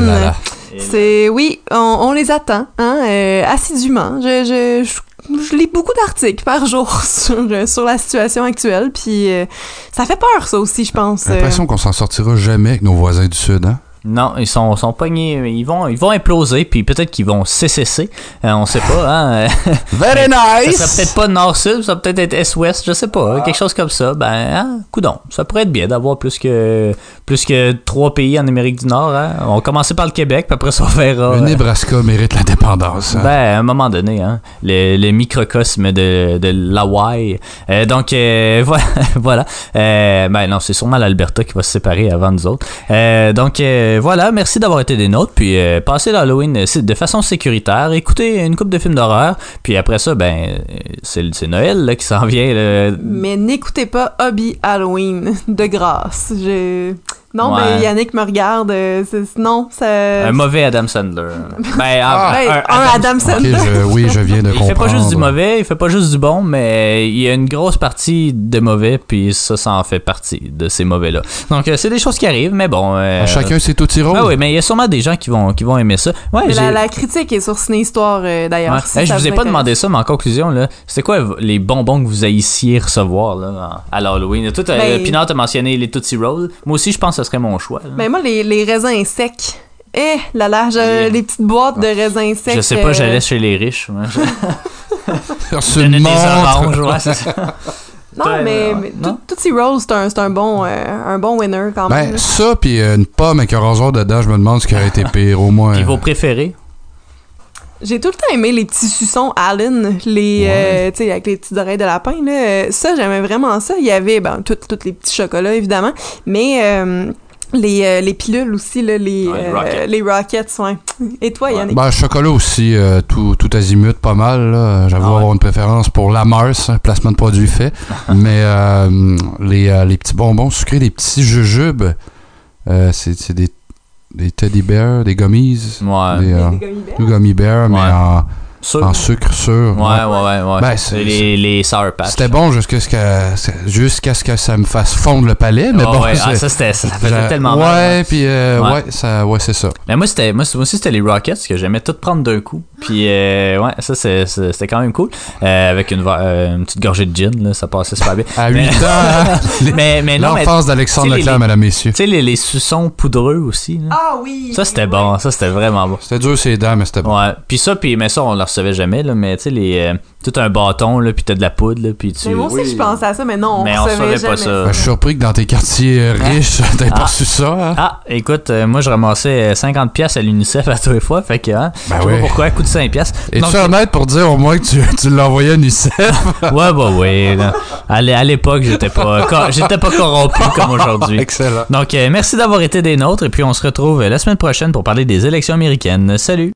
Ah là là.
C'est oui, on, on les attend, hein, euh, assidûment. Je, je, je, je lis beaucoup d'articles par jour sur, euh, sur la situation actuelle, puis euh, ça fait peur ça aussi, je pense.
J'ai l'impression qu'on s'en sortira jamais avec nos voisins du Sud, hein?
Non, ils sont, sont pognés. Ils vont, ils vont imploser, puis peut-être qu'ils vont CCC. Euh, on sait pas, hein.
Very
Ça
nice!
serait peut-être pas nord-sud, ça peut peut-être être est-ouest, je sais pas. Quelque chose comme ça. Ben, hein, coudon. Ça pourrait être bien d'avoir plus que, plus que trois pays en Amérique du Nord, hein. On va commencer par le Québec, puis après ça, on verra.
Le
euh,
Nebraska mérite l'indépendance. hein.
ben, à un moment donné, hein, le, le microcosme de, de l'Hawaï. Euh, donc, euh, voilà. voilà. Ben non, c'est sûrement l'Alberta qui va se séparer avant nous autres. Euh, donc, voilà. Merci d'avoir été des nôtres. Puis, euh, passez l'Halloween euh, de façon sécuritaire. Écoutez une coupe de films d'horreur. Puis après ça, ben, euh, c'est Noël qui s'en vient.
Mais n'écoutez pas Hobby Halloween de grâce. Je... Non,
Ouais.
mais Yannick me regarde. euh, c'est- non, ça.
Un mauvais Adam Sandler. Ben,
Ah.
un-
Ben,
un-
un Adam Sandler.
je- oui, je viens de
Il
comprendre.
fait pas juste du mauvais, il fait pas juste du bon, mais il y a une grosse partie de mauvais, puis ça, ça en fait partie de ces mauvais-là. Donc, euh, c'est des choses qui arrivent, mais bon. euh,
Chacun ses tout rôles.
Ah oui, mais il y a sûrement des gens qui vont, qui vont aimer ça. Ouais,
Mais la, la critique est sur Ciné Histoire euh, d'ailleurs.
Ouais.
si
Hey, je vous ai pas demandé ça, mais en conclusion, là, c'était quoi les bonbons que vous haissiez recevoir là, à l'Halloween? Tout, euh,
Ben-
Pinard a mentionné les Tootsie Rolls. Moi aussi, je pense que ce serait mon choix. là.
Ben moi, les, les raisins secs. Eh, là là, j'ai les petites boîtes de raisins secs.
je sais pas,
euh,
j'allais chez les riches. moi. Je
une
donnais des
montre.
oranges, ouais, c'est ça.
Non, mais,
ouais.
mais
Non?
tout- Tootsie Rolls, c'est un, c'est un, bon, euh, un bon winner quand même.
Ben, ça, puis euh, une pomme avec un rasoir dedans, je me demande ce qui aurait été pire, au moins.
Puis vos préférés?
J'ai tout le temps aimé les petits suçons Allen, les, euh, tu sais, avec les petites oreilles de lapin, là. Euh, Ça, j'aimais vraiment ça. Il y avait, ben, tous les petits chocolats, évidemment. Mais, euh, Les, euh, les pilules aussi, là, les,
Ouais, les
euh,
Rockets.
les Rockets, ouais. Et toi, Yannick?
Ben, chocolat aussi, euh, tout, tout azimut, pas mal. J'avoue
Ah ouais.
avoir une préférence pour la Mars, hein, placement de produit fait. Mais euh, les, euh, les petits bonbons sucrés, les petits jujubes, euh, c'est c'est des, des teddy bears, des gummies.
Ouais.
Des, euh,
Des gummy bears?
des gummy bears, mais
Ouais.
en,
Sûr.
en sucre sûr.
Ouais, ouais, ouais. ouais.
Ben, c'est-
les, les Sour Patch.
C'était bon jusqu'à ce que jusqu'à ce que ça me fasse fondre le palais, mais
Ah
bon.
ouais, ah, ça, c'était- ça faisait tellement
ouais,
mal.
puis euh,
Ouais.
ouais, ça, ouais, c'est ça.
Mais moi, c'était, moi, moi aussi, c'était les Rockets que j'aimais tout prendre d'un coup. Puis, euh, ouais, ça, c'est- c'est- c'était quand même cool. Euh, avec une, euh, une petite gorgée de gin, là, ça passait super bien.
À
Mais-
8 ans, hein?
mais, mais non, mais.
L'enfance d'Alexandre Leclerc, mesdames, messieurs.
Tu sais, les, les suçons poudreux aussi. là.
Ah oui!
Ça, c'était bon. Ça, c'était vraiment bon.
C'était dur, ces dents, mais c'était bon.
Ouais. Puis ça, puis, mais ça, on le recevait jamais, là. Mais tu sais, les. euh, tout un bâton, là, puis t'as de la poudre, là, puis tu.
Mais moi aussi, je pensais à ça, mais non, on
Mais on
recevait
savait pas ça.
Ben, je suis surpris que dans tes quartiers euh, riches, t'aies pas
Ah.
su ça. Hein?
Ah, écoute, euh, moi je ramassais euh, 50 pièces à l'UNICEF à tous les fois, fait que hein,
Ben
je sais
oui.
pas pourquoi, elle coûte 5 pièces.
Es-tu honnête pour dire au moins que tu, tu l'as envoyé à UNICEF?
Ouais, bah oui. À à l'époque, j'étais pas cor- j'étais pas corrompu comme aujourd'hui.
Excellent.
Donc euh, merci d'avoir été des nôtres et puis on se retrouve euh, la semaine prochaine pour parler des élections américaines. Salut.